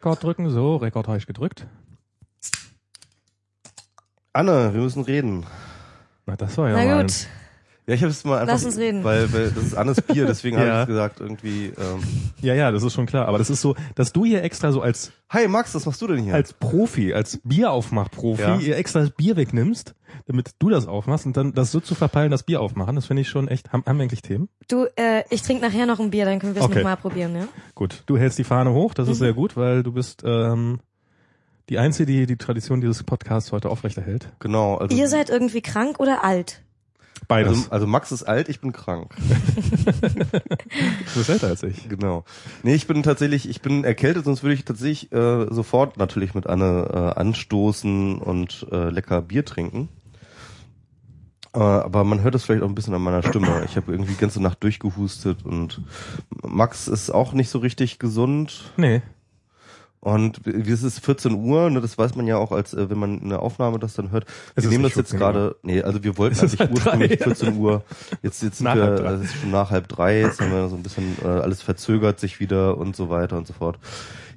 Rekord drücken, so, Rekord habe ich gedrückt. Anne, wir müssen reden. Na, das war ja Na mal gut. Ja, ich habe es mal einfach, Lass uns reden. weil, weil das ist Annes Bier, deswegen Ja. habe ich gesagt irgendwie. Ähm, Ja, ja, das ist schon klar. Aber das ist so, dass du hier extra so als Hi Max, was machst du denn hier? als Profi, als Bieraufmachprofi, Ja. ihr extra das Bier wegnimmst, damit du das aufmachst und dann das so zu verpeilen, das Bier aufmachen, das finde ich schon echt. Haben, haben wir eigentlich Themen? Du, äh, ich trinke nachher noch ein Bier, dann können wir es Okay. nochmal probieren, ja? Gut, du hältst die Fahne hoch, das ist Mhm. sehr gut, weil du bist ähm, die Einzige, die die Tradition dieses Podcasts heute aufrechterhält. genau. Also, Ihr seid irgendwie krank oder alt? Beides. also, also Max ist alt, ich bin krank. du bist älter als ich. Genau. Nee, ich bin tatsächlich, ich bin erkältet, sonst würde ich tatsächlich äh, sofort natürlich mit Anne äh, anstoßen und äh, lecker Bier trinken. Äh, aber man hört es vielleicht auch ein bisschen an meiner Stimme. Ich habe irgendwie die ganze Nacht durchgehustet und Max ist auch nicht so richtig gesund. Nee. Und es ist 14 Uhr, ne, das weiß man ja auch, als äh, wenn man eine Aufnahme das dann hört. Wir nehmen das jetzt 14 Uhr. gerade, nee, also wir wollten eigentlich halb ursprünglich drei. 14 Uhr. Jetzt, jetzt sind Nach wir, drei. es ist schon nach halb drei, jetzt haben wir so ein bisschen, äh, alles verzögert sich wieder und so weiter und so fort.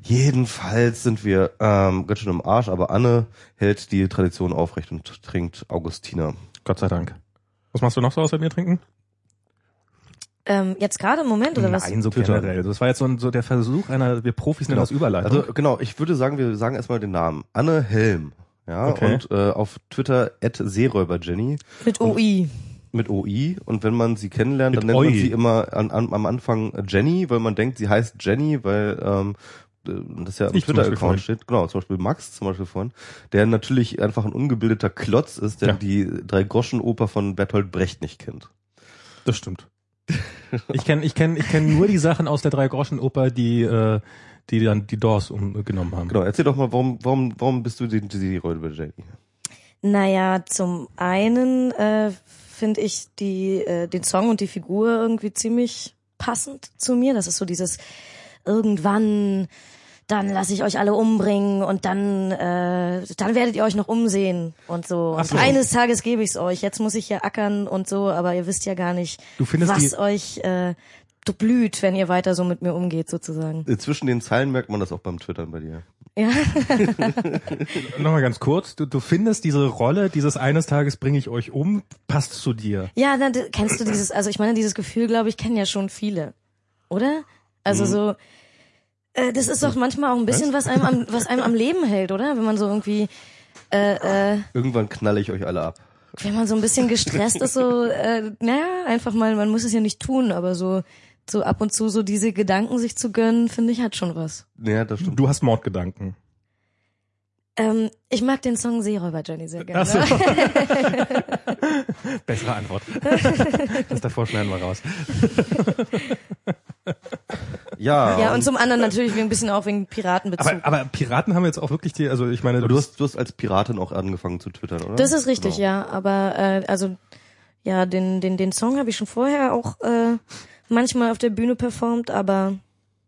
Jedenfalls sind wir ähm, ganz schön im Arsch, aber Anne hält die Tradition aufrecht und trinkt Augustiner. Gott sei Dank. Was machst du noch so außer Bier trinken? Ähm, jetzt gerade im Moment oder was? Nein, so Twitter. generell. Das war jetzt so, ein, so der Versuch einer, wir Profis nennen Genau. das Überleitung. Also genau, ich würde sagen, wir sagen erstmal den Namen. Anne Helm. Ja, Okay. und äh, auf Twitter at Seeräuberjenny. Mit OI. mit OI und wenn man sie kennenlernt, dann Mit nennt man sie immer an, an, am Anfang Jenny, weil man denkt, sie heißt Jenny, weil ähm, das ja im Twitter-Account steht. Genau, zum Beispiel Max zum Beispiel vorhin, der natürlich einfach ein ungebildeter Klotz ist, der Ja. die drei Groschen-Oper von Bertolt Brecht nicht kennt. Das stimmt. Ich kenne ich kenn, ich kenn nur die Sachen aus der Drei-Groschen-Oper, die, äh, die dann die Doors umgenommen haben. Genau, erzähl doch mal, warum, warum, warum bist du die, die Räuber Jenny? Naja, zum einen äh, finde ich die, äh, den Song und die Figur irgendwie ziemlich passend zu mir. Das ist so dieses irgendwann, dann lasse ich euch alle umbringen und dann, äh, dann werdet ihr euch noch umsehen und so. Und so. eines Tages gebe ich's euch. Jetzt muss ich hier ackern und so, aber ihr wisst ja gar nicht, Du findest was euch äh, blüht, wenn ihr weiter so mit mir umgeht, sozusagen. Äh, Zwischen den Zeilen merkt man das auch beim Twittern bei dir. Ja. Nochmal ganz kurz, du, du findest diese Rolle, dieses eines Tages bringe ich euch um, passt zu dir. Ja, dann kennst du dieses, also ich meine, dieses Gefühl, glaube ich, kennen ja schon viele, oder? Mhm. Also so, äh, das ist doch manchmal auch ein bisschen, was einem am, was einem am Leben hält, oder? Wenn man so irgendwie, äh, äh, Irgendwann knalle ich euch alle ab. wenn man so ein bisschen gestresst ist, so, äh, naja, einfach mal, man muss es ja nicht tun, aber so, so ab und zu so diese Gedanken sich zu gönnen, finde ich, hat schon was. Ja, das stimmt. Du hast Mordgedanken. Ähm, ich mag den Song Seeräuber Johnny sehr gerne. So. Bessere Antwort. Das davor schneiden wir raus. Ja, Ja, und zum anderen natürlich ein bisschen auch wegen Piratenbezug. Aber, aber Piraten haben jetzt auch wirklich die, also ich meine, aber du hast, du hast als Piratin auch angefangen zu twittern, oder? Das ist richtig, Genau. ja. Aber äh, also ja, den den den Song habe ich schon vorher auch äh, manchmal auf der Bühne performt, aber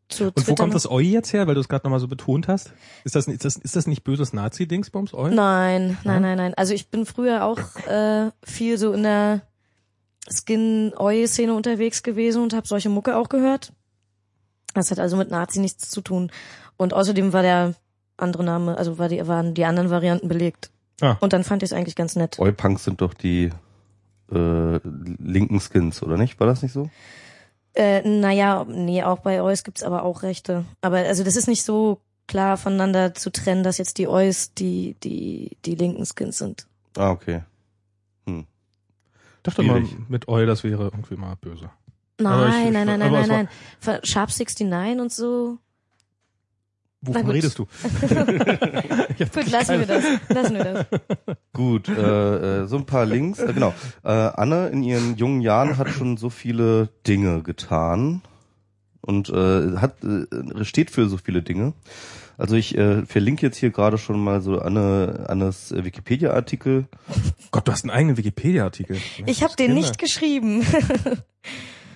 zu Und wo kommt das Oi jetzt her, weil du es gerade nochmal so betont hast? Ist das, ist das, ist das nicht böses Nazi-Dingsbums, Oi? Nein, nein, nein, nein. Also ich bin früher auch äh, viel so in der Skin-Oi-Szene unterwegs gewesen und habe solche Mucke auch gehört. Das hat also mit Nazi nichts zu tun. Und außerdem war der andere Name, also war die, waren die anderen Varianten belegt. Ah. Und dann fand ich es eigentlich ganz nett. Oi-Punks sind doch die äh, linken Skins, oder nicht? War das nicht so? Äh, naja, nee, auch bei Eus gibt's aber auch Rechte. Aber also das ist nicht so klar voneinander zu trennen, dass jetzt die Eus die, die, die linken Skins sind. Ah, okay. Ich dachte mal, mit Oi, das wäre irgendwie mal böse. Nein, ich- nein, nein, nein, nein, nein. Sharp 69 und so. Wovon gut. redest du? Gut, lassen wir das. Lassen wir das. Gut, äh, äh, so ein paar Links. Äh, genau. Äh, Anne in ihren jungen Jahren hat schon so viele Dinge getan und äh, hat äh, steht für so viele Dinge. Also ich äh, verlinke jetzt hier gerade schon mal so Anne Annes äh, Wikipedia-Artikel. Gott, du hast einen eigenen Wikipedia-Artikel. Ich habe den nicht geschrieben.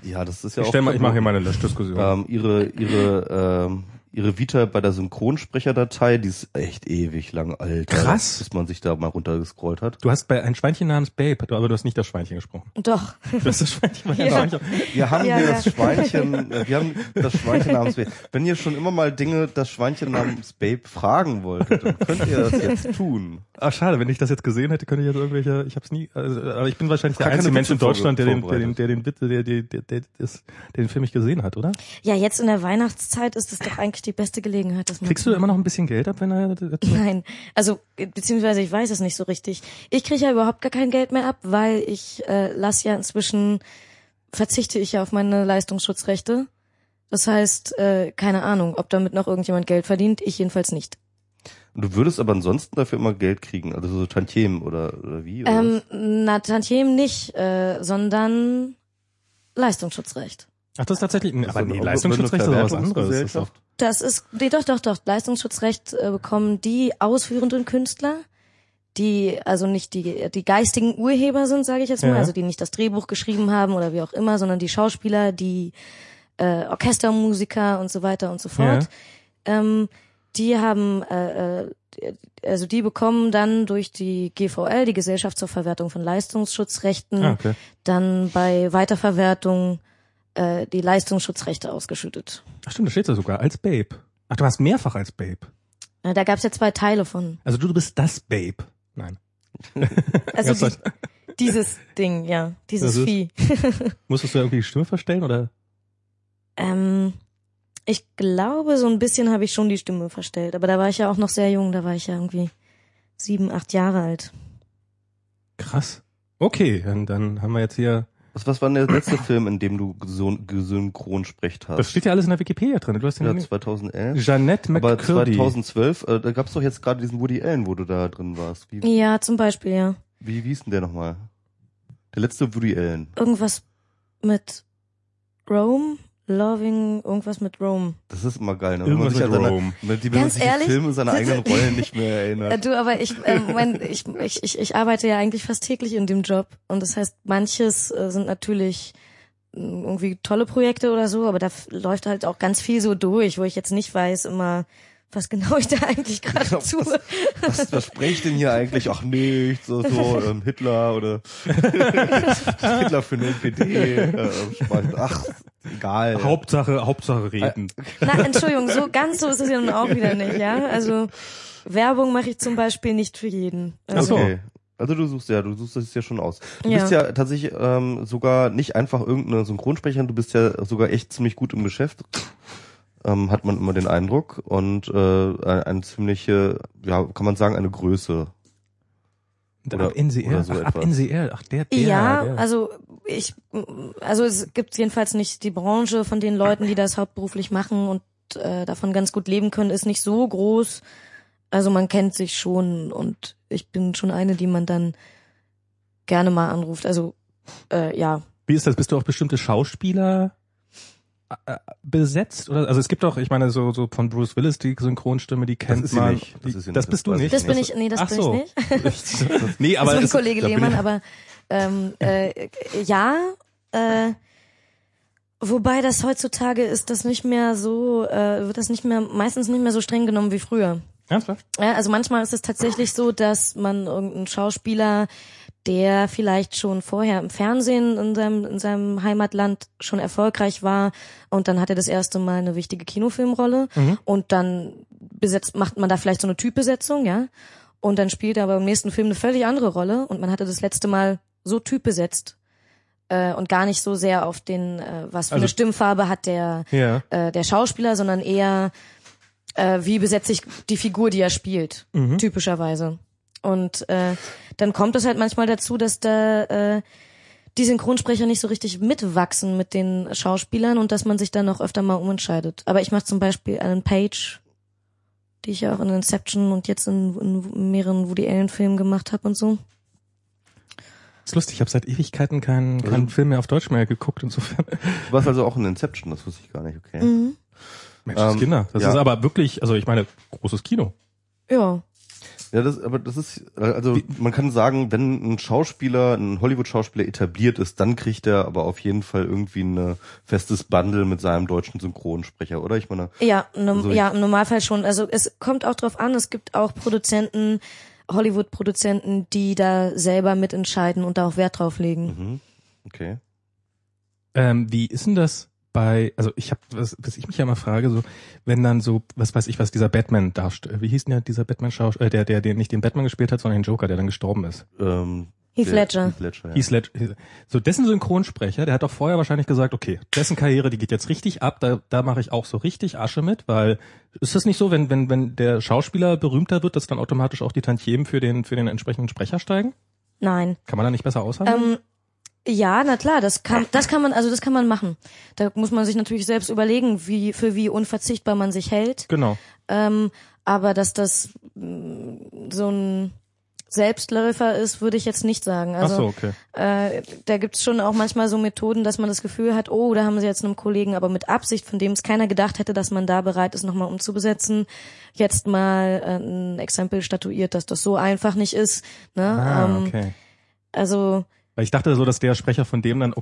Ja, das ist ja Ich, auch. stell mal, ich mache hier verboten. mal eine Löschdiskussion. ähm, ihre ihre ähm, ihre Vita bei der Synchronsprecherdatei, die ist echt ewig lang alt. Krass. Bis man sich da mal runtergescrollt hat. Du hast bei ein Schweinchen namens Babe, du- aber du hast nicht das Schweinchen gesprochen. Doch. Du hast das Schweinchen, Ja. Schweinchen. Wir haben Ja, hier ja. das Schweinchen, äh, wir haben das Schweinchen namens Babe. Wenn ihr schon immer mal Dinge, das Schweinchen namens Babe fragen wolltet, dann könnt ihr das jetzt tun. Ah, schade, wenn ich das jetzt gesehen hätte, könnte ich jetzt irgendwelche, ich hab's nie, also, aber ich bin wahrscheinlich der einzige Mensch in Deutschland, der den, der den, der den, Witze- der, der, der, der, das, der den Film nicht gesehen hat, oder? Ja, jetzt in der Weihnachtszeit ist es doch eigentlich die beste Gelegenheit, dass man. Kriegst du immer noch ein bisschen Geld ab, wenn er, Nein, also beziehungsweise ich weiß es nicht so richtig. Ich kriege ja überhaupt gar kein Geld mehr ab, weil ich äh, lass ja inzwischen verzichte ich ja auf meine Leistungsschutzrechte. Das heißt, äh, keine Ahnung, ob damit noch irgendjemand Geld verdient. Ich jedenfalls nicht. Und du würdest aber ansonsten dafür immer Geld kriegen, also so Tantiemen oder, oder wie? Oder Ähm, na, Tantiem nicht, äh, sondern Leistungsschutzrecht. Ach, das ist tatsächlich, aber Also, nee, Leistungsschutzrecht ist was anderes. Das ist? Das ist, nee, doch, doch, doch. Leistungsschutzrecht äh, bekommen die ausführenden Künstler, die also nicht die die geistigen Urheber sind, sage ich jetzt mal, Ja. also die nicht das Drehbuch geschrieben haben oder wie auch immer, sondern die Schauspieler, die äh, Orchestermusiker und so weiter und so fort. Ähm, die haben, äh, äh, also die bekommen dann durch die GVL, die Gesellschaft zur Verwertung von Leistungsschutzrechten, Ah, okay. dann bei Weiterverwertung äh, die Leistungsschutzrechte ausgeschüttet. Ach stimmt, da steht da sogar, als Babe. Ach, du hast mehrfach als Babe. Ja, da gab's ja zwei Teile von. Also du, du bist das Babe. Nein. Also die, dieses Ding, ja, dieses ist- Vieh. Musstest du irgendwie die Stimme verstellen oder? Ähm, ich glaube, so ein bisschen habe ich schon die Stimme verstellt, aber da war ich ja auch noch sehr jung, da war ich ja irgendwie sieben, acht Jahre alt. Krass. Okay, dann, dann haben wir jetzt hier, Was, was war denn der letzte Film, in dem du gesyn- gesynchronsprecht hast? das steht ja alles in der Wikipedia drin. Du hast ja, den 2011. Jeanette Aber McCurdy. 2012, äh, da gab's doch jetzt gerade diesen Woody Allen, wo du da drin warst. Wie, Ja, zum Beispiel, ja. wie, wie hieß denn der nochmal? Der letzte Woody Allen. Irgendwas mit Rome, Loving, irgendwas mit Rome. Das ist immer geil, ne? Wenn man Irgendwas mit seine, Rome. wenn die- Ganz sich ehrlich? Filme und seine eigenen Rollen nicht mehr Äh, erinnert. du, aber ich, äh, mein, ich, ich, ich, ich arbeite ja eigentlich fast täglich in dem Job und das heißt, manches äh, sind natürlich äh, irgendwie tolle Projekte oder so, aber da läuft halt auch ganz viel so durch, wo ich jetzt nicht weiß immer, was genau ich da eigentlich gerade Genau, tue. Was, was spreche ich denn hier eigentlich? Ach nichts, so, so ähm, Hitler oder Hitler für eine NPD. Äh, spannend. Ach, egal. Hauptsache, Hauptsache reden. Na, Entschuldigung, so ganz so ist es ja nun auch wieder nicht, ja. Also Werbung mache ich zum Beispiel nicht für jeden. Also, so. Okay. Also du suchst ja, du suchst es ja schon aus. Du Ja. bist ja tatsächlich ähm, sogar nicht einfach irgendeine Synchronsprecherin, du bist ja sogar echt ziemlich gut im Geschäft. Ähm, hat man immer den Eindruck. Und äh, eine, eine ziemliche, ja, kann man sagen, eine Größe. oder- ab NCR, oder so ach, ab etwas. NCR, ach der, der, ja, der. also ich, also es gibt jedenfalls nicht die Branche von den Leuten, die das hauptberuflich machen und äh, davon ganz gut leben können, ist nicht so groß. Also man kennt sich schon und ich bin schon eine, die man dann gerne mal anruft. Also äh, ja, Wie ist das? Bist du auch bestimmte Schauspieler besetzt? Oder also es gibt doch, ich meine, so, so von Bruce Willis die Synchronstimme, die kennt ist sie man. nicht. Das Die, ist sie das bist Das du nicht. das bin ich, nee, das Ach bin so. ich nicht. nee, aber das ist Kollege Lehmann, aber ähm, äh, ja, äh, wobei das heutzutage ist das nicht mehr so, äh, wird das nicht mehr, meistens nicht mehr so streng genommen wie früher. Ernsthaft? Ja, also manchmal ist es tatsächlich so, dass man irgendeinen Schauspieler, der vielleicht schon vorher im Fernsehen in seinem, in seinem Heimatland schon erfolgreich war und dann hat er das erste Mal eine wichtige Kinofilmrolle und dann besetzt, macht man da vielleicht so eine Typbesetzung, ja, und dann spielt er aber im nächsten Film eine völlig andere Rolle und man hatte das letzte Mal so typbesetzt äh, und gar nicht so sehr auf den, äh, was für Also- eine Stimmfarbe hat der Ja. äh, der Schauspieler, sondern eher äh, wie besetze ich die Figur, die er spielt, typischerweise. Und äh, dann kommt es halt manchmal dazu, dass da äh, die Synchronsprecher nicht so richtig mitwachsen mit den Schauspielern und dass man sich dann auch öfter mal umentscheidet. Aber ich mache zum Beispiel einen Page, die ich ja auch in Inception und jetzt in, in mehreren Woody Allen Filmen gemacht habe und so. Ist lustig, ich habe seit Ewigkeiten keinen keinen Film mehr auf Deutsch mehr geguckt, insofern. Du warst also auch in Inception, das wusste ich gar nicht, okay. Mhm. Mensch, das Ähm, Kinder. Das ja. ist aber wirklich, also ich meine, großes Kino. Ja. Ja, das, aber das ist, also man kann sagen, wenn ein Schauspieler, ein Hollywood-Schauspieler etabliert ist, dann kriegt er aber auf jeden Fall irgendwie ein festes Bundle mit seinem deutschen Synchronsprecher, oder? Ich meine. Ja, no, also ja, im Normalfall schon. Also es kommt auch drauf an, es gibt auch Produzenten, Hollywood-Produzenten, die da selber mitentscheiden und da auch Wert drauf legen. Mhm. Okay. Ähm, wie ist denn das bei, also ich habe, was, was ich mich ja immer frage, so, wenn dann so, was weiß ich, was dieser Batman darstellt, wie hieß denn ja dieser Batman-Schauspieler, äh, der, der, der nicht den Batman gespielt hat, sondern den Joker, der dann gestorben ist? Ähm, Heath Ledger. Heath Ledger, ja. Heath Ledger. So, dessen Synchronsprecher, der hat doch vorher wahrscheinlich gesagt, okay, dessen Karriere, die geht jetzt richtig ab, da, da mache ich auch so richtig Asche mit, weil ist das nicht so, wenn, wenn, wenn der Schauspieler berühmter wird, dass dann automatisch auch die Tantiemen für den, für den entsprechenden Sprecher steigen? Nein. Kann man da nicht besser aushandeln? Ähm, ja, na klar, das kann, das kann man, also das kann man machen. Da muss man sich natürlich selbst überlegen, wie, für wie unverzichtbar man sich hält. Genau. Ähm, aber dass das mh, so ein Selbstläufer ist, würde ich jetzt nicht sagen. Also, Ach so, okay. äh, da gibt's schon auch manchmal so Methoden, dass man das Gefühl hat, oh, da haben sie jetzt einen Kollegen, aber mit Absicht, von dem es keiner gedacht hätte, dass man da bereit ist, nochmal umzubesetzen, jetzt mal äh, ein Exempel statuiert, dass das so einfach nicht ist. Ne? Ah, ähm, okay. Also Weil ich dachte so, dass der Sprecher von dem dann,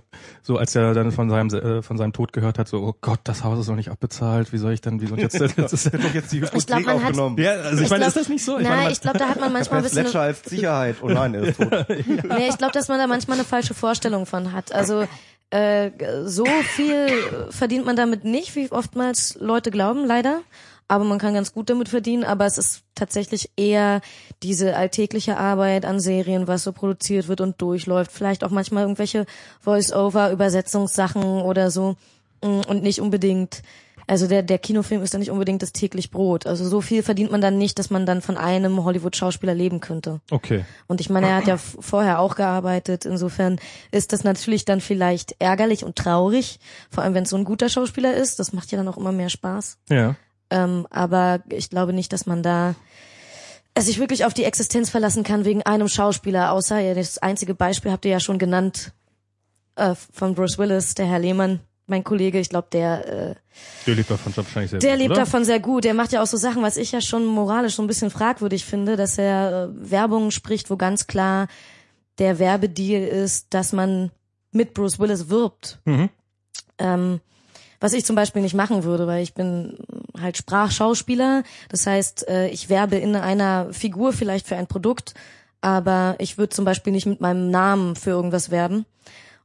so als er dann von seinem äh, von seinem Tod gehört hat, so, oh Gott, das Haus ist noch nicht abbezahlt, wie soll ich dann, wie soll ich jetzt, jetzt ist, doch jetzt die Ich glaub, man hat- aufgenommen. ja, also ich, Ich meine, glaub- ist das nicht so? Ich nein, meine, man- ich glaube, da hat man manchmal ein bisschen Ledger als Sicherheit. Oh nein, er ist tot. Nee, ich glaube, dass man da manchmal eine falsche Vorstellung von hat. Also äh, so viel verdient man damit nicht, wie oftmals Leute glauben, leider. Aber man kann ganz gut damit verdienen. Aber es ist tatsächlich eher diese alltägliche Arbeit an Serien, was so produziert wird und durchläuft. Vielleicht auch manchmal irgendwelche Voice-over, Übersetzungssachen oder so. Mm, Und nicht unbedingt, also der, der Kinofilm ist dann nicht unbedingt das täglich Brot. Also so viel verdient man dann nicht, dass man dann von einem Hollywood-Schauspieler leben könnte. okay. Und ich meine, er hat ja vorher auch gearbeitet. Insofern ist das natürlich dann vielleicht ärgerlich und traurig, vor allem wenn es so ein guter Schauspieler ist. Das macht ja dann auch immer mehr Spaß. Ja. Ähm, aber ich glaube nicht, dass man da es sich wirklich auf die Existenz verlassen kann wegen einem Schauspieler. Außer ja, das einzige Beispiel habt ihr ja schon genannt äh, von Bruce Willis, der Herr Lehmann, mein Kollege. Ich glaube, der äh, Der lebt davon wahrscheinlich sehr der gut, lebt oder? davon sehr gut. Der macht ja auch so Sachen, was ich ja schon moralisch so ein bisschen fragwürdig finde, dass er äh, Werbung spricht, wo ganz klar der Werbedeal ist, dass man mit Bruce Willis wirbt. Mhm. Ähm, was ich zum Beispiel nicht machen würde, weil ich bin halt Sprachschauspieler. Das heißt, äh, ich werbe in einer Figur vielleicht für ein Produkt, aber ich würde zum Beispiel nicht mit meinem Namen für irgendwas werben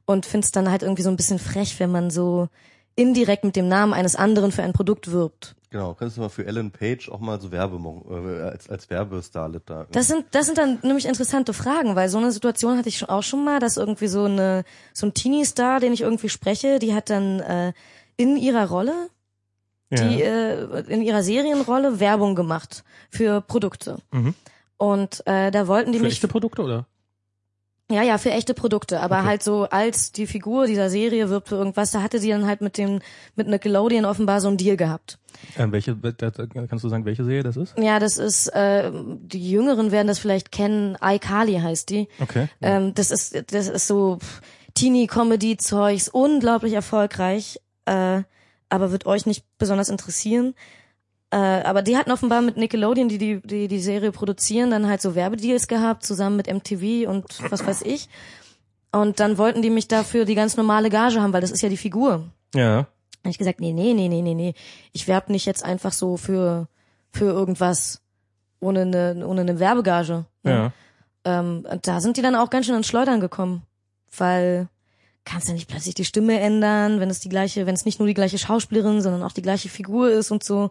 und finde es dann halt irgendwie so ein bisschen frech, wenn man so indirekt mit dem Namen eines anderen für ein Produkt wirbt. Genau, kannst du mal für Ellen Page auch mal so Werbung äh, als als Werbestarlet da. Das sind das sind dann nämlich interessante Fragen, weil so eine Situation hatte ich schon auch schon mal, dass irgendwie so eine so ein Teenie-Star, den ich irgendwie spreche, die hat dann äh, in ihrer Rolle Ja. die äh, in ihrer Serienrolle Werbung gemacht für Produkte. Mhm. Und äh, da wollten die Für mich echte Produkte, oder? ja ja für echte Produkte, aber Okay. halt so als die Figur dieser Serie wirbt für irgendwas, da hatte sie dann halt mit dem mit Nickelodeon offenbar so einen Deal gehabt. Ähm, welche, da, kannst du sagen, welche Serie das ist? Ja, das ist äh, die Jüngeren werden das vielleicht kennen. iCarly heißt die. Okay. Ähm, das ist das ist so pff, Teenie-Comedy-Zeugs, unglaublich erfolgreich, äh, aber wird euch nicht besonders interessieren. Äh, aber die hatten offenbar mit Nickelodeon, die, die die die Serie produzieren, dann halt so Werbedeals gehabt, zusammen mit MTV und was weiß ich. Und dann wollten die mich dafür die ganz normale Gage haben, weil das ist ja die Figur. Ja. Hab ich gesagt, nee, nee, nee, nee, nee, nee. Ich werb nicht jetzt einfach so für für irgendwas ohne eine ohne eine Werbegage. ne? Ja. Ähm, und da sind die dann auch ganz schön ins Schleudern gekommen, weil kannst ja nicht plötzlich die Stimme ändern, wenn es die gleiche, wenn es nicht nur die gleiche Schauspielerin, sondern auch die gleiche Figur ist und so.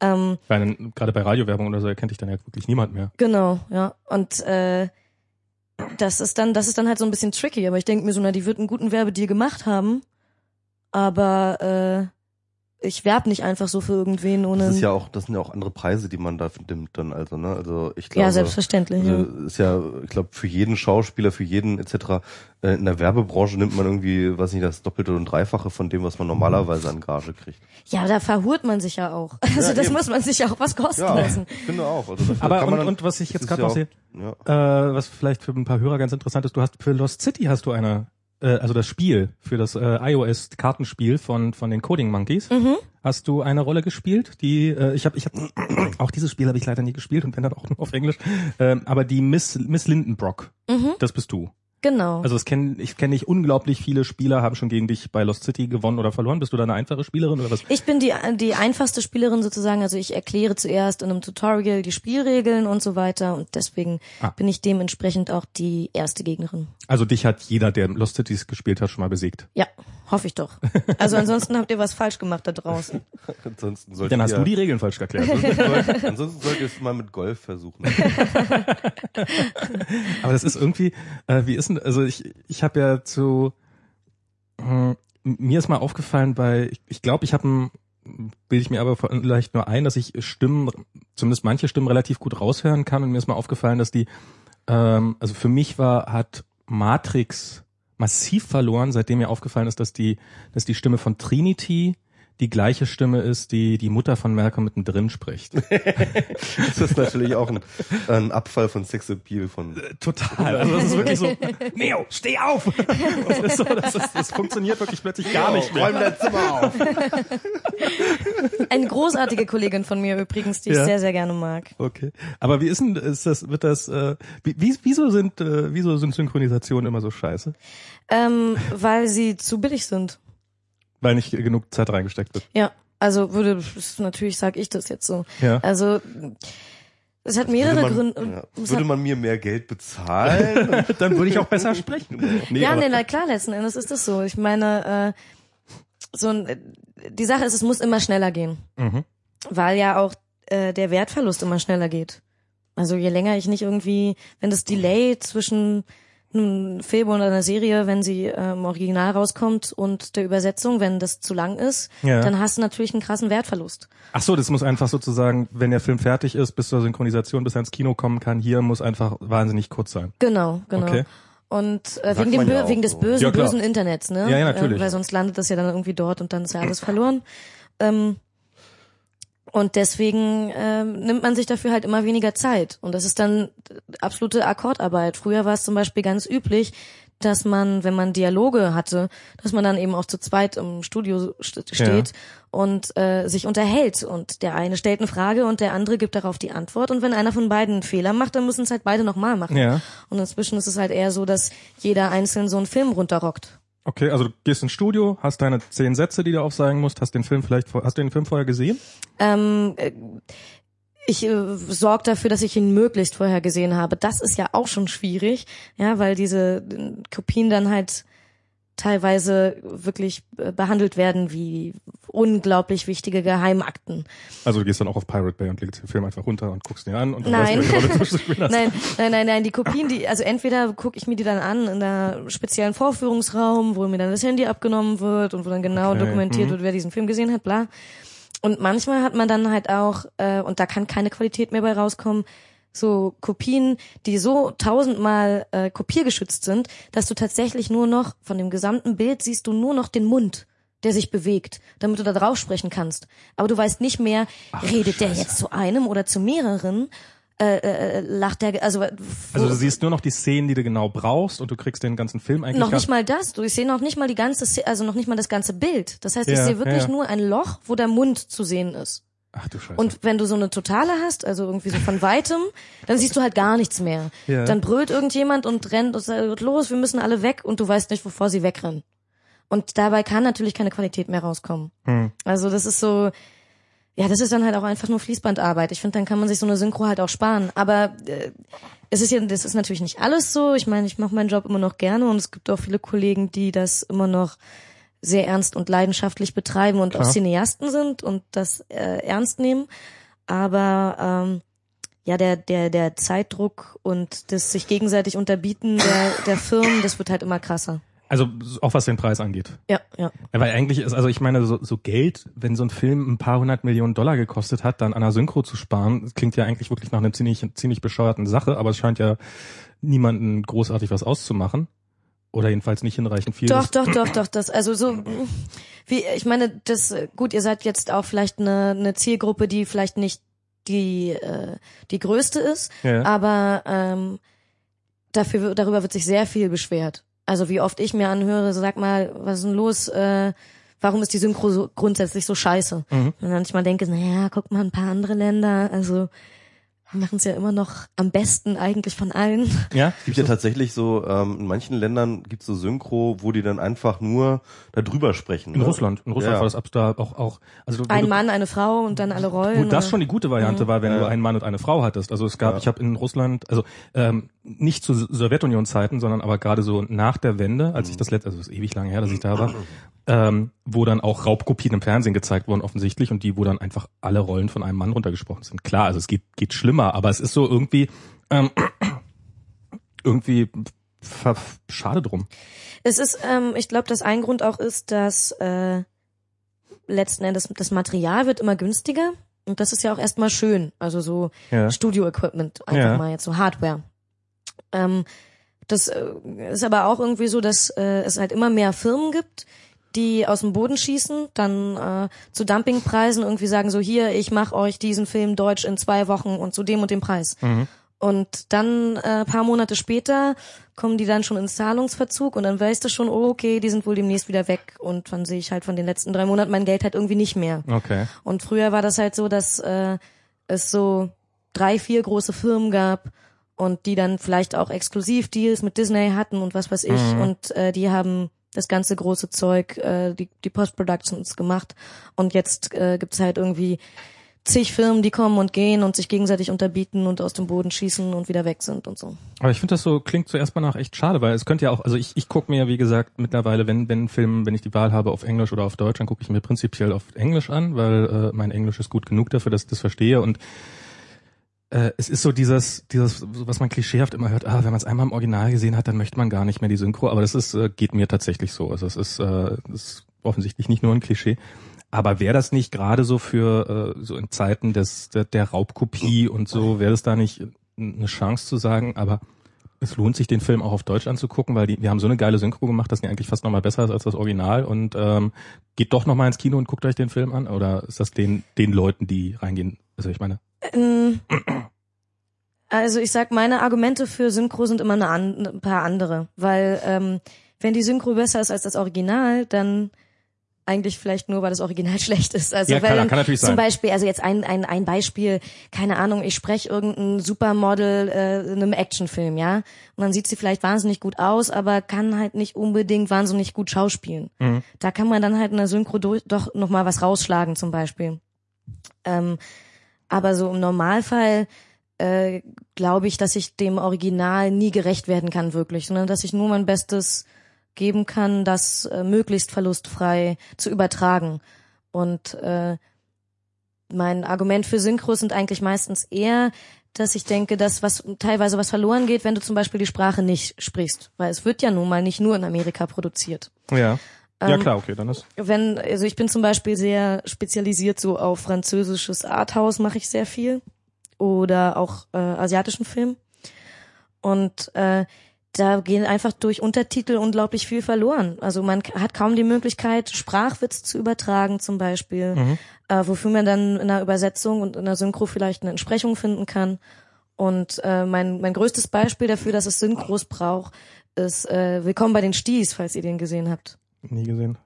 Ähm, Bei gerade bei Radiowerbung oder so erkennt dich dann ja wirklich niemand mehr. genau, ja. Und äh, das ist dann, das ist dann halt so ein bisschen tricky. Aber ich denke mir so, na, die wird einen guten Werbedeal gemacht haben, aber äh, ich werb nicht einfach so für irgendwen ohne. Das ist ja auch, das sind ja auch andere Preise, die man da nimmt dann, also, ne? Also ich glaube. ja, selbstverständlich. Also ja. ist ja, ich glaube, für jeden Schauspieler, für jeden etc. äh, in der Werbebranche nimmt man irgendwie, weiß nicht, das Doppelte und Dreifache von dem, was man normalerweise an Gage kriegt. ja, da verhurt man sich ja auch. Also das eben. muss man sich ja auch was kosten Ja, lassen. ich finde auch. Also Aber kann und, dann- und was ich jetzt gerade ja noch sehe, Ja. äh, was vielleicht für ein paar Hörer ganz interessant ist, du hast für Lost City hast du eine, äh, also das Spiel, für das äh, iOS-Kartenspiel von, von den Coding Monkeys, Mhm. hast du eine Rolle gespielt, die äh, ich habe ich habe auch dieses Spiel habe ich leider nie gespielt und wenn dann auch nur auf Englisch, ähm, aber die Miss Miss Lindenbrock, Mhm. das bist du. Genau. Also es kenn, ich kenne nicht unglaublich viele Spieler haben schon gegen dich bei Lost City gewonnen oder verloren. Bist du da eine einfache Spielerin oder was? Ich bin die, die einfachste Spielerin sozusagen, also ich erkläre zuerst in einem Tutorial die Spielregeln und so weiter und deswegen Ah. bin ich dementsprechend auch die erste Gegnerin. Also dich hat jeder, der Lost Cities gespielt hat, schon mal besiegt. Ja, hoffe ich doch. Also ansonsten habt ihr was falsch gemacht da draußen. Ansonsten sollte Dann hast ihr, du die Regeln falsch erklärt. Ansonsten, ansonsten sollte ihr es mal mit Golf versuchen. Aber das ist irgendwie, äh, wie ist denn, also ich, ich habe ja zu, äh, mir ist mal aufgefallen bei, ich glaube, ich, glaub, ich habe ein, bilde ich mir aber vielleicht nur ein, dass ich Stimmen, zumindest manche Stimmen relativ gut raushören kann. Und mir ist mal aufgefallen, dass die, ähm, also für mich war, hat Matrix massiv verloren, seitdem mir aufgefallen ist, dass die, dass die Stimme von Trinity die gleiche Stimme ist, die die Mutter von Malcolm mittendrin spricht. Das ist natürlich auch ein, ein Abfall von Sexappeal von. Total. Also das ist wirklich so, Neo, steh auf! Das, ist so, das, ist, das funktioniert wirklich plötzlich gar nicht mehr. Räum dein Zimmer auf. Eine großartige Kollegin von mir übrigens, die ich Ja. sehr, sehr gerne mag. Okay. Aber wie ist denn, ist das, wird das, äh, wie, wie, wieso sind, äh, wieso sind Synchronisationen immer so scheiße? Ähm, weil sie zu billig sind. Weil nicht genug Zeit reingesteckt wird. Ja, also würde, natürlich sage ich das jetzt so. Ja. Also es hat mehrere Würde man, Gründe. ja, würde man mir mehr Geld bezahlen? Dann würde ich auch besser sprechen. Nee, ja, nee, na klar, letzten Endes ist das so. Ich meine, äh, so ein, die Sache ist, es muss immer schneller gehen, Mhm. weil ja auch äh, der Wertverlust immer schneller geht. Also je länger ich nicht irgendwie, wenn das Delay zwischen einem Film oder einer Serie, wenn sie äh, im Original rauskommt und der Übersetzung, wenn das zu lang ist, Ja. dann hast du natürlich einen krassen Wertverlust. Ach so, das muss einfach sozusagen, wenn der Film fertig ist, bis zur Synchronisation, bis er ins Kino kommen kann, hier muss einfach wahnsinnig kurz sein. Genau, genau. Okay. Und äh, wegen, dem ja wegen des bösen, Ja, bösen Internets, ne? Ja, ja, natürlich. Äh, weil sonst landet das ja dann irgendwie dort und dann ist ja alles verloren. Ähm, und deswegen ähm, nimmt man sich dafür halt immer weniger Zeit. Und das ist dann absolute Akkordarbeit. Früher war es zum Beispiel ganz üblich, dass man, wenn man Dialoge hatte, dass man dann eben auch zu zweit im Studio st steht und äh, sich unterhält. Und der eine stellt eine Frage und der andere gibt darauf die Antwort. Und wenn einer von beiden einen Fehler macht, dann müssen es halt beide nochmal machen. Ja. Und inzwischen ist es halt eher so, dass jeder einzeln so einen Film runterrockt. Okay, also du gehst ins Studio, hast deine zehn Sätze, die du aufsagen musst, hast den Film vielleicht, hast du den Film vorher gesehen? Ähm, äh, ich äh, sorge dafür, dass ich ihn möglichst vorher gesehen habe. Das ist ja auch schon schwierig, ja, weil diese äh, Kopien dann halt teilweise wirklich äh, behandelt werden wie unglaublich wichtige Geheimakten. Also du gehst dann auch auf Pirate Bay und legst den Film einfach runter und guckst ihn an und dann Nein. weißt du. Nein, nein, nein, nein, die Kopien, die, also entweder gucke ich mir die dann an in einer speziellen Vorführungsraum, wo mir dann das Handy abgenommen wird und wo dann genau Okay, dokumentiert mhm. wird, wer diesen Film gesehen hat, bla. Und manchmal hat man dann halt auch, äh, und da kann keine Qualität mehr bei rauskommen, so Kopien, die so tausendmal äh, kopiergeschützt sind, dass du tatsächlich nur noch von dem gesamten Bild siehst du nur noch den Mund, der sich bewegt, damit du da drauf sprechen kannst. Aber du weißt nicht mehr, redet der jetzt zu einem oder zu mehreren? Äh, äh, lacht der, also, Also du siehst nur noch die Szenen, die du genau brauchst und du kriegst den ganzen Film eigentlich noch nicht mal das. Du, ich sehe noch nicht mal die ganze, also noch nicht mal das ganze Bild. Das heißt, ich Ja, sehe wirklich ja. nur ein Loch, wo der Mund zu sehen ist. Ach du Scheiße. Und wenn du so eine Totale hast, also irgendwie so von weitem, dann siehst du halt gar nichts mehr. Ja. Dann brüllt irgendjemand und rennt und sagt, los, wir müssen alle weg und du weißt nicht, wovor sie wegrennen. Und dabei kann natürlich keine Qualität mehr rauskommen. Hm. Also das ist so, ja, das ist dann halt auch einfach nur Fließbandarbeit. Ich finde, dann kann man sich so eine Synchro halt auch sparen. Aber äh, es ist ja, das ist natürlich nicht alles so. Ich meine, ich mache meinen Job immer noch gerne und es gibt auch viele Kollegen, die das immer noch sehr ernst und leidenschaftlich betreiben und Klar. auch Cineasten sind und das äh, ernst nehmen. Aber ähm, ja, der, der, der Zeitdruck und das sich gegenseitig unterbieten der, der Firmen, das wird halt immer krasser. Also auch was den Preis angeht. Ja, ja. Ja, Weil eigentlich ist, also ich meine, so, so Geld, wenn so ein Film ein paar hundert Millionen Dollar gekostet hat, dann an der Synchro zu sparen, klingt ja eigentlich wirklich nach einer ziemlich, ziemlich bescheuerten Sache, aber es scheint ja niemanden großartig was auszumachen. Oder jedenfalls nicht hinreichend viel. Doch, doch, doch, doch, das, also so, wie, ich meine, das, gut, ihr seid jetzt auch vielleicht eine, eine Zielgruppe, die vielleicht nicht die, äh, die größte ist, Ja. aber ähm, dafür, darüber wird sich sehr viel beschwert. Also wie oft ich mir anhöre, sag mal, was ist denn los, äh, warum ist die Synchro so grundsätzlich so scheiße? Mhm. Und dann manchmal denke, naja, guck mal ein paar andere Länder, also machen es ja immer noch am besten eigentlich von allen. Ja, Es gibt ja tatsächlich so, ähm, in manchen Ländern gibt's so Synchro, wo die dann einfach nur da drüber sprechen. in ne? Russland. In Russland Ja. war das ab da auch auch also Ein du- Mann, eine Frau und dann alle Rollen. Wo das oder? schon die gute Variante war, wenn Ja. du einen Mann und eine Frau hattest. Also es gab, Ja. ich habe in Russland, also ähm, nicht zu Sowjetunion-Zeiten, sondern aber gerade so nach der Wende, als ich das letzte, also es ist ewig lange her, dass ich da war, ähm, wo dann auch Raubkopien im Fernsehen gezeigt wurden offensichtlich und die, wo dann einfach alle Rollen von einem Mann runtergesprochen sind. Klar, also es geht geht schlimmer, aber es ist so irgendwie ähm, irgendwie schade drum. Es ist, ähm, ich glaube, dass ein Grund auch ist, dass äh, letzten Endes das Material wird immer günstiger und das ist ja auch erstmal schön. Also so Ja. Studio-Equipment, einfach Ja. mal jetzt so Hardware. Ähm, das äh, ist aber auch irgendwie so, dass äh, es halt immer mehr Firmen gibt, die aus dem Boden schießen, dann äh, zu Dumpingpreisen irgendwie sagen so hier, ich mache euch diesen Film deutsch in zwei Wochen und zu dem und dem Preis. Mhm. Und dann äh, paar Monate später kommen die dann schon ins Zahlungsverzug und dann weißt du schon, oh, okay, die sind wohl demnächst wieder weg und dann sehe ich halt von den letzten drei Monaten mein Geld halt irgendwie nicht mehr. Okay. Und früher war das halt so, dass äh, es so drei, vier große Firmen gab und die dann vielleicht auch Exklusivdeals mit Disney hatten und was weiß ich Mhm. und äh, die haben das ganze große Zeug, äh, die, die Post-Productions gemacht und jetzt äh, gibt's halt irgendwie zig Firmen, die kommen und gehen und sich gegenseitig unterbieten und aus dem Boden schießen und wieder weg sind und so. Aber ich finde das so, klingt zuerst mal nach echt schade, weil es könnte ja auch, also ich, ich gucke mir, wie gesagt, mittlerweile, wenn, wenn ein Film, wenn ich die Wahl habe auf Englisch oder auf Deutsch, dann gucke ich mir prinzipiell auf Englisch an, weil äh, mein Englisch ist gut genug dafür, dass ich das verstehe und äh, es ist so dieses, dieses, was man klischeehaft immer hört, ah, wenn man es einmal im Original gesehen hat, dann möchte man gar nicht mehr die Synchro, aber das ist, äh, geht mir tatsächlich so. Also es ist, äh, ist offensichtlich nicht nur ein Klischee. Aber wäre das nicht gerade so für äh, so in Zeiten des der, der Raubkopie und so, wäre das da nicht eine Chance zu sagen, aber es lohnt sich, den Film auch auf Deutsch anzugucken, weil die, die haben so eine geile Synchro gemacht, dass die eigentlich fast nochmal besser ist als das Original und ähm, geht doch nochmal ins Kino und guckt euch den Film an oder ist das den, den Leuten, die reingehen? Also ich meine, Also ich sag, meine Argumente für Synchro sind immer eine an, ein paar andere, weil ähm, wenn die Synchro besser ist als das Original, dann eigentlich vielleicht nur, weil das Original schlecht ist. Also Ja, weil klar, dann kann natürlich zum sein. Beispiel, also jetzt ein, ein, ein Beispiel, keine Ahnung, ich spreche irgendein Supermodel äh, in einem Actionfilm, ja, und dann sieht sie vielleicht wahnsinnig gut aus, aber kann halt nicht unbedingt wahnsinnig gut schauspielen. Mhm. Da kann man dann halt in der Synchro doch noch mal was rausschlagen zum Beispiel. Ähm, aber so im Normalfall äh, glaube ich, dass ich dem Original nie gerecht werden kann wirklich, sondern dass ich nur mein Bestes geben kann, das äh, möglichst verlustfrei zu übertragen. Und äh, mein Argument für Synchros sind eigentlich meistens eher, dass ich denke, dass was teilweise was verloren geht, wenn du zum Beispiel die Sprache nicht sprichst, weil es wird ja nun mal nicht nur in Amerika produziert. ja. Ja Ähm, klar, okay, dann ist. Wenn, also ich bin zum Beispiel sehr spezialisiert so auf französisches Arthouse mache ich sehr viel oder auch äh, asiatischen Film und äh, da gehen einfach durch Untertitel unglaublich viel verloren. Also man hat kaum die Möglichkeit, Sprachwitz zu übertragen zum Beispiel, Mhm. äh, wofür man dann in einer Übersetzung und in einer Synchro vielleicht eine Entsprechung finden kann. Und äh, mein, mein größtes Beispiel dafür, dass es Synchros braucht, ist äh, Willkommen bei den Sties, falls ihr den gesehen habt. Nie gesehen.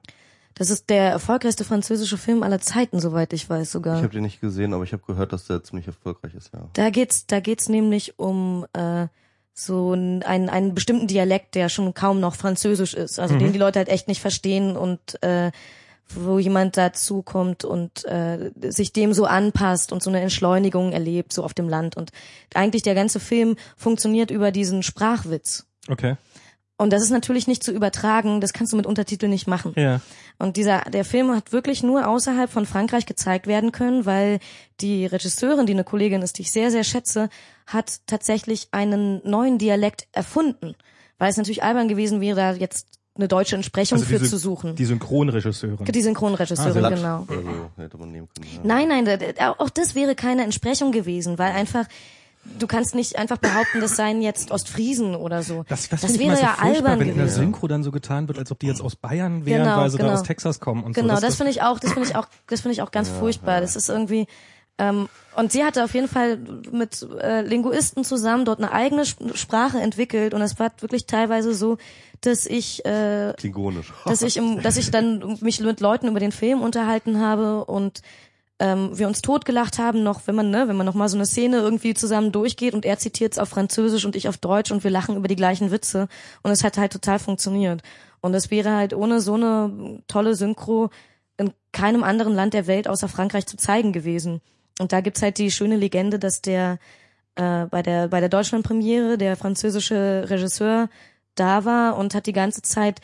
Das ist der erfolgreichste französische Film aller Zeiten, soweit ich weiß sogar. Ich habe den nicht gesehen, aber ich habe gehört, dass der ziemlich erfolgreich ist, ja. Da geht's, da geht's nämlich um äh, so einen, einen, einen bestimmten Dialekt, der schon kaum noch Französisch ist, also den die Leute halt echt nicht verstehen und äh, wo jemand dazu kommt und äh, sich dem so anpasst und so eine Entschleunigung erlebt, so auf dem Land. Und eigentlich der ganze Film funktioniert über diesen Sprachwitz. Okay. Und das ist natürlich nicht zu übertragen, das kannst du mit Untertiteln nicht machen. Ja. Und dieser, der Film hat wirklich nur außerhalb von Frankreich gezeigt werden können, weil die Regisseurin, die eine Kollegin ist, die ich sehr, sehr schätze, hat tatsächlich einen neuen Dialekt erfunden. Weil es natürlich albern gewesen wäre, da jetzt eine deutsche Entsprechung Also für diese- zu suchen. Die Synchronregisseurin. Die Synchronregisseurin, Blatt genau. oder so hätte man nehmen können. Ja. Nein, nein, auch das wäre keine Entsprechung gewesen, weil einfach, du kannst nicht einfach behaupten, das seien jetzt Ostfriesen oder so. Das, das, das wäre so ja albern wenn in der. Synchro dann so getan wird, als ob die jetzt aus Bayern wären, Genau, weil sie genau. da aus Texas kommen und Genau, so. das, finde ich auch, das finde ich auch, das finde ich auch ganz furchtbar. Das ist irgendwie Ähm, und sie hatte auf jeden Fall mit äh, Linguisten zusammen dort eine eigene Sp- Sprache entwickelt und es war wirklich teilweise so, dass ich äh, Klingonisch. dass ich im, dass ich dann mich mit Leuten über den Film unterhalten habe und ähm, wir uns totgelacht haben noch, wenn man ne, wenn man noch mal so eine Szene irgendwie zusammen durchgeht und er zitiert es auf Französisch und ich auf Deutsch und wir lachen über die gleichen Witze. Und es hat halt total funktioniert. Und es wäre halt ohne so eine tolle Synchro in keinem anderen Land der Welt außer Frankreich zu zeigen gewesen. Und da gibt's halt die schöne Legende, dass der äh, bei der bei der Deutschlandpremiere der französische Regisseur da war und hat die ganze Zeit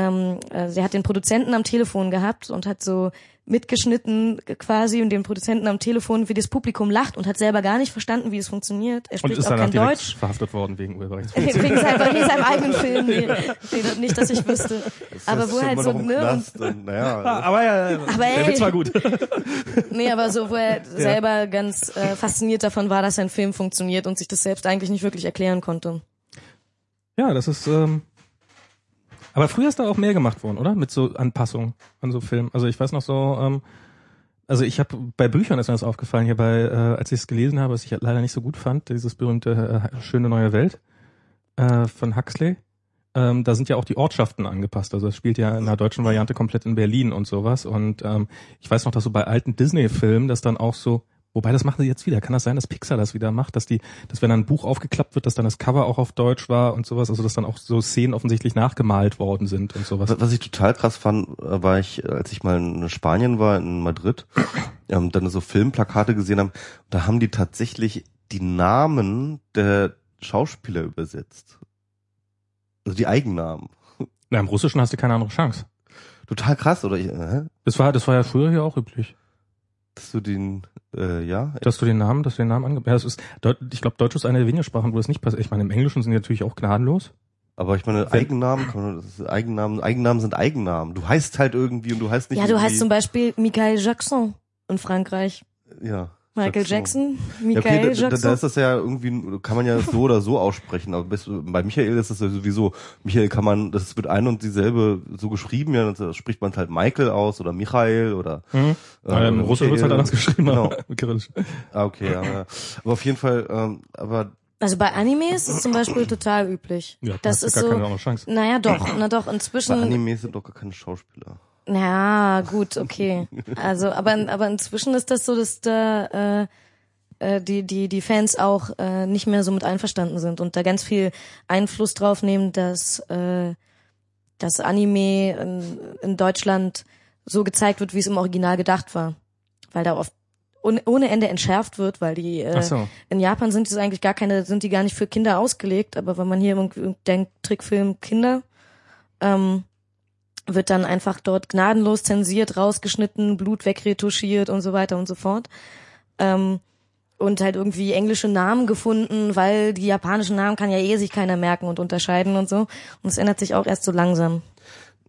ähm, äh, sie hat den Produzenten am Telefon gehabt und hat so mitgeschnitten quasi und den Produzenten am Telefon, wie das Publikum lacht und hat selber gar nicht verstanden, wie es funktioniert. Er Und spricht ist auch kein Deutsch. verhaftet worden wegen Urheberrechts. Wegen seinem, wegen seinem eigenen Film. Nee, nee, nicht, dass ich wüsste. Aber wo er halt so, ne, und, und, naja, aber ja, Aber der. Witz war gut. nee, aber so, wo er selber ganz äh, fasziniert davon war, dass sein Film funktioniert und sich das selbst eigentlich nicht wirklich erklären konnte. Ja, das ist. Ähm, aber früher ist da auch mehr gemacht worden, oder? Mit so Anpassungen an so Filmen. Also ich weiß noch so. Ähm, also ich habe bei Büchern ist mir das aufgefallen hier bei, äh, als ich es gelesen habe, was ich leider nicht so gut fand, dieses berühmte äh, schöne neue Welt äh, von Huxley. Ähm, da sind ja auch die Ortschaften angepasst. Also es spielt ja in der deutschen Variante komplett in Berlin und sowas. Und ähm, ich weiß noch, dass so bei alten Disney-Filmen das dann auch so, wobei das machen sie jetzt wieder. Kann das sein, dass Pixar das wieder macht, dass die, dass wenn ein Buch aufgeklappt wird, dass dann das Cover auch auf Deutsch war und sowas, also dass dann auch so Szenen offensichtlich nachgemalt worden sind und sowas. Was was ich total krass fand, äh, war ich, äh, als ich mal in Spanien war, in Madrid, ähm, dann so Filmplakate gesehen haben, da haben die tatsächlich die Namen der Schauspieler übersetzt. Also die Eigennamen. Na, im Russischen hast du keine andere Chance. Total krass, oder? Ich, äh, Das war, das war ja früher hier auch üblich, dass du den, äh, ja, dass du den Namen, dass du den Namen ange ja, das ist, ich glaube, Deutsch ist eine der wenigen Sprachen, wo das nicht passiert. Ich meine, im Englischen sind die natürlich auch gnadenlos. aber ich meine, Eigennamen, kann man, das ist Eigennamen, Eigennamen sind Eigennamen. Du heißt halt irgendwie und du heißt nicht Ja, du irgendwie, heißt zum Beispiel Michael Jackson in Frankreich. ja. Michael Jackson. Jackson, Ja, Michael okay, da, da, Jackson. da ist das ja irgendwie, kann man ja so oder so aussprechen, aber bei Michael ist das ja sowieso, Michael kann man, das wird ein und dieselbe so geschrieben, ja, dann spricht man halt Michael aus oder Michael oder Mhm. äh, Im Russischen wird halt Michael. anders geschrieben. Genau. Ah, okay, ja, ja. aber auf jeden Fall, ähm, aber Also bei Anime ist es zum Beispiel total üblich. Ja, das ist gar so, keine andere Chance. naja doch, na doch, bei inzwischen, Anime sind doch gar keine Schauspieler. Ja gut, okay. Also, aber, aber inzwischen ist das so, dass da, äh, äh, die, die, die Fans auch äh, nicht mehr so mit einverstanden sind und da ganz viel Einfluss drauf nehmen, dass, äh, dass Anime in, in Deutschland so gezeigt wird, wie es im Original gedacht war. Weil da oft ohne, ohne Ende entschärft wird, weil die äh, so. in Japan sind die eigentlich gar keine, sind die gar nicht für Kinder ausgelegt, aber wenn man hier denkt, Trickfilm Kinder, ähm, wird dann einfach dort gnadenlos zensiert, rausgeschnitten, Blut wegretuschiert und so weiter und so fort. Ähm, und halt irgendwie englische Namen gefunden, weil die japanischen Namen kann ja eh sich keiner merken und unterscheiden und so. Und es ändert sich auch erst so langsam.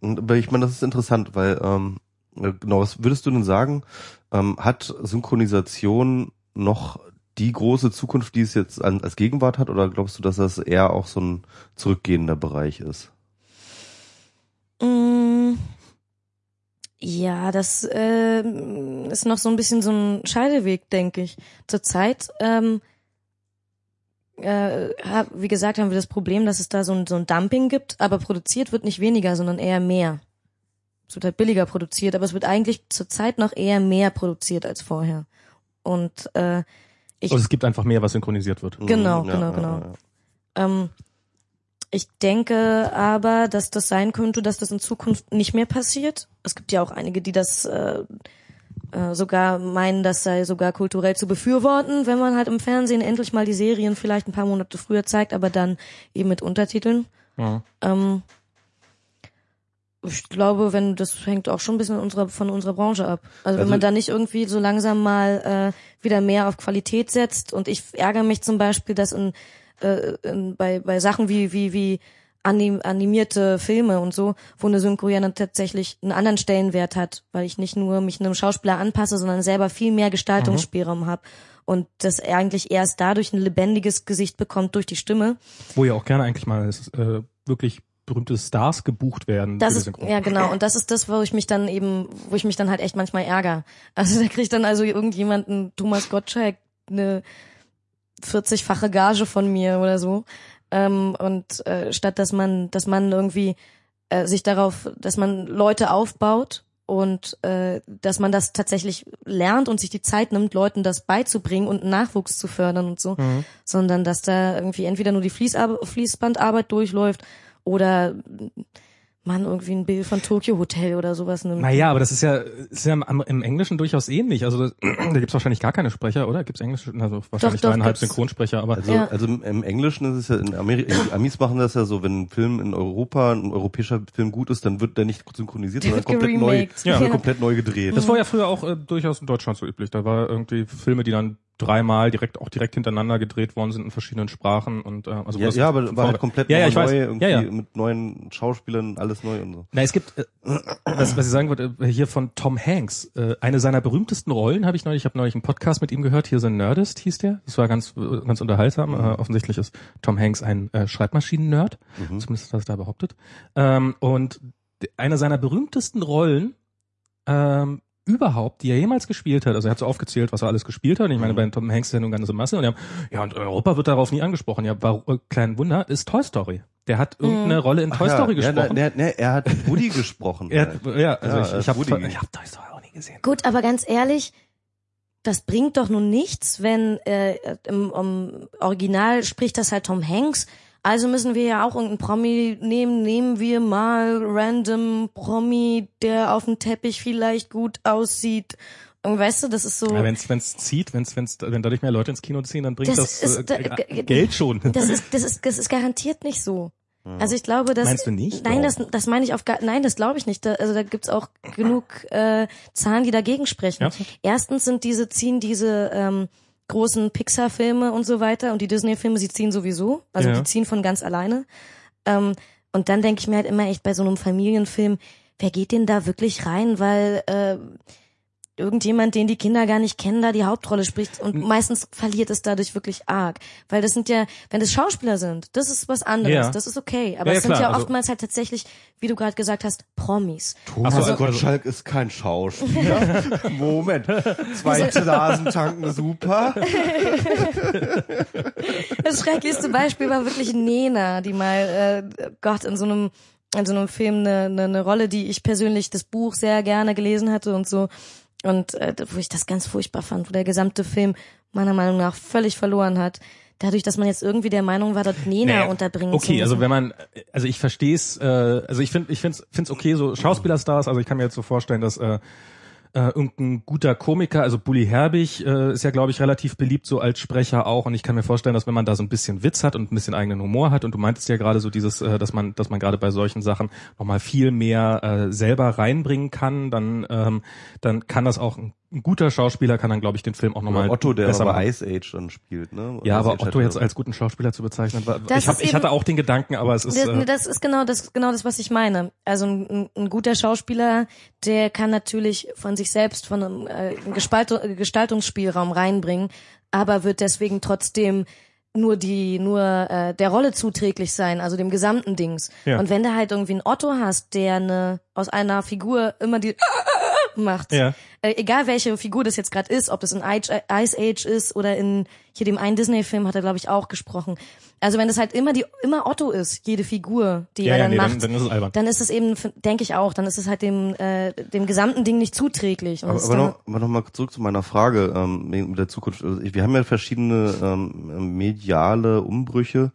Aber ich meine, das ist interessant, weil, ähm, äh, genau, was würdest du denn sagen, ähm, hat Synchronisation noch die große Zukunft, die es jetzt an, als Gegenwart hat, oder glaubst du, dass das eher auch so ein zurückgehender Bereich ist? Mm, Ja, das äh, ist noch so ein bisschen so ein Scheideweg, denke ich. Zurzeit, ähm, äh, hab, wie gesagt, haben wir das Problem, dass es da so ein, so ein Dumping gibt, aber produziert wird nicht weniger, sondern eher mehr. Es wird halt billiger produziert, aber es wird eigentlich zurzeit noch eher mehr produziert als vorher. Und äh, ich Also es gibt einfach mehr, was synchronisiert wird. Genau, Mhm, ja, genau, ja, genau. ja, ja. Ähm, ich denke aber, dass das sein könnte, dass das in Zukunft nicht mehr passiert. Es gibt ja auch einige, die das äh, äh, sogar meinen, das sei sogar kulturell zu befürworten, wenn man halt im Fernsehen endlich mal die Serien vielleicht ein paar Monate früher zeigt, aber dann eben mit Untertiteln. Ja. Ähm, ich glaube, wenn das hängt auch schon ein bisschen unserer, von unserer Branche ab. Also, wenn Also- man da nicht irgendwie so langsam mal äh, wieder mehr auf Qualität setzt und ich ärgere mich zum Beispiel, dass in, äh, in, bei, bei Sachen wie wie wie anim, animierte Filme und so, wo eine Synchro ja dann tatsächlich einen anderen Stellenwert hat, weil ich nicht nur mich einem Schauspieler anpasse, sondern selber viel mehr Gestaltungsspielraum habe und das eigentlich erst dadurch ein lebendiges Gesicht bekommt durch die Stimme. Wo ja auch gerne eigentlich mal es, äh, wirklich berühmte Stars gebucht werden. Das ist, ja genau, und das ist das, wo ich mich dann eben, wo ich mich dann halt echt manchmal ärgere. Also da kriegt dann also irgendjemanden, Thomas Gottschalk, eine 40-fache Gage von mir oder so. Ähm, und äh, statt dass man, dass man irgendwie äh, sich darauf, dass man Leute aufbaut und äh, dass man das tatsächlich lernt und sich die Zeit nimmt, Leuten das beizubringen und Nachwuchs zu fördern und so, Mhm. sondern dass da irgendwie entweder nur die Fließar Fließbandarbeit durchläuft oder man irgendwie ein Bild von Tokyo Hotel oder sowas nimmt. Naja, aber das ist ja, ist ja im, im Englischen durchaus ähnlich. Also das, da gibt's wahrscheinlich gar keine Sprecher, oder? Gibt's Englisch? Also wahrscheinlich doch, dreieinhalb. Synchronsprecher, aber Also, Ja. also im, im Englischen ist es ja in Amerika, die Amis machen das ja so, wenn ein Film in Europa, ein europäischer Film gut ist, dann wird der nicht synchronisiert, Der sondern wird komplett neu. Ja. wird komplett neu gedreht. das war ja früher auch äh, durchaus in Deutschland so üblich. Da war irgendwie Filme, die dann dreimal direkt auch direkt hintereinander gedreht worden sind in verschiedenen Sprachen und äh, also ja, ja, aber war halt komplett ja, ja, neu, weiß. irgendwie Ja, ja. mit neuen Schauspielern, alles neu und so. Na, es gibt, äh, was, was ich sagen wollte, äh, hier von Tom Hanks, äh, eine seiner berühmtesten Rollen habe ich neulich, ich habe neulich einen Podcast mit ihm gehört, hier so ein Nerdist hieß der, das war ganz äh, ganz unterhaltsam, äh, offensichtlich ist Tom Hanks ein äh, Schreibmaschinen-Nerd, zumindest hat er es da behauptet, ähm, und eine seiner berühmtesten Rollen ähm, überhaupt, die er jemals gespielt hat, also er hat so aufgezählt, was er alles gespielt hat, und ich meine, bei Tom Hanks ist ja nun ganze Masse, und die haben, ja, und Europa wird darauf nie angesprochen, ja, war, äh, kleinen Wunder, ist Toy Story. Der hat irgendeine Rolle in Toy Ach Story ja, gesprochen. Ja, ne, ne, er hat Woody gesprochen. Er hat, ja, also Ja, ich, er ich habe hab Toy Story auch nie gesehen. Gut, aber ganz ehrlich, das bringt doch nun nichts, wenn äh, im, im Original spricht das halt Tom Hanks. Also müssen wir ja auch irgendeinen Promi nehmen. Nehmen wir mal random Promi, der auf dem Teppich vielleicht gut aussieht. Und weißt du, das ist so. Ja, wenn's wenn's zieht, wenn's wenn's wenn dadurch mehr Leute ins Kino ziehen, dann bringt Das das, ist, äh, da- äh, Geld schon. Das ist, das ist, das ist garantiert nicht so. Also ich glaube, dass Meinst du nicht? Nein, das, das meine ich auf gar, nein, das glaube ich nicht. Da, also da gibt's auch genug äh, Zahlen, die dagegen sprechen. Ja. Erstens sind diese ziehen diese ähm, großen Pixar-Filme und so weiter und die Disney-Filme, sie ziehen sowieso, also Ja. die ziehen von ganz alleine. Ähm, und dann denke ich mir halt immer echt bei so einem Familienfilm, wer geht denn da wirklich rein, weil äh, irgendjemand, den die Kinder gar nicht kennen, da die Hauptrolle spricht und meistens verliert es dadurch wirklich arg, weil das sind ja, wenn das Schauspieler sind, das ist was anderes, Ja. das ist okay, aber Ja, ja, es sind klar, ja also- oftmals halt tatsächlich, wie du gerade gesagt hast, Promis. Thomas also- Gottschalk ist kein Schauspieler. Moment. Zweite Nasen tanken super. Das schrecklichste Beispiel war wirklich Nena, die mal, äh, Gott, in so einem in so einem Film eine, eine, eine Rolle, die ich persönlich das Buch sehr gerne gelesen hatte und so. Und äh, wo ich das ganz furchtbar fand, wo der gesamte Film meiner Meinung nach völlig verloren hat. Dadurch, dass man jetzt irgendwie der Meinung war, dort Nena Naja, unterbringen zu Okay, also wenn man, also ich verstehe es, äh, also ich finde, ich finde es okay, so Schauspielerstars, also ich kann mir jetzt so vorstellen, dass äh, äh, irgendein guter Komiker, also Bully Herbig äh, ist ja, glaube ich, relativ beliebt so als Sprecher auch. Und ich kann mir vorstellen, dass wenn man da so ein bisschen Witz hat und ein bisschen eigenen Humor hat und du meintest ja gerade so dieses, äh, dass man, dass man gerade bei solchen Sachen nochmal viel mehr äh, selber reinbringen kann, dann, ähm, dann kann das auch ein, ein guter Schauspieler kann dann, glaube ich, den Film auch nochmal Otto, der besser aber machen. Ice Age dann spielt, ne? Ja, Ice aber Otto jetzt ja- als guten Schauspieler zu bezeichnen, war, ich, hab, ist ich eben- hatte auch den Gedanken, aber es ist Das, äh, das ist genau das, genau das, was ich meine. Also ein, ein- guter Schauspieler, der kann natürlich von sich selbst von einem äh, Gestaltungsspielraum reinbringen, aber wird deswegen trotzdem nur die nur äh, der Rolle zuträglich sein, also dem gesamten Dings. Ja. Und wenn du halt irgendwie einen Otto hast, der eine aus einer Figur immer die macht, Ja. äh, egal welche Figur das jetzt gerade ist, ob das in Ice Age ist oder in hier dem einen Disney-Film hat er glaube ich auch gesprochen. Also wenn das halt immer die immer Otto ist, jede Figur, die Ja, er ja, dann nee, dann- macht, dann ist es albern. dann ist es eben, denke ich auch, dann ist es halt dem äh, dem gesamten Ding nicht zuträglich. Und Aber, es aber, dann- noch, aber noch mal zurück zu meiner Frage ähm, mit der Zukunft. Also wir haben ja verschiedene ähm, mediale Umbrüche,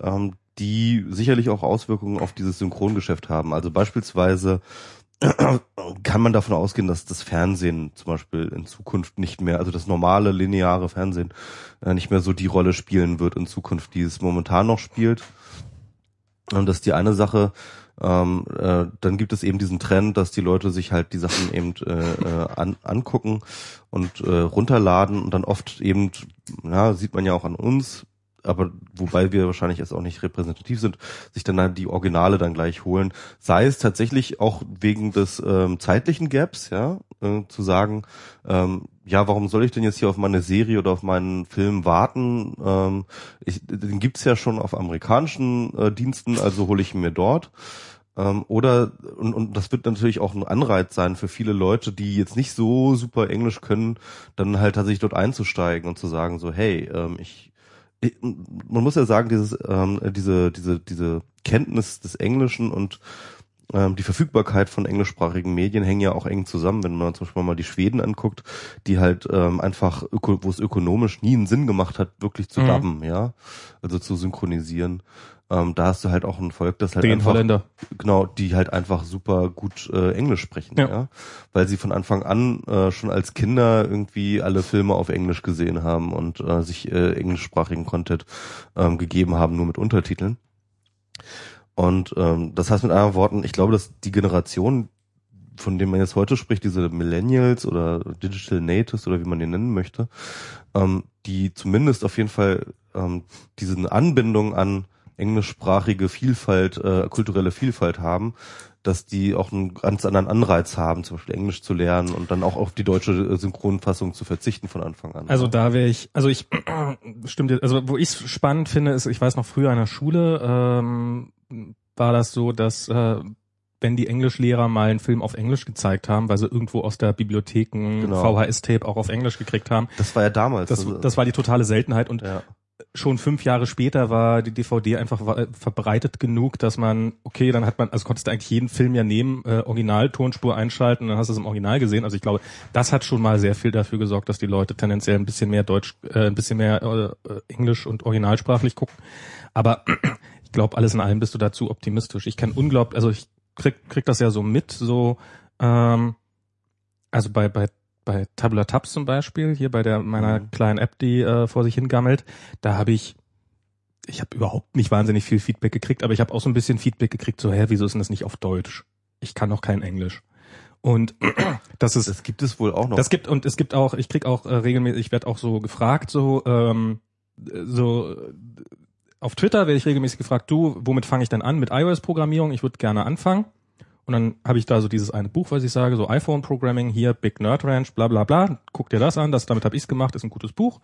ähm, die sicherlich auch Auswirkungen auf dieses Synchrongeschäft haben. Also beispielsweise kann man davon ausgehen, dass das Fernsehen zum Beispiel in Zukunft nicht mehr, also das normale lineare Fernsehen, äh, nicht mehr so die Rolle spielen wird in Zukunft, die es momentan noch spielt. Und das ist die eine Sache. Ähm, äh, dann gibt es eben diesen Trend, dass die Leute sich halt die Sachen eben äh, äh, an, angucken und äh, runterladen und dann oft eben, ja, sieht man ja auch an uns, aber wobei wir wahrscheinlich jetzt auch nicht repräsentativ sind, sich dann die Originale dann gleich holen. Sei es tatsächlich auch wegen des ähm, zeitlichen Gaps, ja, äh, zu sagen, ähm, ja, warum soll ich denn jetzt hier auf meine Serie oder auf meinen Film warten? Ähm, ich, den gibt's ja schon auf amerikanischen äh, Diensten, also hole ich ihn mir dort. Ähm, oder, und, und das wird natürlich auch ein Anreiz sein für viele Leute, die jetzt nicht so super Englisch können, dann halt tatsächlich dort einzusteigen und zu sagen so, hey, ähm, ich, man muss ja sagen, dieses, ähm, diese, diese, diese Kenntnis des Englischen und die Verfügbarkeit von englischsprachigen Medien hängen ja auch eng zusammen, wenn man zum Beispiel mal die Schweden anguckt, die halt ähm, einfach, wo es ökonomisch nie einen Sinn gemacht hat, wirklich zu Mhm. dubben, ja, also zu synchronisieren. Ähm, da hast du halt auch ein Volk, das halt Den einfach, Holländer. genau, die halt einfach super gut äh, Englisch sprechen, Ja. ja. weil sie von Anfang an äh, schon als Kinder irgendwie alle Filme auf Englisch gesehen haben und äh, sich äh, englischsprachigen Content ähm, gegeben haben, nur mit Untertiteln. Und ähm, das heißt mit anderen Worten, ich glaube, dass die Generation, von dem man jetzt heute spricht, diese Millennials oder Digital Natives oder wie man die nennen möchte, ähm, die zumindest auf jeden Fall ähm, diese Anbindung an englischsprachige Vielfalt, äh, kulturelle Vielfalt haben, dass die auch einen ganz anderen Anreiz haben, zum Beispiel Englisch zu lernen und dann auch auf die deutsche äh, Synchronfassung zu verzichten von Anfang an. Also da wäre ich, also ich stimmt, also wo ich es spannend finde, ist, ich weiß noch früher an der Schule ähm, war das so, dass äh, wenn die Englischlehrer mal einen Film auf Englisch gezeigt haben, weil sie irgendwo aus der Bibliothek ein Genau. VHS-Tape auch auf Englisch gekriegt haben, das war ja damals. das, also, das war die totale Seltenheit und ja. schon fünf Jahre später war die DVD einfach verbreitet genug, dass man, okay, dann hat man, also konntest du eigentlich jeden Film ja nehmen, äh, Original-Tonspur einschalten, dann hast du es im Original gesehen. Also ich glaube, das hat schon mal sehr viel dafür gesorgt, dass die Leute tendenziell ein bisschen mehr Deutsch, äh, ein bisschen mehr äh, äh, Englisch und originalsprachlich gucken. Aber glaube, alles in allem bist du dazu optimistisch. Ich kann unglaublich, also ich krieg, krieg das ja so mit, so, ähm, also bei, bei bei Tabula Tabs zum Beispiel, hier bei der meiner Mhm. kleinen App, die äh, vor sich hingammelt, da habe ich ich habe überhaupt nicht wahnsinnig viel Feedback gekriegt, aber ich habe auch so ein bisschen Feedback gekriegt, so, hä, wieso ist denn das nicht auf Deutsch? Ich kann noch kein Englisch. Und das ist Das gibt es wohl auch noch. das gibt und es gibt auch, ich krieg auch äh, regelmäßig, ich werde auch so gefragt, so ähm, so auf Twitter werde ich regelmäßig gefragt, du, womit fange ich denn an mit iOS-Programmierung? Ich würde gerne anfangen. Und dann habe ich da so dieses eine Buch, was ich sage, so iPhone-Programming, hier Big Nerd Ranch, bla bla bla. Guck dir das an, das damit habe ich's gemacht, ist ein gutes Buch,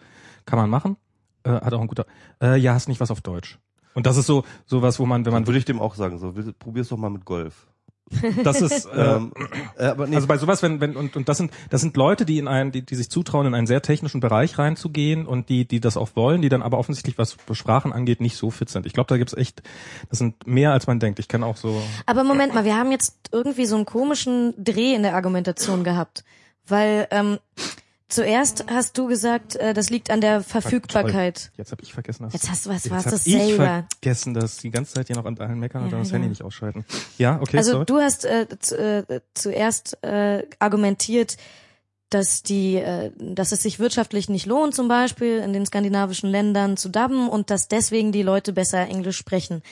kann man machen. Äh, hat auch ein guter. Äh, ja, hast nicht was auf Deutsch. Und das ist so sowas, wo man, wenn man würde ich dem auch sagen, so, probier's doch mal mit Golf. Das ist äh, Ähm, äh, aber nee, Also bei sowas, wenn, wenn, und, und das sind, das sind Leute, die in einen, die, die sich zutrauen, in einen sehr technischen Bereich reinzugehen und die, die das auch wollen, die dann aber offensichtlich, was Sprachen angeht, nicht so fit sind. Ich glaube, da gibt's echt, das sind mehr als man denkt. Ich kenne auch so. Aber Moment mal, wir haben jetzt irgendwie so einen komischen Dreh in der Argumentation gehabt. Weil ähm, zuerst hast du gesagt, äh, das liegt an der Verfügbarkeit. Jetzt habe ich vergessen, dass. Jetzt hast du was, jetzt hab das ich selber. vergessen, dass die ganze Zeit hier noch an allen meckern und Ja, dann das ja. Handy nicht ausschalten. Ja, okay, Also sorry. du hast äh, zu, äh, zuerst äh, argumentiert, dass die, äh, dass es sich wirtschaftlich nicht lohnt, zum Beispiel in den skandinavischen Ländern zu dubben und dass deswegen die Leute besser Englisch sprechen.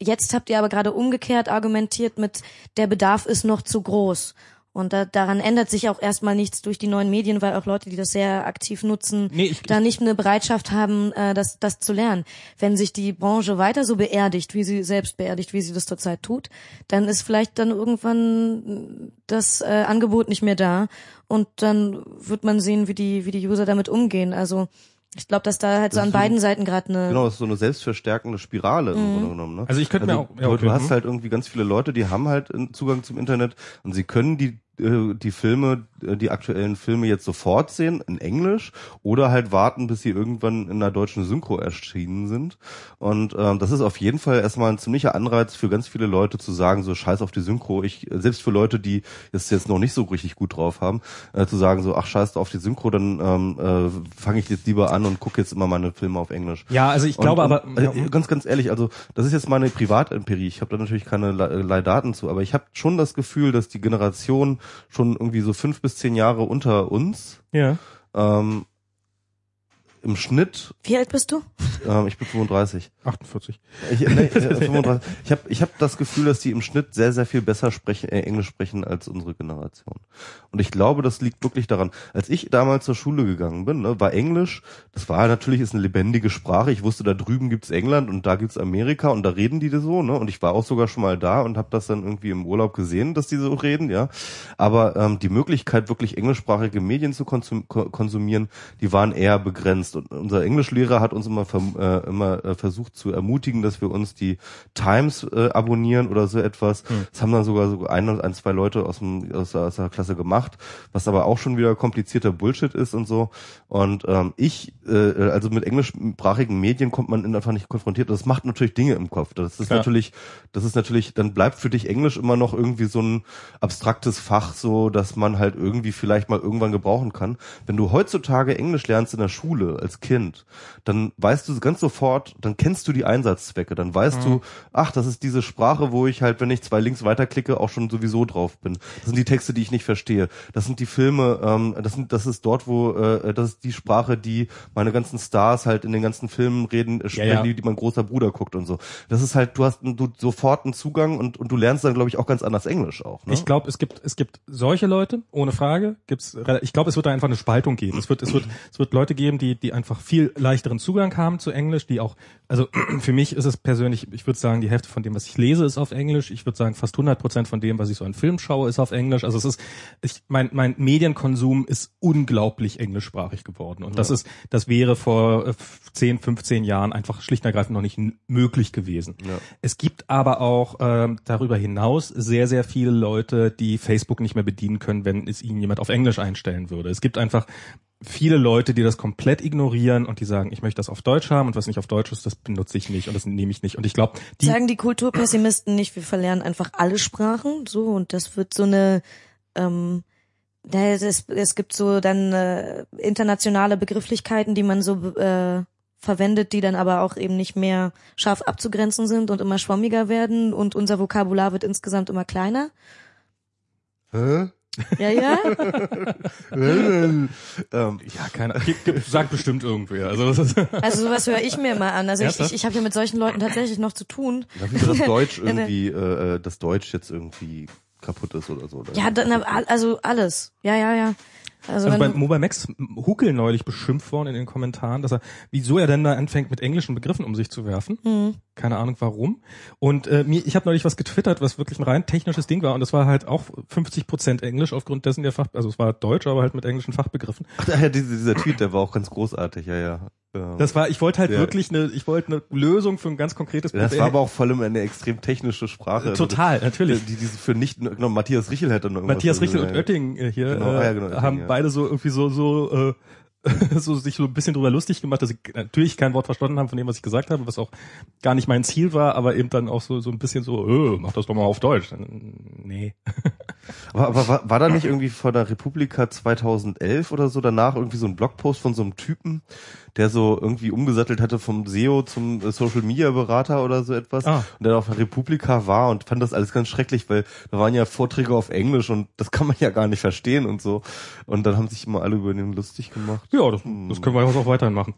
Jetzt habt ihr aber gerade umgekehrt argumentiert mit, der Bedarf ist noch zu groß. Und da, daran ändert sich auch erstmal nichts durch die neuen Medien, weil auch Leute, die das sehr aktiv nutzen, Nee, ich- da nicht eine Bereitschaft haben, äh, das, das zu lernen. Wenn sich die Branche weiter so beerdigt, wie sie selbst beerdigt, wie sie das zurzeit tut, dann ist vielleicht dann irgendwann das äh, Angebot nicht mehr da und dann wird man sehen, wie die, wie die User damit umgehen. Also ich glaube, dass da halt so an ist so- beiden Seiten gerade eine genau, das ist so eine selbstverstärkende Spirale im Grunde genommen. Ne? Also ich könnte mir auch- ja, du, okay, du hast hm. halt irgendwie ganz viele Leute, die haben halt einen Zugang zum Internet und sie können die äh, die Filme, äh, die aktuellen Filme jetzt sofort sehen in Englisch oder halt warten, bis sie irgendwann in einer deutschen Synchro erschienen sind. Und ähm, das ist auf jeden Fall erstmal ein ziemlicher Anreiz für ganz viele Leute zu sagen, so scheiß auf die Synchro. Ich selbst für Leute, die es jetzt noch nicht so richtig gut drauf haben, äh, zu sagen so, ach scheiß auf die Synchro, dann ähm, äh, fange ich jetzt lieber an und gucke jetzt immer meine Filme auf Englisch. Ja, also ich glaube und, aber, und, äh, ganz, ganz ehrlich, also das ist jetzt meine Privatempirie. Ich habe da natürlich keine Le- Leihdaten zu, aber ich habe schon das Gefühl, dass die Generation schon irgendwie so fünf bis zehn Jahre unter uns ja. ähm, im Schnitt Wie alt bist du? Ähm, ich bin 35. 48. Ich, nee, äh, 35. Ich habe ich hab das Gefühl, dass die im Schnitt sehr, sehr viel besser sprechen, äh, Englisch sprechen als unsere Generation. Und ich glaube, das liegt wirklich daran. Als ich damals zur Schule gegangen bin, ne, war Englisch, das war natürlich ist eine lebendige Sprache. Ich wusste, da drüben gibt's England und da gibt's Amerika und da reden die so, ne? Und ich war auch sogar schon mal da und habe das dann irgendwie im Urlaub gesehen, dass die so reden, ja. Aber ähm, die Möglichkeit, wirklich englischsprachige Medien zu konsum konsumieren, die waren eher begrenzt. Unser Englischlehrer hat uns immer, äh, immer äh, versucht zu ermutigen, dass wir uns die Times äh, abonnieren oder so etwas. Hm. Das haben dann sogar so ein, ein zwei Leute aus, dem, aus, der, aus der Klasse gemacht, was aber auch schon wieder komplizierter Bullshit ist und so. Und ähm, ich, äh, also mit englischsprachigen Medien kommt man einfach nicht konfrontiert. Das macht natürlich Dinge im Kopf. Das ist Klar. natürlich, das ist natürlich, dann bleibt für dich Englisch immer noch irgendwie so ein abstraktes Fach, so dass man halt irgendwie vielleicht mal irgendwann gebrauchen kann. Wenn du heutzutage Englisch lernst in der Schule als Kind, dann weißt du ganz sofort, dann kennst du die Einsatzzwecke, dann weißt mhm. du, ach, das ist diese Sprache, wo ich halt, wenn ich zwei Links weiterklicke, auch schon sowieso drauf bin. Das sind die Texte, die ich nicht verstehe. Das sind die Filme, ähm, das sind, das ist dort, wo, äh, das ist die Sprache, die meine ganzen Stars halt in den ganzen Filmen reden, äh, ja, ja. Die, die mein großer Bruder guckt und so. Das ist halt, du hast du sofort einen Zugang und, und du lernst dann, glaube ich, auch ganz anders Englisch auch. Ne? Ich glaube, es gibt, es gibt solche Leute, ohne Frage, gibt's, ich glaube, es wird da einfach eine Spaltung geben. Es wird, es wird, es wird Leute geben, die, die einfach viel leichteren Zugang haben zu Englisch, die auch, also für mich ist es persönlich, ich würde sagen, die Hälfte von dem, was ich lese, ist auf Englisch. Ich würde sagen, fast 100 Prozent von dem, was ich so an Film schaue, ist auf Englisch. Also es ist, ich, mein, mein Medienkonsum ist unglaublich englischsprachig geworden. Und ja. das ist, das wäre vor 10, äh, 15 Jahren einfach schlicht und ergreifend noch nicht möglich gewesen. Ja. Es gibt aber auch ähm, darüber hinaus sehr, sehr viele Leute, die Facebook nicht mehr bedienen können, wenn es ihnen jemand auf Englisch einstellen würde. Es gibt einfach viele Leute, die das komplett ignorieren und die sagen, ich möchte das auf Deutsch haben und was nicht auf Deutsch ist, das benutze ich nicht und das nehme ich nicht. Und ich glaube, die sagen die Kulturpessimisten nicht, wir verlernen einfach alle Sprachen, so und das wird so eine ähm, es, es gibt so dann äh, internationale Begrifflichkeiten, die man so äh, verwendet, die dann aber auch eben nicht mehr scharf abzugrenzen sind und immer schwammiger werden und unser Vokabular wird insgesamt immer kleiner. Hä? Ja, ja. ähm, ja, keine Ahnung. Sagt bestimmt irgendwer. Also, also sowas höre ich mir mal an. Also ich, ich, ich habe ja mit solchen Leuten tatsächlich noch zu tun. Ja, wie das Deutsch irgendwie, äh, äh, das Deutsch jetzt irgendwie kaputt ist oder so. Oder? Ja, dann, also alles. Ja, ja, ja. Also, also bei Mobile Max Huckel neulich beschimpft worden in den Kommentaren, dass er, wieso er denn da anfängt mit englischen Begriffen um sich zu werfen. Mhm. Keine Ahnung warum. Und äh, mir, ich habe neulich was getwittert, was wirklich ein rein technisches Ding war und das war halt auch 50 Prozent Englisch aufgrund dessen der Fach, also es war Deutsch, aber halt mit englischen Fachbegriffen. Ach ja, dieser, dieser Tweet, der war auch ganz großartig, ja, ja. Das war, ich wollte halt ja. wirklich eine, ich wollte eine Lösung für ein ganz konkretes Problem. Das war aber auch vor allem eine extrem technische Sprache. Total, also, natürlich. Die, diese für nicht, genau, Matthias Richel hätte noch irgendwas. Matthias Richel und Oetting äh, hier genau, äh, ja, genau, Oetting, haben ja. beide so irgendwie so, so, äh, so sich so ein bisschen drüber lustig gemacht, dass sie natürlich kein Wort verstanden haben von dem, was ich gesagt habe, was auch gar nicht mein Ziel war, aber eben dann auch so so ein bisschen so, äh, mach das doch mal auf Deutsch. Nee. Aber, aber war, war da nicht irgendwie vor der Republika 2011 oder so danach irgendwie so ein Blogpost von so einem Typen, der so irgendwie umgesattelt hatte vom SEO zum äh, Social Media Berater oder so etwas ah. und der auf der Republika war und fand das alles ganz schrecklich, weil da waren ja Vorträge auf Englisch und das kann man ja gar nicht verstehen und so. Und dann haben sich immer alle über den lustig gemacht. Ja, das, hm. das können wir auch weiterhin machen.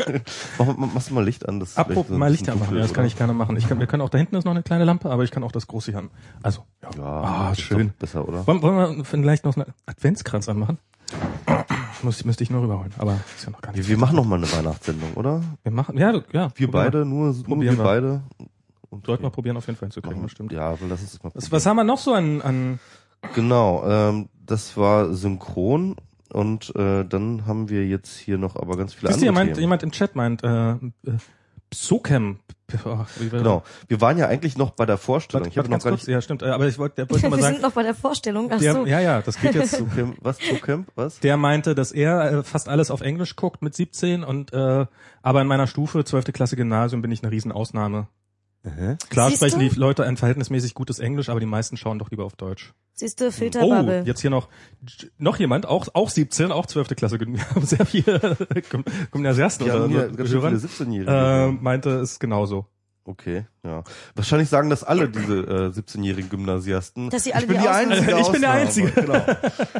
mach, mach, mal Licht an. Das Apropos so mal Licht anmachen, ja, das kann ich gerne machen. Ich kann, wir können auch da hinten ist noch eine kleine Lampe, aber ich kann auch das große hier an. Also, ja, ja ah, schön. Besser, oder? Wollen, wollen wir vielleicht noch einen Adventskranz anmachen? Muss, müsste ich nur rüberholen, aber ist ja noch gar nicht. Wir, wir machen noch mal eine Weihnachtssendung, oder? Wir machen, ja, ja. Wir beide, nur, nur wir, wir beide. Und Sollten wir probieren, auf jeden Fall hinzukriegen, das stimmt. Ja, aber lass uns das mal probieren. Was haben wir noch so an, an Genau, ähm, das war synchron und äh, dann haben wir jetzt hier noch aber ganz viele Siehst andere jemand, jemand im Chat meint, äh, äh, Psocam. Genau. Wir waren ja eigentlich noch bei der Vorstellung. Warte, ich habe noch gar kurz, nicht. Ja, stimmt. Aber ich wollte, der wollte mal sagen. Wir sind noch bei der Vorstellung. Ach der, so. Ja, ja, das geht jetzt. Zucamp, was? Zucamp? Was? Der meinte, dass er äh, fast alles auf Englisch guckt mit 17 und äh, aber in meiner Stufe 12. Klasse Gymnasium bin ich eine Riesenausnahme. Mhm. Klar Siehst sprechen du? die Leute ein verhältnismäßig gutes Englisch, aber die meisten schauen doch lieber auf Deutsch. Siehst du, Filterbubble. Oh, jetzt hier noch noch jemand, auch auch 17, auch 12. Klasse, wir haben sehr viele Gymnasiasten ja, oder ganz viele 17-Jährige. Äh, meinte es genauso. Okay, ja. Wahrscheinlich sagen das alle diese äh, 17-jährigen Gymnasiasten. Dass sie alle ich bin die, die einzige Ich bin der Einzige. Genau.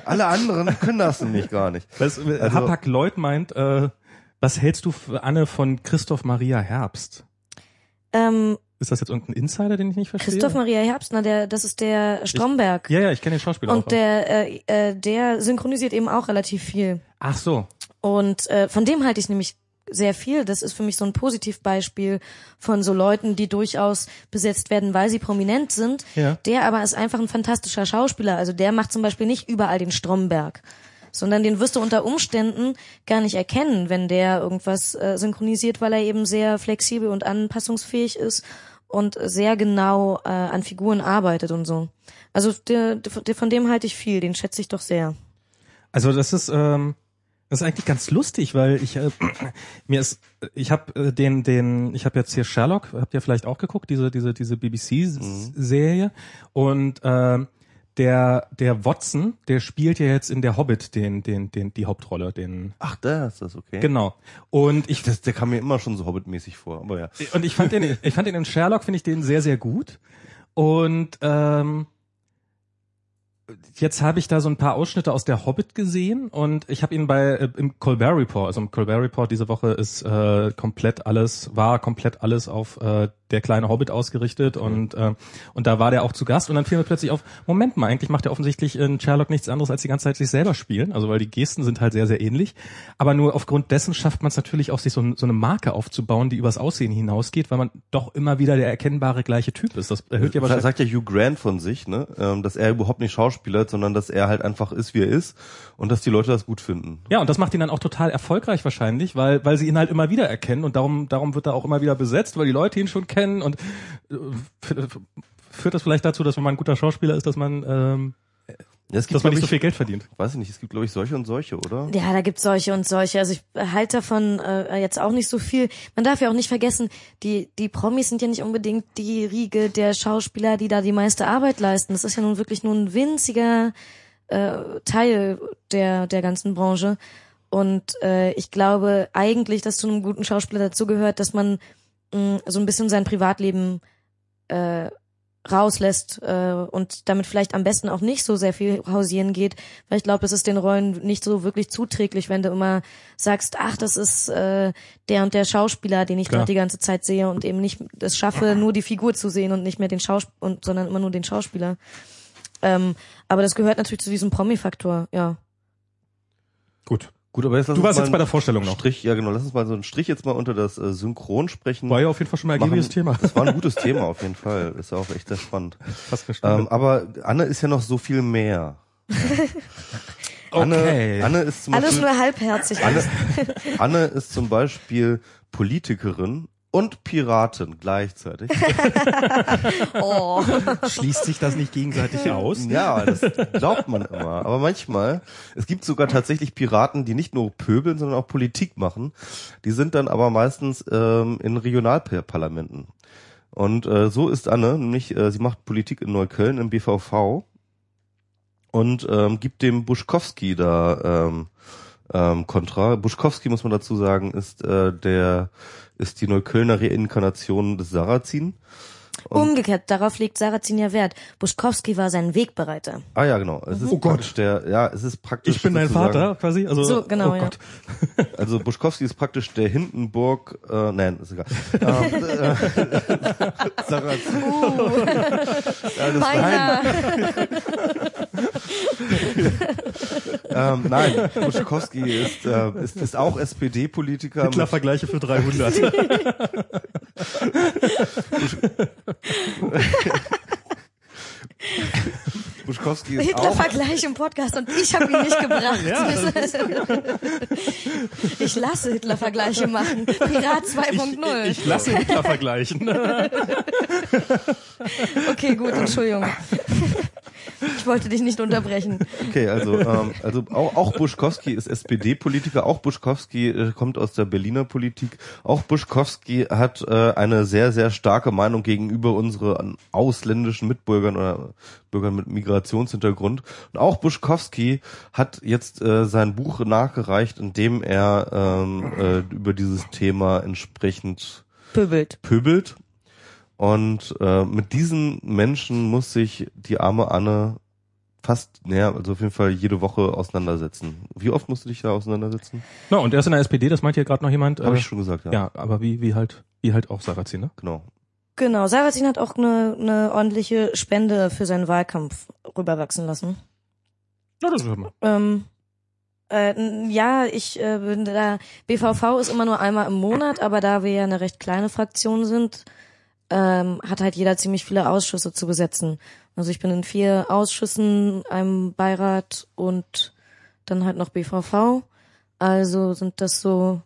Alle anderen können das nämlich gar nicht. Das, äh, also, Hapag Lloyd meint, äh, Was hältst du für Anne von Christoph Maria Herbst? Ähm, Ist das jetzt irgendein Insider, den ich nicht verstehe? Christoph Maria Herbst, na, der, das ist der Stromberg. Ja, ja, ich kenne den Schauspieler auch. und der, äh, äh, der synchronisiert eben auch relativ viel. Ach so. Und äh, von dem halte ich nämlich sehr viel. Das ist für mich so ein Positivbeispiel von so Leuten, die durchaus besetzt werden, weil sie prominent sind. Ja. Der aber ist einfach ein fantastischer Schauspieler. Also der macht zum Beispiel nicht überall den Stromberg, sondern den wirst du unter Umständen gar nicht erkennen, wenn der irgendwas äh, synchronisiert, weil er eben sehr flexibel und anpassungsfähig ist und sehr genau äh, an Figuren arbeitet und so. Also der, der, von dem halte ich viel, den schätze ich doch sehr. Also das ist ähm, das ist eigentlich ganz lustig, weil ich äh, mir ist ich habe äh, den den ich habe jetzt hier Sherlock, habt ihr vielleicht auch geguckt, diese diese diese BBC Serie und ähm, der der Watson, der spielt ja jetzt in der Hobbit den den den die Hauptrolle, den Ach, da ist das okay. genau. Und ich Das, der kam mir immer schon so Hobbit-mäßig vor, aber ja. und ich fand den ich fand den in Sherlock finde ich den sehr sehr gut und ähm, jetzt habe ich da so ein paar Ausschnitte aus der Hobbit gesehen und ich habe ihn bei äh, im Colbert Report, also im Colbert Report diese Woche ist äh, komplett alles war komplett alles auf äh, der kleine Hobbit ausgerichtet und äh, und da war der auch zu Gast und dann fiel mir plötzlich auf Moment mal, eigentlich macht er offensichtlich in Sherlock nichts anderes als die ganze Zeit sich selber spielen, also weil die Gesten sind halt sehr sehr ähnlich, aber nur aufgrund dessen schafft man es natürlich auch sich so, so eine Marke aufzubauen, die übers Aussehen hinausgeht, weil man doch immer wieder der erkennbare gleiche Typ ist. Das erhöht ja wahrscheinlich sagt ja Hugh Grant von sich, ne, ähm, dass er überhaupt nicht schauspielert, sondern dass er halt einfach ist, wie er ist und dass die Leute das gut finden. Ja, und das macht ihn dann auch total erfolgreich wahrscheinlich, weil, weil sie ihn halt immer wieder erkennen und darum, darum wird er auch immer wieder besetzt, weil die Leute ihn schon kennen und äh, führt das vielleicht dazu, dass wenn man ein guter Schauspieler ist, dass man, ähm, Ja, es dass man nicht so ich, viel Geld verdient. Weiß ich nicht, es gibt glaube ich solche und solche, oder? Ja, da gibt's solche und solche. Also ich halte davon äh, jetzt auch nicht so viel. Man darf ja auch nicht vergessen, die die Promis sind ja nicht unbedingt die Riege der Schauspieler, die da die meiste Arbeit leisten. Das ist ja nun wirklich nur ein winziger äh, Teil der der ganzen Branche. Und äh, ich glaube eigentlich, dass zu einem guten Schauspieler dazu gehört, dass man mh, so ein bisschen sein Privatleben äh, rauslässt äh, und damit vielleicht am besten auch nicht so sehr viel hausieren geht, weil ich glaube, das ist den Rollen nicht so wirklich zuträglich, wenn du immer sagst, ach, das ist äh, der und der Schauspieler, den ich dort die ganze Zeit sehe und eben nicht es schaffe, nur die Figur zu sehen und nicht mehr den Schaus und sondern immer nur den Schauspieler. Ähm, aber das gehört natürlich zu diesem Promi-Faktor, ja. Gut. Gut, aber jetzt lass Du uns warst mal jetzt bei der einen Vorstellung noch. Strich, ja genau, lass uns mal so einen Strich jetzt mal unter das äh, Synchron sprechen. War ja auf jeden Fall schon mal ein ergiebiges Thema. Das war ein gutes Thema auf jeden Fall. Ist ja auch echt sehr spannend. Fast Ähm, aber Anne ist ja noch so viel mehr. Anne, okay. Anne ist zum Alles Beispiel, nur halbherzig. Anne, Anne ist zum Beispiel Politikerin und Piratin gleichzeitig. Oh. Schließt sich das nicht gegenseitig aus? Ja, das glaubt man immer. Aber manchmal, es gibt sogar tatsächlich Piraten, die nicht nur pöbeln, sondern auch Politik machen. Die sind dann aber meistens ähm, in Regionalparlamenten. Und äh, so ist Anne, nämlich äh, sie macht Politik in Neukölln im BVV und ähm, gibt dem Buschkowski da ähm, ähm, Kontra. Buschkowski, muss man dazu sagen, ist äh, der ist die Neuköllner Reinkarnation des Sarrazin. Umgekehrt, darauf legt Sarrazin ja Wert. Buschkowski war sein Wegbereiter. Ah ja, genau. Es ist Oh Gott. der, ja, es ist praktisch. Ich bin dein Vater, quasi. Also, So, genau, oh ja. Gott. Also Buschkowski ist praktisch der Hindenburg, äh, nein, ist egal. ähm, äh, Sarrazin. ja, das Meiner. ähm, nein, Buschkowski ist, äh, ist, ist auch SPD-Politiker. Hitler-Vergleiche für 300. ハハハハ! Buschkowski ist auch, Hitler-Vergleich im Podcast und ich habe ihn nicht gebracht. ich lasse Hitler-Vergleiche machen. Pirat 2.0. Ich lasse Hitler vergleichen. Okay, gut, Entschuldigung. Ich wollte dich nicht unterbrechen. okay, also, ähm, also auch, auch Buschkowski ist SPD-Politiker, auch Buschkowski äh, kommt aus der Berliner Politik, auch Buschkowski hat äh, eine sehr, sehr starke Meinung gegenüber unseren ausländischen Mitbürgern oder Bürgern mit Migrationshintergrund. Und auch Buschkowski hat jetzt äh, sein Buch nachgereicht, in dem er ähm, äh, über dieses Thema entsprechend Pöbelt. pöbelt. Und äh, mit diesen Menschen muss sich die arme Anne fast, naja, also auf jeden Fall jede Woche auseinandersetzen. Wie oft musst du dich da auseinandersetzen? Na, und er ist in der SPD, das meint hier gerade noch jemand. Habe äh, ich schon gesagt, ja. ja, aber wie, wie halt, wie halt auch Sarrazin, ne? Genau. Genau, Sarrazin hat auch eine, eine ordentliche Spende für seinen Wahlkampf rüberwachsen lassen. Na, das ist immer. Ähm, äh, ja, ich äh, bin da. BVV ist immer nur einmal im Monat, aber da wir ja eine recht kleine Fraktion sind, ähm, hat halt jeder ziemlich viele Ausschüsse zu besetzen. Also ich bin in vier Ausschüssen, einem Beirat und dann halt noch BVV. Also sind das so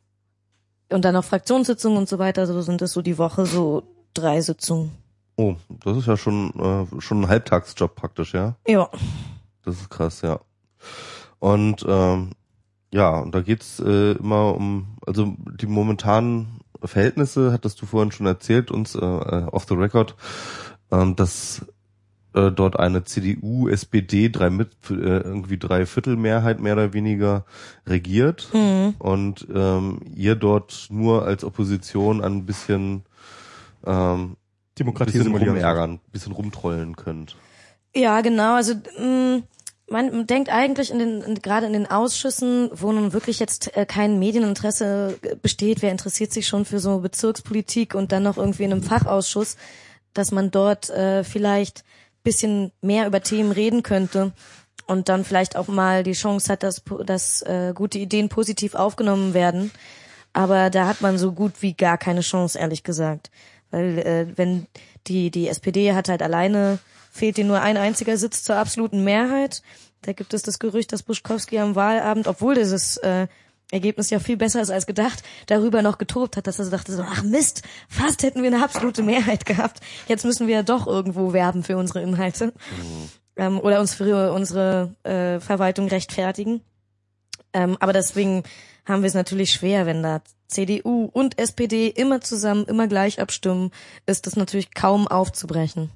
und dann noch Fraktionssitzungen und so weiter. So sind das so die Woche so drei Sitzungen. Oh, das ist ja schon, äh, schon ein Halbtagsjob praktisch, ja? Ja. Das ist krass, ja. Und ähm, ja, und da geht's äh, immer um, also die momentanen Verhältnisse, hattest du vorhin schon erzählt, uns äh, äh, off the record, ähm, dass äh, dort eine CDU, SPD, drei mit, äh, irgendwie drei Viertel Mehrheit mehr oder weniger regiert Mhm. und ähm, ihr dort nur als Opposition ein bisschen ähm, Demokratie rumärgern, bisschen rumtrollen könnt. Ja, genau. Also mh, man denkt eigentlich in den in, gerade in den Ausschüssen, wo nun wirklich jetzt äh, kein Medieninteresse besteht, wer interessiert sich schon für so Bezirkspolitik und dann noch irgendwie in einem Fachausschuss, dass man dort äh, vielleicht bisschen mehr über Themen reden könnte und dann vielleicht auch mal die Chance hat, dass, po- dass äh, gute Ideen positiv aufgenommen werden. Aber da hat man so gut wie gar keine Chance, ehrlich gesagt. Weil äh, wenn die, die SPD hat halt alleine, fehlt ihnen nur ein einziger Sitz zur absoluten Mehrheit. Da gibt es das Gerücht, dass Buschkowski am Wahlabend, obwohl dieses äh, Ergebnis ja viel besser ist als gedacht, darüber noch getobt hat, dass er dachte so, ach Mist, fast hätten wir eine absolute Mehrheit gehabt. Jetzt müssen wir ja doch irgendwo werben für unsere Inhalte. Ähm, oder uns für unsere äh, Verwaltung rechtfertigen. Ähm, aber deswegen haben wir es natürlich schwer, wenn da CDU und SPD immer zusammen, immer gleich abstimmen, ist das natürlich kaum aufzubrechen.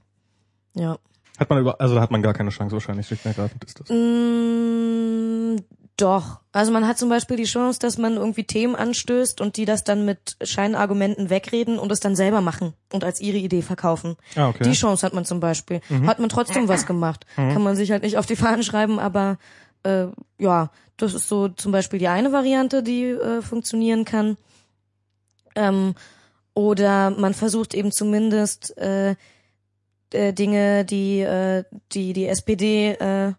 Ja. Hat man über, also da hat man gar keine Chance wahrscheinlich, schlicht und ergreifend ist das. Mm, doch. Also man hat zum Beispiel die Chance, dass man irgendwie Themen anstößt und die das dann mit Scheinargumenten wegreden und es dann selber machen und als ihre Idee verkaufen. Ah, okay. Die Chance hat man zum Beispiel. Hat man trotzdem was gemacht. Kann man sich halt nicht auf die Fahnen schreiben, aber äh, ja, das ist so zum Beispiel die eine Variante, die äh, funktionieren kann. Ähm, oder man versucht eben zumindest äh, äh, Dinge, die äh, die die SPD äh,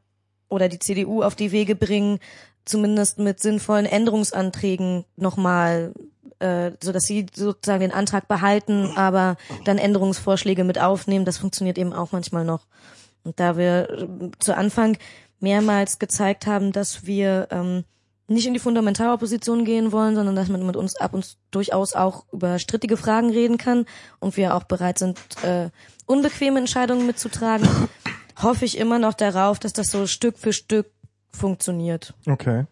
oder die CDU auf die Wege bringen, zumindest mit sinnvollen Änderungsanträgen nochmal, äh, so dass sie sozusagen den Antrag behalten, aber dann Änderungsvorschläge mit aufnehmen. Das funktioniert eben auch manchmal noch. Und da wir äh, zu Anfang mehrmals gezeigt haben, dass wir ähm, nicht in die Fundamentalopposition gehen wollen, sondern dass man mit uns ab und durchaus auch über strittige Fragen reden kann und wir auch bereit sind, äh, unbequeme Entscheidungen mitzutragen, hoffe ich immer noch darauf, dass das so Stück für Stück funktioniert. Okay.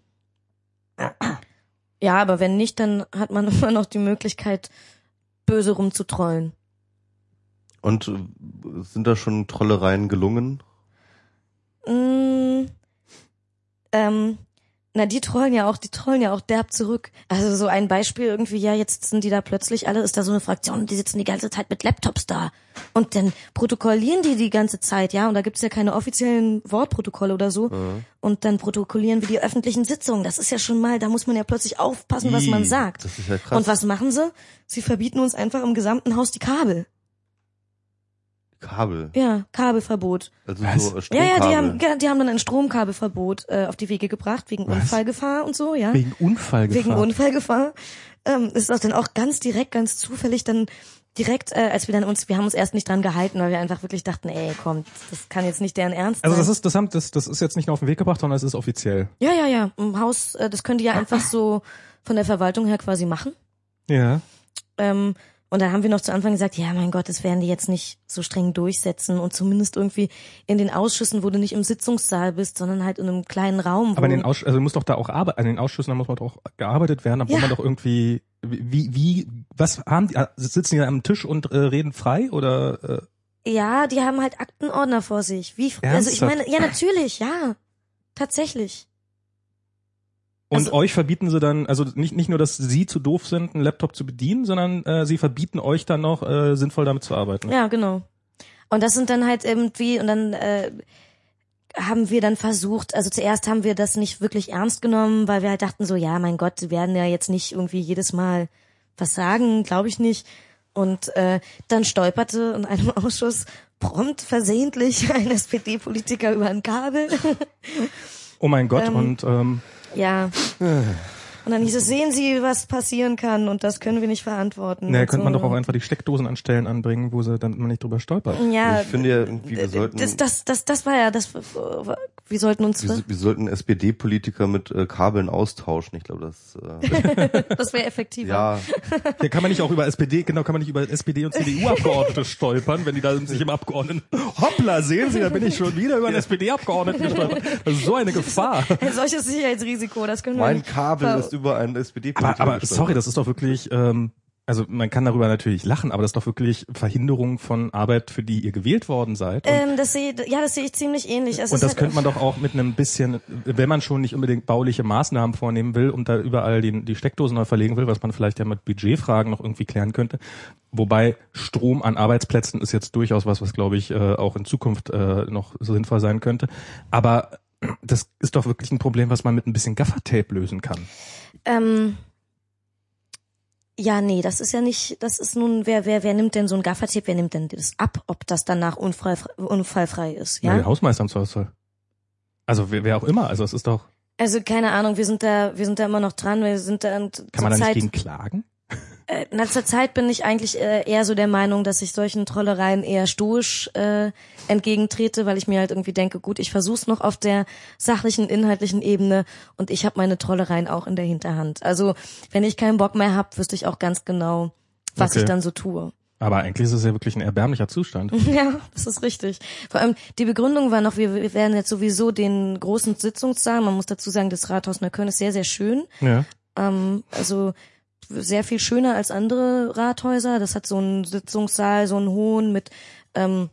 Ja, aber wenn nicht, dann hat man immer noch die Möglichkeit, böse rumzutrollen. Und äh, sind da schon Trollereien gelungen? Mm, ähm, na, die trollen ja auch, die trollen ja auch derb zurück. Also so ein Beispiel irgendwie, ja, jetzt sitzen die da plötzlich alle, ist da so eine Fraktion die sitzen die ganze Zeit mit Laptops da. Und dann protokollieren die die ganze Zeit, ja, und da gibt's ja keine offiziellen Wortprotokolle oder so. Und dann protokollieren wir die öffentlichen Sitzungen. Das ist ja schon mal, da muss man ja plötzlich aufpassen, was man sagt. Das ist ja krass. Und was machen sie? Sie verbieten uns einfach im gesamten Haus die Kabel. Kabel. Ja, Kabelverbot. Also Was? so äh, Ja, Stromkabel. ja, die haben, die haben dann ein Stromkabelverbot äh, auf die Wege gebracht, wegen Was? Unfallgefahr und so, ja. Wegen Unfallgefahr. Wegen Unfallgefahr. Ähm, ist das dann auch ganz direkt, ganz zufällig dann direkt, äh, als wir dann uns, wir haben uns erst nicht dran gehalten, weil wir einfach wirklich dachten, ey, komm, das kann jetzt nicht deren Ernst also sein. das ist, das haben, das, das ist jetzt nicht nur auf den Weg gebracht, sondern es ist offiziell. ja, ja, ja, im Haus, äh, das können die ja einfach so von der Verwaltung her quasi machen. Ja. Ähm, und dann haben wir noch zu Anfang gesagt, ja, mein Gott, das werden die jetzt nicht so streng durchsetzen und zumindest irgendwie in den Ausschüssen, wo du nicht im Sitzungssaal bist, sondern halt in einem kleinen Raum. Aber in den Ausschüssen, also muss doch da auch arbeiten, an den Ausschüssen, da muss man doch gearbeitet werden, da muss Ja. man doch irgendwie, wie, wie, was haben die, ah, sitzen die am Tisch und äh, reden frei oder, äh, Ja, die haben halt Aktenordner vor sich. Wie, also ich Ernsthaft? meine, ja, natürlich, ja. Tatsächlich. Und Also- euch verbieten sie dann, also nicht, nicht nur, dass sie zu doof sind, einen Laptop zu bedienen, sondern äh, sie verbieten euch dann noch, äh, sinnvoll damit zu arbeiten. Ja, genau. Und das sind dann halt irgendwie, und dann, äh, haben wir dann versucht, also zuerst haben wir das nicht wirklich ernst genommen, weil wir halt dachten so, ja, mein Gott, sie werden ja jetzt nicht irgendwie jedes Mal was sagen, glaube ich nicht. Und äh, dann stolperte in einem Ausschuss prompt versehentlich ein SPD-Politiker über ein Kabel. Oh mein Gott, Ähm, und ähm, ja. Und dann hieß es, sehen Sie, was passieren kann und das können wir nicht verantworten. naja, könnte man so. doch auch einfach die Steckdosen an Stellen anbringen, wo sie dann man nicht drüber stolpert. Ja, ich finde ja irgendwie, wir sollten, das, das, das, das war ja das, wir sollten uns, wir, wir sollten SPD-Politiker mit äh, Kabeln austauschen. Ich glaube, das, äh, das wäre effektiver. ja, Hier kann man nicht auch über SPD, genau, kann man nicht über SPD und CDU-Abgeordnete stolpern, wenn die da sich im Abgeordneten, hoppla, sehen Sie, da bin ich schon wieder über einen SPD-Abgeordneten gestolpert. Das ist so eine Gefahr. Ein solches Sicherheitsrisiko, das können wir mein. Kabel ist über einen SPD-Politiker. Aber, aber sorry, das ist doch wirklich, ähm, also man kann darüber natürlich lachen, aber das ist doch wirklich Verhinderung von Arbeit, für die ihr gewählt worden seid. Ähm, das sehe, ja, das sehe ich ziemlich ähnlich. Es und das halt- könnte man doch auch mit einem bisschen, wenn man schon nicht unbedingt bauliche Maßnahmen vornehmen will und da überall die, die Steckdosen neu verlegen will, was man vielleicht ja mit Budgetfragen noch irgendwie klären könnte. Wobei Strom an Arbeitsplätzen ist jetzt durchaus was, was glaube ich äh, auch in Zukunft äh, noch so sinnvoll sein könnte. Aber das ist doch wirklich ein Problem, was man mit ein bisschen Gaffertape lösen kann. Ähm, ja, nee, das ist ja nicht, das ist nun, wer, wer, wer nimmt denn so ein Gaffertape, wer nimmt denn das ab, ob das danach unfall, unfallfrei ist, Ja? ja? Der Hausmeister im Zweifelsfall. Also wer, wer auch immer, also es ist doch, Also keine Ahnung, wir sind da, wir sind da immer noch dran, wir sind da und kann man da nicht gegen klagen? Äh, na, zur Zeit bin ich eigentlich äh, eher so der Meinung, dass ich solchen Trollereien eher stoisch äh, entgegentrete, weil ich mir halt irgendwie denke, gut, ich versuch's noch auf der sachlichen, inhaltlichen Ebene und ich habe meine Trollereien auch in der Hinterhand. Also wenn ich keinen Bock mehr hab, wüsste ich auch ganz genau, was Okay. ich dann so tue. Aber eigentlich ist es ja wirklich ein erbärmlicher Zustand. Ja, das ist richtig. Vor allem die Begründung war noch, wir, werden jetzt sowieso den großen Sitzungssaal, man muss dazu sagen, das Rathaus Neukölln ist sehr, sehr schön. Ja. Ähm, also sehr viel schöner als andere Rathäuser. Das hat so einen Sitzungssaal, so einen hohen mit ähm,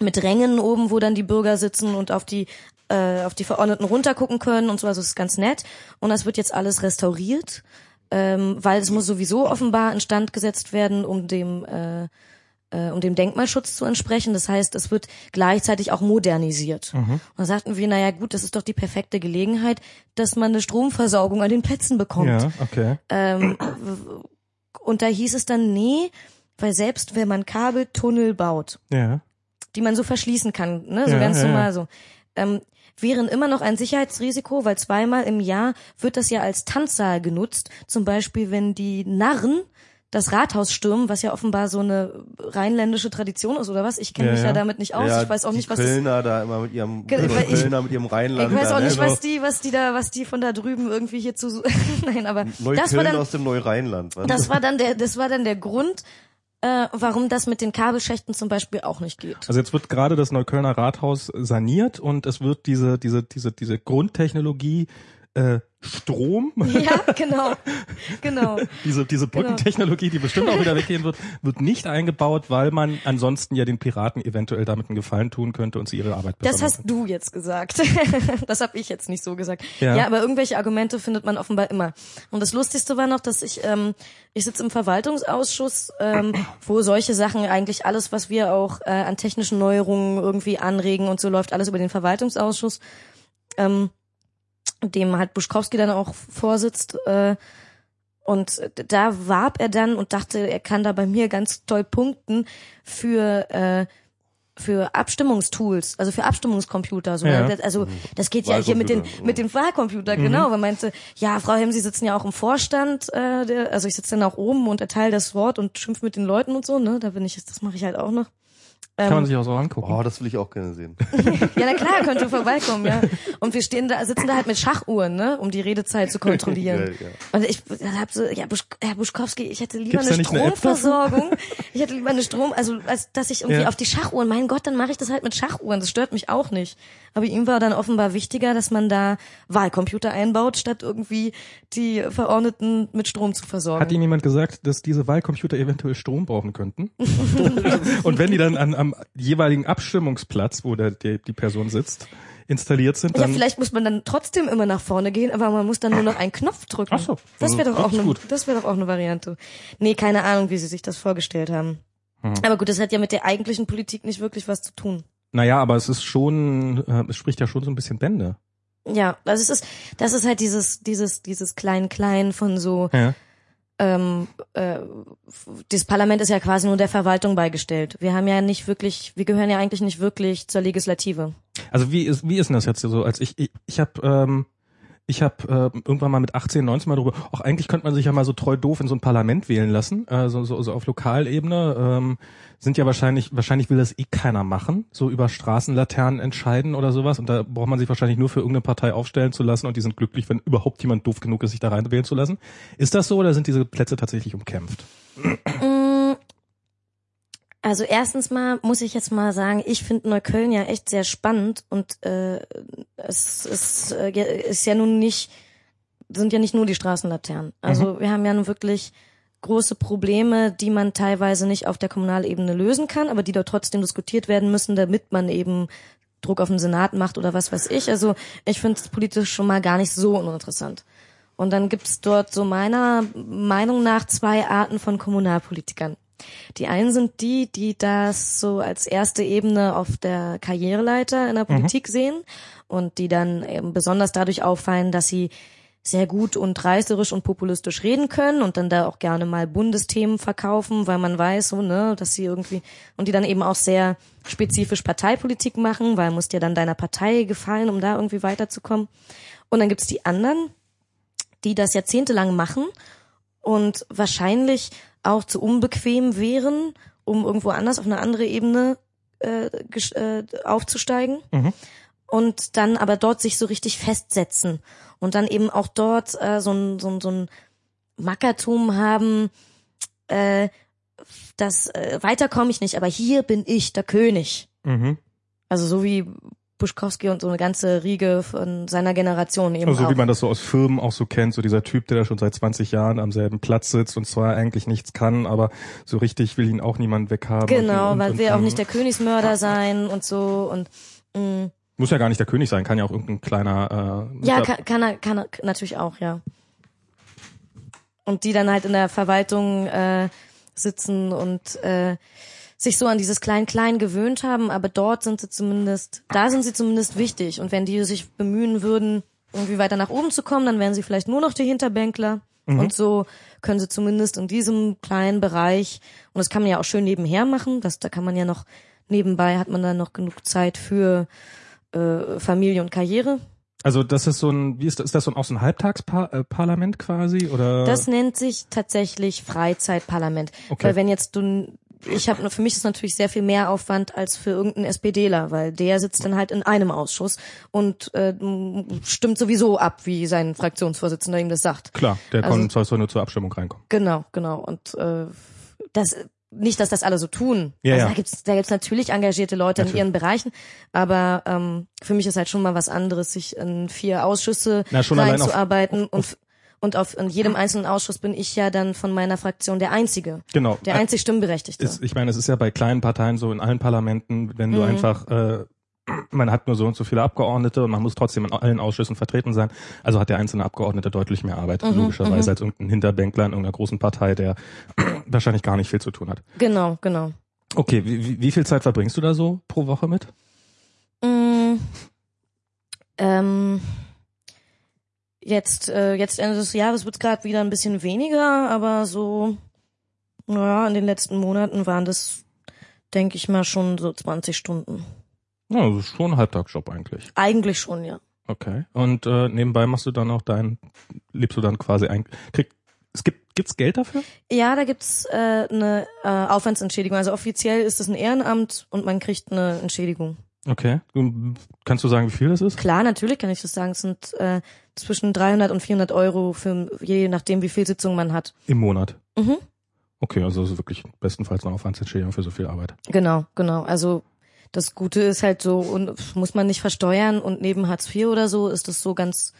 mit Rängen oben, wo dann die Bürger sitzen und auf die äh, auf die Verordneten runtergucken können und so. Also es ist ganz nett. Und das wird jetzt alles restauriert, ähm, weil es muss sowieso offenbar instand gesetzt werden, um dem äh, äh, um dem Denkmalschutz zu entsprechen. Das heißt, es wird gleichzeitig auch modernisiert. Und da sagten wir, naja gut, das ist doch die perfekte Gelegenheit, dass man eine Stromversorgung an den Plätzen bekommt. Ja, okay. Ähm, und da hieß es dann, nee, weil selbst wenn man Kabeltunnel baut, Ja. die man so verschließen kann, ne, so Ja, ganz ja, normal so, ähm, wären immer noch ein Sicherheitsrisiko, weil zweimal im Jahr wird das ja als Tanzsaal genutzt. Zum Beispiel, wenn die Narren das Rathaus stürmen, was ja offenbar so eine rheinländische Tradition ist oder was. Ich kenne Ja, mich ja. ja. damit nicht aus. ja, ich weiß auch nicht, was das Kölner da immer mit ihrem, ich- Kölner mit ihrem Rheinland. ich weiß auch ne? nicht, was die, was die da, was die von da drüben irgendwie hier zu, nein, aber das war dann, aus dem Neurheinland. was? das war dann der, das war dann der Grund, äh, warum das mit den Kabelschächten zum Beispiel auch nicht geht. Also jetzt wird gerade das Neuköllner Rathaus saniert und es wird diese, diese, diese, diese Grundtechnologie äh, Strom, Ja, genau, genau. diese, diese Brückentechnologie, die bestimmt auch wieder weggehen wird, wird nicht eingebaut, weil man ansonsten ja den Piraten eventuell damit einen Gefallen tun könnte und sie ihre Arbeit Das hast machen. du jetzt gesagt. das habe ich jetzt nicht so gesagt. Ja. Ja. aber irgendwelche Argumente findet man offenbar immer. Und das Lustigste war noch, dass ich, ähm, ich sitze im Verwaltungsausschuss, ähm, wo solche Sachen eigentlich alles, was wir auch äh, an technischen Neuerungen irgendwie anregen und so läuft alles über den Verwaltungsausschuss, ähm, dem halt Buschkowski dann auch vorsitzt. Äh, und da warb er dann und dachte, er kann da bei mir ganz toll punkten für äh, für Abstimmungstools, also für Abstimmungscomputer. So, Ja. Also das geht ja hier mit den mit dem Wahlcomputer, genau. Weil meinte, ja, Frau Hemm, Sie sitzen ja auch im Vorstand, äh, der, also ich sitze dann auch oben und erteile das Wort und schimpf mit den Leuten und so, ne? Da bin ich, das mache ich halt auch noch. Kann man Ähm, sich auch so angucken. Oh, das will ich auch gerne sehen. ja, na klar, könnt ihr vorbeikommen, ja. Und wir stehen da, sitzen da halt mit Schachuhren, ne, um die Redezeit zu kontrollieren. Geil, ja. Und ich hab so, ja, Busch, Herr Buschkowski, ich hätte lieber Gibt's eine nicht eine Stromversorgung. ich hätte lieber eine Strom, also als dass ich irgendwie Ja. auf die Schachuhren, mein Gott, dann mache ich das halt mit Schachuhren. Das stört mich auch nicht. Aber ihm war dann offenbar wichtiger, dass man da Wahlcomputer einbaut, statt irgendwie die Verordneten mit Strom zu versorgen. Hat Ihnen jemand gesagt, dass diese Wahlcomputer eventuell Strom brauchen könnten? und wenn die dann an, am jeweiligen Abstimmungsplatz, wo der, der, die Person sitzt, installiert sind, ja, vielleicht muss man dann trotzdem immer nach vorne gehen, aber man muss dann nur noch einen Knopf drücken. Ach so. Das wäre doch auch das wäre doch auch eine Variante. Nee, keine Ahnung, wie sie sich das vorgestellt haben. Hm. Aber gut, das hat ja mit der eigentlichen Politik nicht wirklich was zu tun. Naja, aber es ist schon, äh, es spricht ja schon so ein bisschen Bände. Ja, also es ist, das ist halt dieses, dieses, dieses Klein-Klein von so, Ja. Ähm, äh, das Parlament ist ja quasi nur der Verwaltung beigestellt. Wir haben ja nicht wirklich, wir gehören ja eigentlich nicht wirklich zur Legislative. Also wie ist wie ist denn das jetzt so? Als ich ich, ich habe ähm, ich habe äh, irgendwann mal mit 18, 19 mal drüber, auch eigentlich könnte man sich ja mal so treu doof in so ein Parlament wählen lassen, äh, so, so, so auf Lokalebene. Ähm, sind ja wahrscheinlich, wahrscheinlich will das eh keiner machen, so über Straßenlaternen entscheiden oder sowas. Und da braucht man sich wahrscheinlich nur für irgendeine Partei aufstellen zu lassen und die sind glücklich, wenn überhaupt jemand doof genug ist, sich da reinwählen zu lassen. Ist das so oder sind diese Plätze tatsächlich umkämpft? Also erstens mal muss ich jetzt mal sagen, ich finde Neukölln ja echt sehr spannend und äh, es ist, äh, ja- ist ja nun nicht, sind ja nicht nur die Straßenlaternen. Also wir haben ja nun wirklich große Probleme, die man teilweise nicht auf der Kommunalebene lösen kann, aber die dort trotzdem diskutiert werden müssen, damit man eben Druck auf den Senat macht oder was weiß ich. Also ich finde es politisch schon mal gar nicht so uninteressant. Und dann gibt's dort so meiner Meinung nach zwei Arten von Kommunalpolitikern. Die einen sind die, die das so als erste Ebene auf der Karriereleiter in der Politik sehen und die dann eben besonders dadurch auffallen, dass sie sehr gut und reißerisch und populistisch reden können und dann da auch gerne mal Bundesthemen verkaufen, weil man weiß, so, ne, dass sie irgendwie und die dann eben auch sehr spezifisch Parteipolitik machen, weil muss dir dann deiner Partei gefallen, um da irgendwie weiterzukommen. Und dann gibt's die anderen, die das jahrzehntelang machen und wahrscheinlich auch zu unbequem wären, um irgendwo anders auf eine andere Ebene äh, äh, aufzusteigen Mhm. und dann aber dort sich so richtig festsetzen und dann eben auch dort äh, so ein so ein so ein Mackertum haben, äh, das äh, weiter komme ich nicht, aber hier bin ich der König. Mhm. Also so wie Buschkowski und so eine ganze Riege von seiner Generation eben Also auch. wie man das so aus Firmen auch so kennt, so dieser Typ, der da schon seit 20 Jahren am selben Platz sitzt und zwar eigentlich nichts kann, aber so richtig will ihn auch niemand weghaben. Genau, und, weil und, will auch und- nicht der Königsmörder sein und so und mh, Muss ja gar nicht der König sein, kann ja auch irgendein kleiner äh, ja, kann, kann er, kann er natürlich auch, ja. Und die dann halt in der Verwaltung äh, sitzen und äh, sich so an dieses Klein-Klein gewöhnt haben, aber dort sind sie zumindest, da sind sie zumindest wichtig. Und wenn die sich bemühen würden, irgendwie weiter nach oben zu kommen, dann wären sie vielleicht nur noch die Hinterbänkler. Und so können sie zumindest in diesem kleinen Bereich, und das kann man ja auch schön nebenher machen, das, da kann man ja noch, nebenbei hat man dann noch genug Zeit für äh, Familie und Karriere. Also das ist so ein, wie ist das, ist das so ein, auch so ein Halbtagsparlament quasi oder? Das nennt sich tatsächlich Freizeitparlament. Okay. Weil wenn jetzt du, ich habe für mich ist natürlich sehr viel mehr Aufwand als für irgendeinen SPDler, weil der sitzt dann halt in einem Ausschuss und äh, stimmt sowieso ab, wie sein Fraktionsvorsitzender ihm das sagt. Klar, der Also- kann soll nur zur Abstimmung reinkommen. Genau, genau. Und äh, das nicht, dass das alle so tun. Ja, also ja. da gibt's da gibt's natürlich engagierte Leute Natürlich. in ihren Bereichen, aber ähm, für mich ist halt schon mal was anderes, sich in vier Ausschüsse Na, schon allein auf- reinzuarbeiten und und auf in jedem einzelnen Ausschuss bin ich ja dann von meiner Fraktion der einzige, Genau. der einzig Stimmberechtigte. ist, ich meine, es ist ja bei kleinen Parteien so in allen Parlamenten, wenn du Mhm. einfach äh, man hat nur so und so viele Abgeordnete und man muss trotzdem in allen Ausschüssen vertreten sein. Also hat der einzelne Abgeordnete deutlich mehr Arbeit, Mhm, logischerweise, als irgendein Hinterbänkler in irgendeiner großen Partei, der wahrscheinlich gar nicht viel zu tun hat. Genau, genau. Okay, wie, wie- wie viel Zeit verbringst du da so pro Woche mit? Mm, ähm, jetzt, äh, jetzt Ende des Jahres wird's gerade wieder ein bisschen weniger, aber so, naja, in den letzten Monaten waren das, denke ich mal, schon so 20 Stunden. Ja, das ist schon ein Halbtagsjob eigentlich. Eigentlich schon, ja. Okay. Und äh, nebenbei machst du dann auch dein, lebst du dann quasi ein, krieg, es gibt, gibt's Geld dafür? Ja, da gibt's äh, eine äh, Aufwandsentschädigung. Also offiziell ist es ein Ehrenamt und man kriegt eine Entschädigung. Okay. Kannst du sagen, wie viel das ist? Klar, natürlich kann ich das sagen. Es sind äh, zwischen 300 und 400 Euro für je nachdem, wie viel Sitzungen man hat. Im Monat. Mhm. Okay, also das ist wirklich bestenfalls eine Aufwandsentschädigung für so viel Arbeit. Genau, genau. Also das Gute ist halt so, und muss man nicht versteuern und neben Hartz IV oder so ist das so ganz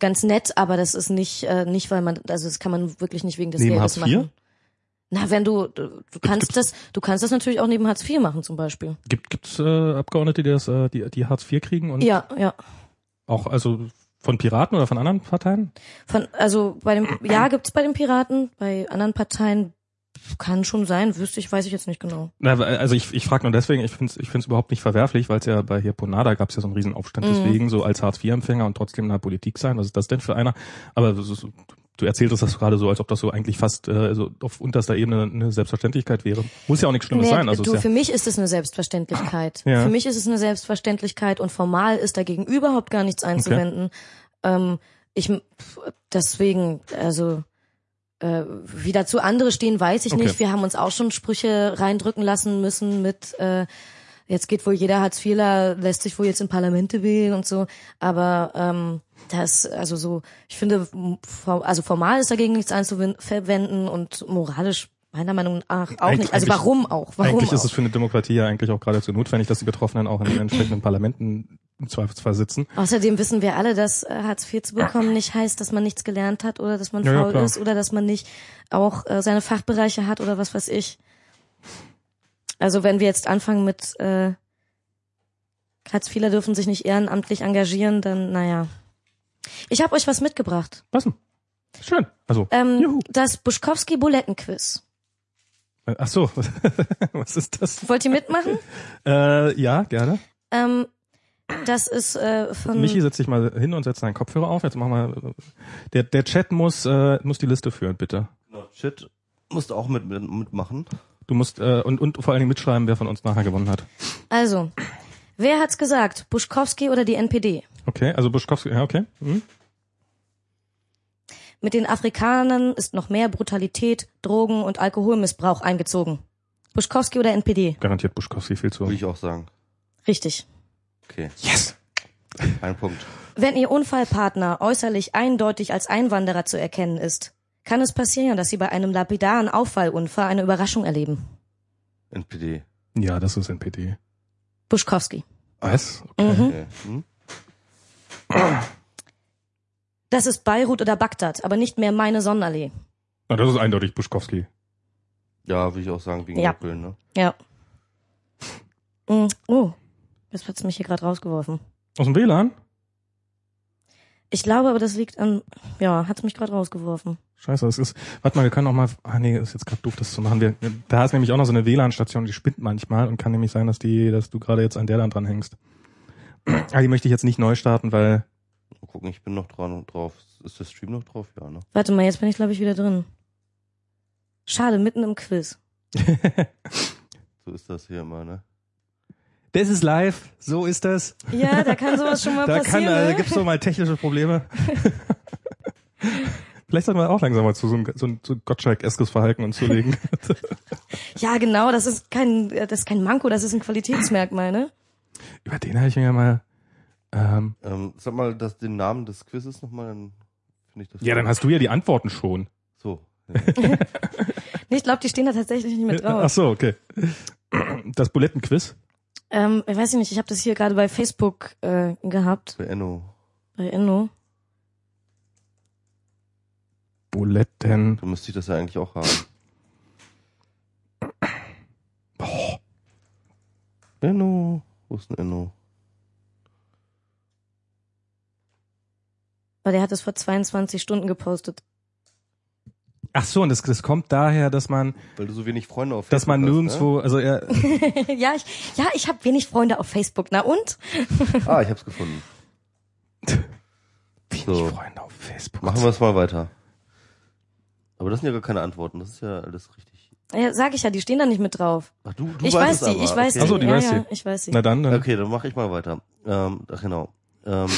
ganz nett, aber das ist nicht äh, nicht, weil man also das kann man wirklich nicht wegen des Neben Geldes Hartz IV? machen. Na, wenn du du du kannst das du kannst das natürlich auch neben Hartz IV machen zum Beispiel. Gibt gibt's äh, Abgeordnete, die das, äh, die, die Hartz IV kriegen und Ja, ja. auch also von Piraten oder von anderen Parteien? Von also bei dem ja gibt's bei den Piraten, bei anderen Parteien kann schon sein, wüsste ich, weiß ich jetzt nicht genau. Na, also ich, ich frage nur deswegen, ich finde es ich find's überhaupt nicht verwerflich, weil es ja bei hier Ponada gab es ja so einen riesen Aufstand Mhm. deswegen, so als Hartz-IV-Empfänger und trotzdem in der Politik sein. Was ist das denn für einer? Aber das ist, du erzähltest das gerade so, als ob das so eigentlich fast äh, so auf unterster Ebene eine Selbstverständlichkeit wäre. Muss ja auch nichts Schlimmes Nee, sein. Also du, ja, für mich ist es eine Selbstverständlichkeit. Ja. Für mich ist es eine Selbstverständlichkeit und formal ist dagegen überhaupt gar nichts einzuwenden. Ähm, ich deswegen, also äh, wie dazu andere stehen, weiß ich Okay. nicht. Wir haben uns auch schon Sprüche reindrücken lassen müssen mit äh, jetzt geht wohl jeder Hartz IVler, lässt sich wohl jetzt in Parlamente wählen und so. Aber ähm, das, also so, ich finde, also formal ist dagegen nichts einzuwenden und moralisch meiner Meinung nach auch Eig- nicht. Also eigentlich- warum auch? Warum eigentlich ist auch? es für eine Demokratie ja eigentlich auch geradezu notwendig, dass die Betroffenen auch in den entsprechenden Parlamenten im Zweifelsfall sitzen. Außerdem wissen wir alle, dass äh, Hartz IV zu bekommen nicht heißt, dass man nichts gelernt hat oder dass man Ja, ja, faul klar. ist oder dass man nicht auch äh, seine Fachbereiche hat oder was weiß ich. Also wenn wir jetzt anfangen mit äh, Hartz IVler dürfen sich nicht ehrenamtlich engagieren, dann naja. Ich habe euch was mitgebracht. Was denn? Schön. Also, Ähm, Juhu. das Buschkowski Bulettenquiz. äh, ach so, was ist das? Wollt ihr mitmachen? Äh, ja, gerne. ähm, das ist äh, von Michi, setz dich mal hin und setz deinen Kopfhörer auf. Jetzt machen wir. Der, der Chat muss, äh, muss die Liste führen, bitte. Genau. Shit, musst du auch mit, mit, mitmachen. Du musst äh, und, und vor allen Dingen mitschreiben, wer von uns nachher gewonnen hat. Also, wer hat's gesagt? Buschkowski oder die NPD? Okay, also Buschkowski, ja, okay. Mhm. Mit den Afrikanern ist noch mehr Brutalität, Drogen und Alkoholmissbrauch eingezogen. Buschkowski oder NPD? Garantiert Buschkowski viel zu. Würde ich auch sagen. Richtig. Okay, Yes! ein Punkt. Wenn Ihr Unfallpartner äußerlich eindeutig als Einwanderer zu erkennen ist, kann es passieren, dass Sie bei einem lapidaren Auffallunfall eine Überraschung erleben. NPD. Ja, das ist NPD. Buschkowski. Was? Mhm. Okay. Hm? Das ist Beirut oder Bagdad, aber nicht mehr meine Sonnenallee. Na, das ist eindeutig Buschkowski. Ja, würde ich auch sagen, wegen Ja. Köln, ne? Ja. Mm, Oh, jetzt hat's mich hier gerade rausgeworfen. Aus dem WLAN? Ich glaube aber, das liegt an, ja, hat's mich gerade rausgeworfen. Scheiße, das ist. Warte mal, wir können auch mal. Ah nee, ist jetzt gerade doof, das zu machen. Wir, da ist nämlich auch noch so eine WLAN-Station, die spinnt manchmal und kann nämlich sein, dass die, dass du gerade jetzt an der dann dran hängst. Ah, die möchte ich jetzt nicht neu starten, weil. Mal gucken, ich bin noch dran und drauf. Ist der Stream noch drauf? Ja, ne? Warte mal, jetzt bin ich glaube ich wieder drin. Schade, mitten im Quiz. So ist das hier immer, ne? Das ist live, so ist das. Ja, da kann sowas schon mal Da passieren. kann, äh, ne? gibt's doch mal technische Probleme. Vielleicht sollten wir auch langsam mal zu so einem, so ein so Gottschalk-eskes Verhalten uns zulegen. Ja, genau, das ist kein, äh, das ist kein Manko, das ist ein Qualitätsmerkmal, ne? Über den habe ich mir ja mal. Ähm, Ähm, sag mal das, den Namen des Quizzes nochmal, dann finde ich das. ja, dann hast du ja die Antworten schon. So. Nee, ich glaube, die stehen da tatsächlich nicht mit drauf. Ach so, okay. Das Bulettenquiz. Ähm, ich weiß nicht, ich habe das hier gerade bei Facebook äh, gehabt, Bei Enno. bei Inno. Buletten. Du müsstest das ja eigentlich auch haben. Enno. Wo ist denn Enno? Weil der hat es vor 22 Stunden gepostet. Ach so, und das, das kommt daher, dass man, Weil du so wenig Freunde auf dass man Facebook nirgendwo, also er, ja, ich, ja, ich habe wenig Freunde auf Facebook. Na und? Hast, ne? Ah, ich hab's gefunden. wenig So. Freunde auf Facebook. Machen wir es mal weiter. Aber das sind ja gar keine Antworten. Das ist ja alles richtig. Ja, sag ich ja, die stehen da nicht mit drauf. Ach, du, du ich weißt weiß die, aber. ich weiß okay. die. Ach so, die ja, weiß ja, die. ich weiß die. Na dann, dann. Okay, dann mache ich mal weiter. Ähm, ach genau. Ähm,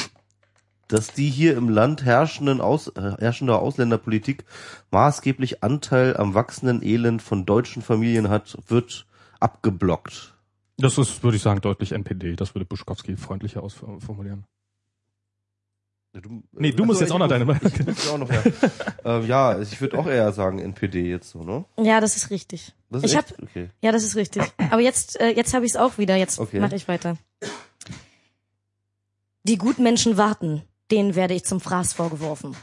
dass die hier im Land herrschenden Aus, äh, herrschende Ausländerpolitik maßgeblich Anteil am wachsenden Elend von deutschen Familien hat, wird abgeblockt. Das ist, würde ich sagen, deutlich NPD. Das würde Buschkowski freundlicher ausformulieren. Ja, Du, Nee, du musst jetzt auch noch deine Meinung- Ich auch noch, ja. ähm, ja, ich würde auch eher sagen NPD jetzt so, ne? Ja, das ist richtig. Das ist Ich echt? okay. Ja, das ist richtig. Aber jetzt, äh, jetzt habe ich es auch wieder. Jetzt Okay. mache ich weiter. Die Gutmenschen warten. Denen werde ich zum Fraß vorgeworfen.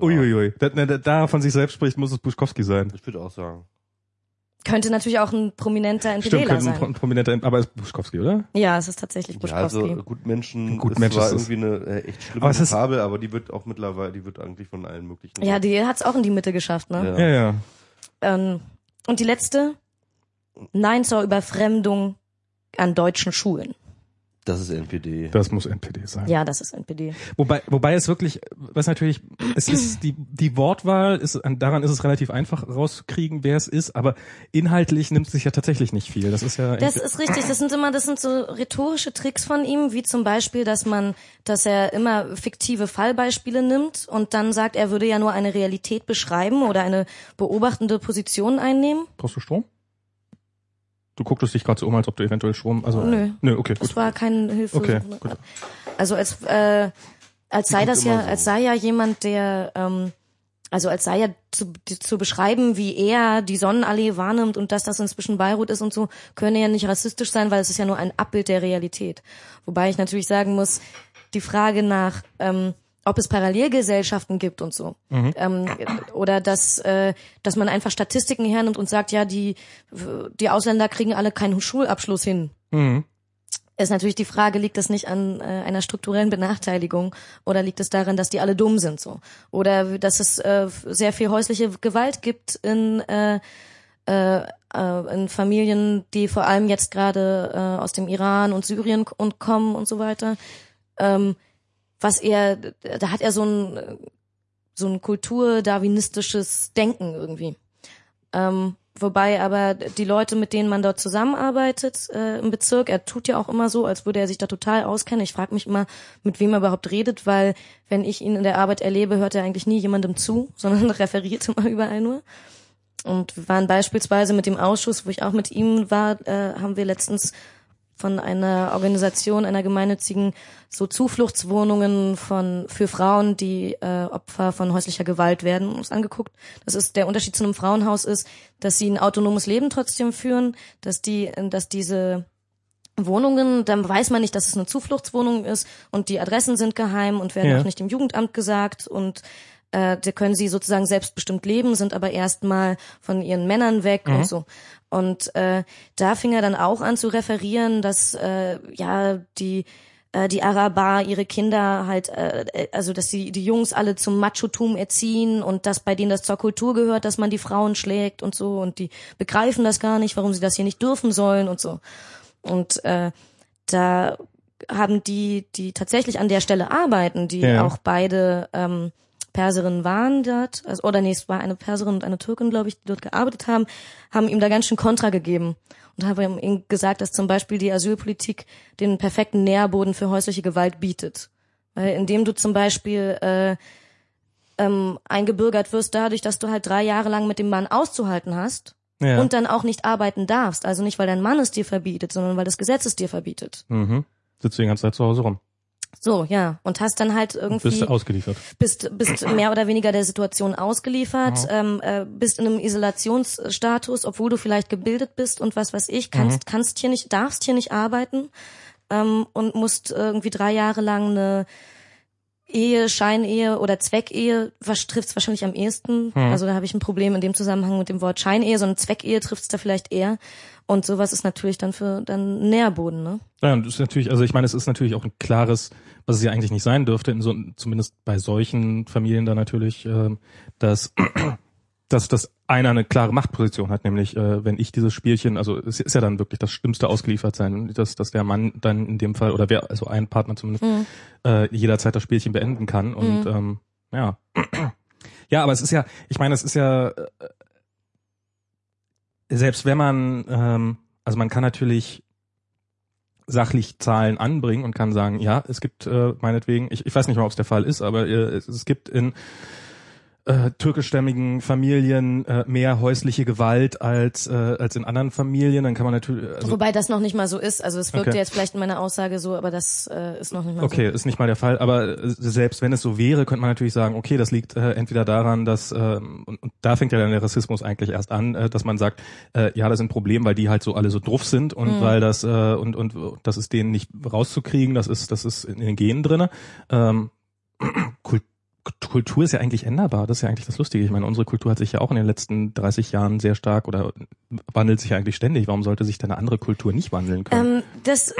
Uiuiui. Da, da, da von sich selbst spricht, muss es Buschkowski sein. Ich würde auch sagen. Könnte natürlich auch ein prominenter Stimmt, NPDler könnte ein Pro- sein. prominenter, aber es ist Buschkowski, oder? Ja, es ist tatsächlich Ja, also Buschkowski. Gutmenschen Gutmensch ist zwar ist es. irgendwie eine äh, echt schlimme Aber Vokabel, aber die wird auch mittlerweile, die wird eigentlich von allen möglichen. Ja, die hat's auch in die Mitte geschafft, ne? Ja. Ja, ja. Ähm, und die letzte? Nein zur Überfremdung an deutschen Schulen. Das ist NPD. Das muss NPD sein. Ja, das ist NPD. Wobei, wobei es wirklich, was natürlich, es ist die, die Wortwahl, ist, daran ist es relativ einfach rauszukriegen, wer es ist, aber inhaltlich nimmt sich ja tatsächlich nicht viel. Das ist ja, Das ist richtig. Das sind immer, das sind so rhetorische Tricks von ihm, wie zum Beispiel, dass man, dass er immer fiktive Fallbeispiele nimmt und dann sagt, er würde ja nur eine Realität beschreiben oder eine beobachtende Position einnehmen. brauchst du Strom? Du gucktest dich gerade so um, als ob du eventuell Strom, also, Nö. nö, okay, Das gut. war keine Hilfe. Okay, gut. Also als äh, als sei das ja, so. als sei ja jemand, der ähm, also als sei ja zu, zu beschreiben, wie er die Sonnenallee wahrnimmt und dass das inzwischen Beirut ist und so, könne ja nicht rassistisch sein, weil es ist ja nur ein Abbild der Realität. Wobei ich natürlich sagen muss, die Frage nach, ähm, ob es Parallelgesellschaften gibt und so, ähm, oder dass äh, dass man einfach Statistiken hernimmt und sagt, ja die die Ausländer kriegen alle keinen Schulabschluss hin Mhm. ist natürlich die Frage, liegt das nicht an äh, einer strukturellen Benachteiligung oder liegt es daran, dass die alle dumm sind so? Oder dass es äh, sehr viel häusliche Gewalt gibt in, äh, äh, äh, in Familien, die vor allem jetzt gerade äh, aus dem Iran und Syrien und kommen und so weiter. Ähm, was er, da hat er so ein, so ein kulturdarwinistisches Denken irgendwie. Ähm, wobei aber die Leute, mit denen man dort zusammenarbeitet äh, im Bezirk, er tut ja auch immer so, als würde er sich da total auskennen. Ich frage mich immer, mit wem er überhaupt redet, weil wenn ich ihn in der Arbeit erlebe, hört er eigentlich nie jemandem zu, sondern referiert immer überall nur. Und wir waren beispielsweise mit dem Ausschuss, wo ich auch mit ihm war, äh, haben wir letztens von einer Organisation, einer gemeinnützigen, so Zufluchtswohnungen von für Frauen, die äh, Opfer von häuslicher Gewalt werden, uns angeguckt. Das ist der Unterschied zu einem Frauenhaus ist, dass sie ein autonomes Leben trotzdem führen, dass die, dass diese Wohnungen, dann weiß man nicht, dass es eine Zufluchtswohnung ist und die Adressen sind geheim und werden Ja. auch nicht im Jugendamt gesagt und äh, da können sie sozusagen selbstbestimmt leben, sind aber erstmal von ihren Männern weg und so. Und äh, da fing er dann auch an zu referieren, dass äh, ja die äh, die Araber ihre Kinder halt, äh, äh, also dass die die Jungs alle zum Machotum erziehen und dass bei denen das zur Kultur gehört, dass man die Frauen schlägt und so und die begreifen das gar nicht, warum sie das hier nicht dürfen sollen und so. Und äh, da haben die, die tatsächlich an der Stelle arbeiten, die Ja. auch beide ähm, Perserinnen waren dort, also, oder nee, es war eine Perserin und eine Türkin, glaube ich, die dort gearbeitet haben, haben ihm da ganz schön Kontra gegeben und haben ihm gesagt, dass zum Beispiel die Asylpolitik den perfekten Nährboden für häusliche Gewalt bietet. Weil indem du zum Beispiel äh, ähm, eingebürgert wirst dadurch, dass du halt drei Jahre lang mit dem Mann auszuhalten hast Ja. und dann auch nicht arbeiten darfst. Also nicht, weil dein Mann es dir verbietet, sondern weil das Gesetz es dir verbietet. mhm. Sitzt die ganze Zeit zu Hause rum. So, ja. Und hast dann halt irgendwie bist du ausgeliefert. bist, bist mehr oder weniger der Situation ausgeliefert, ähm, äh, bist in einem Isolationsstatus, obwohl du vielleicht gebildet bist und was weiß ich, kannst, kannst hier nicht, darfst hier nicht arbeiten ähm, und musst irgendwie drei Jahre lang eine Ehe, Scheinehe oder Zweckehe, was trifft's wahrscheinlich am ehesten? Also da habe ich ein Problem in dem Zusammenhang mit dem Wort Scheinehe, so eine Zweckehe trifft's da vielleicht eher. Und sowas ist natürlich dann für dann Nährboden, ne? Ja, und das ist natürlich, also ich meine, es ist natürlich auch ein klares, was es ja eigentlich nicht sein dürfte, in so, zumindest bei solchen Familien da natürlich, ähm, dass, dass, dass einer eine klare Machtposition hat, nämlich äh, wenn ich dieses Spielchen, also es ist ja dann wirklich das Schlimmste ausgeliefert sein, dass, dass der Mann dann in dem Fall, oder wer, also ein Partner zumindest, Mhm. äh, jederzeit das Spielchen beenden kann. Und ähm, ja. Ja, aber es ist ja, ich meine, es ist ja äh, selbst wenn man, ähm, also man kann natürlich sachlich Zahlen anbringen und kann sagen, ja, es gibt äh, meinetwegen, ich, ich weiß nicht mal, ob es der Fall ist, aber äh, es, es gibt in äh, türkischstämmigen Familien äh, mehr häusliche Gewalt als äh, als in anderen Familien, dann kann man natürlich also Wobei das noch nicht mal so ist. Also es wirkte Okay. jetzt vielleicht in meiner Aussage so, aber das äh, ist noch nicht mal Okay, ist nicht mal der Fall, aber äh, selbst wenn es so wäre, könnte man natürlich sagen, okay, das liegt äh, entweder daran, dass ähm, und, und da fängt ja dann der Rassismus eigentlich erst an, äh, dass man sagt, äh, ja, das ist ein Problem, weil die halt so alle so drauf sind und weil das äh, und und das ist denen nicht rauszukriegen, das ist das ist in den Genen drinne. Ähm, Kult Kultur ist ja eigentlich änderbar. Das ist ja eigentlich das Lustige. Ich meine, unsere Kultur hat sich ja auch in den letzten 30 Jahren sehr stark oder wandelt sich ja eigentlich ständig. Warum sollte sich denn eine andere Kultur nicht wandeln können? Ähm, das,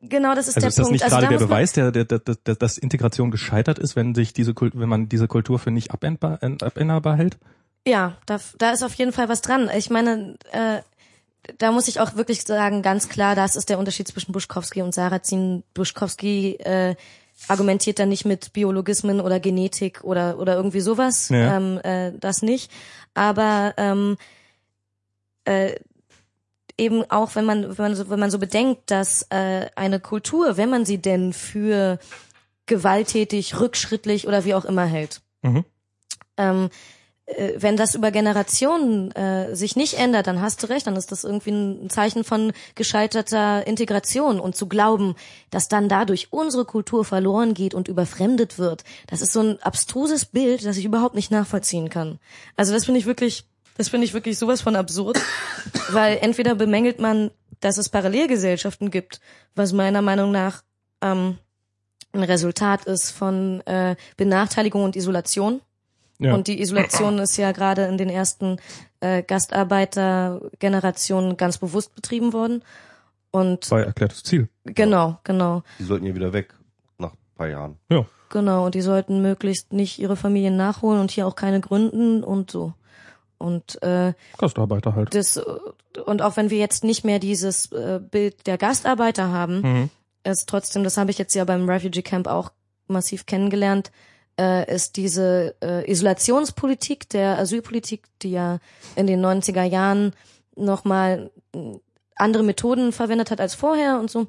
genau, das ist also der ist das Punkt. nicht also gerade da der Beweis, der, der, der, der, dass Integration gescheitert ist, wenn sich diese Kult, wenn man diese Kultur für nicht abänderbar, abänderbar hält? Ja, da, da ist auf jeden Fall was dran. Ich meine, äh, da muss ich auch wirklich sagen, ganz klar, das ist der Unterschied zwischen Buschkowski und Sarrazin. Buschkowski äh, argumentiert da nicht mit Biologismen oder Genetik oder oder irgendwie sowas. Ja. Ähm, äh, das nicht. Aber ähm, äh, eben auch, wenn man wenn man so, wenn man so bedenkt, dass äh, eine Kultur, wenn man sie denn für gewalttätig, rückschrittlich oder wie auch immer hält, Mhm. ähm, äh, wenn das über Generationen äh, sich nicht ändert, dann hast du recht, dann ist das irgendwie ein Zeichen von gescheiterter Integration und zu glauben, dass dann dadurch unsere Kultur verloren geht und überfremdet wird, das ist so ein abstruses Bild, das ich überhaupt nicht nachvollziehen kann. Also das finde ich wirklich, das finde ich wirklich sowas von absurd, weil entweder bemängelt man, dass es Parallelgesellschaften gibt, was meiner Meinung nach ähm, ein Resultat ist von äh, Benachteiligung und Isolation. Ja. Und die Isolation ist ja gerade in den ersten äh, Gastarbeitergenerationen ganz bewusst betrieben worden. Und Das war ja erklärtes Ziel. genau, genau, Die sollten ja wieder weg nach ein paar Jahren. Ja. genau. Und die sollten möglichst nicht ihre Familien nachholen und hier auch keine gründen und so. Und äh, Gastarbeiter halt. das und auch wenn wir jetzt nicht mehr dieses äh, Bild der Gastarbeiter haben, Mhm. ist trotzdem, das habe ich jetzt ja beim Refugee Camp auch massiv kennengelernt, äh, ist diese äh, Isolationspolitik der Asylpolitik, die ja in den 90er Jahren nochmal mh, andere Methoden verwendet hat als vorher und so,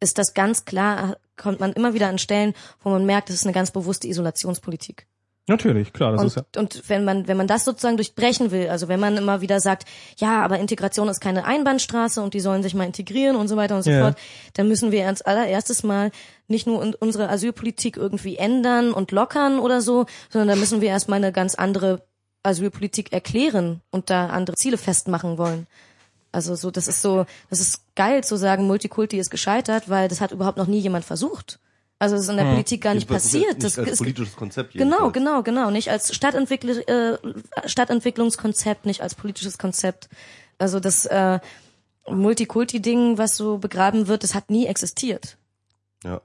ist das ganz klar, kommt man immer wieder an Stellen, wo man merkt, das ist eine ganz bewusste Isolationspolitik. Natürlich, klar, das ist ja. Und, und wenn man, wenn man das sozusagen durchbrechen will, also wenn man immer wieder sagt, ja, aber Integration ist keine Einbahnstraße und die sollen sich mal integrieren und so weiter und so Ja. fort, dann müssen wir als allererstes mal nicht nur un- unsere Asylpolitik irgendwie ändern und lockern oder so, sondern da müssen wir erstmal eine ganz andere Asylpolitik erklären und da andere Ziele festmachen wollen. Also so, das ist so, das ist geil zu sagen, Multikulti ist gescheitert, weil das hat überhaupt noch nie jemand versucht. Also das ist in der Politik gar nicht passiert. Nicht Das als ist, politisches Konzept. Genau, genau, genau. Nicht als Stadtentwickl äh, Stadtentwicklungskonzept, nicht als politisches Konzept. Also das äh, Multikulti-Ding, was so begraben wird, das hat nie existiert. Ja.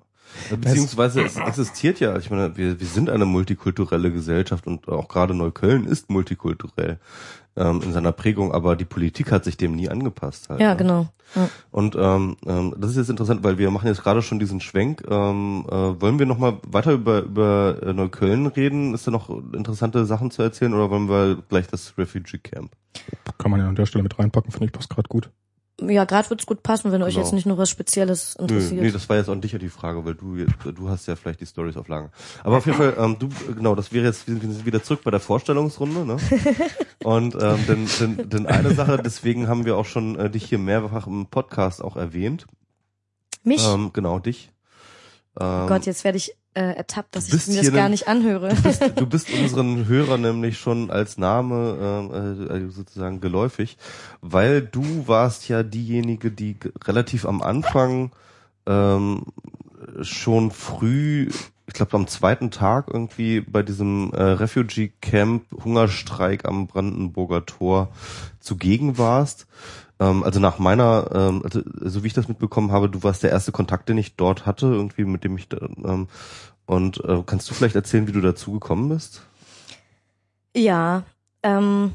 Beziehungsweise es existiert ja, ich meine, wir, wir sind eine multikulturelle Gesellschaft und auch gerade Neukölln ist multikulturell ähm, in seiner Prägung, aber die Politik hat sich dem nie angepasst. Halt, Ja, ne? genau. Ja. Und ähm, ähm, das ist jetzt interessant, weil wir machen jetzt gerade schon diesen Schwenk. Ähm, äh, wollen wir noch mal weiter über über äh, Neukölln reden? Ist da noch interessante Sachen zu erzählen oder wollen wir gleich das Refugee Camp? Kann man ja an der Stelle mit reinpacken, finde ich, passt gerade gut. Ja, gerade wird's gut passen, wenn euch Genau. jetzt nicht nur was Spezielles Nö, interessiert. nee, das war jetzt auch dich ja die Frage, weil du jetzt, du hast ja vielleicht die Stories auf Lager. Aber auf jeden Fall, ähm, du, genau, das wäre jetzt, wir sind wir sind wieder zurück bei der Vorstellungsrunde, ne? Und ähm, denn, denn, denn eine Sache, deswegen haben wir auch schon äh, dich hier mehrfach im Podcast auch erwähnt. Mich? Ähm, genau, dich. Ähm, oh Gott, jetzt werde ich äh, ertappt, dass du bist ich mir das gar nicht anhöre. Du bist, du bist unseren Hörern nämlich schon als Name ähm, äh, sozusagen geläufig, weil du warst ja diejenige, die relativ am Anfang ähm, schon früh, ich glaube am zweiten Tag irgendwie bei diesem äh, Refugee Camp Hungerstreik am Brandenburger Tor zugegen warst. Ähm, also nach meiner, ähm, also, so wie ich das mitbekommen habe, du warst der erste Kontakt, den ich dort hatte, irgendwie mit dem ich da, ähm, und äh, kannst du vielleicht erzählen, wie du dazu gekommen bist? Ja, ähm,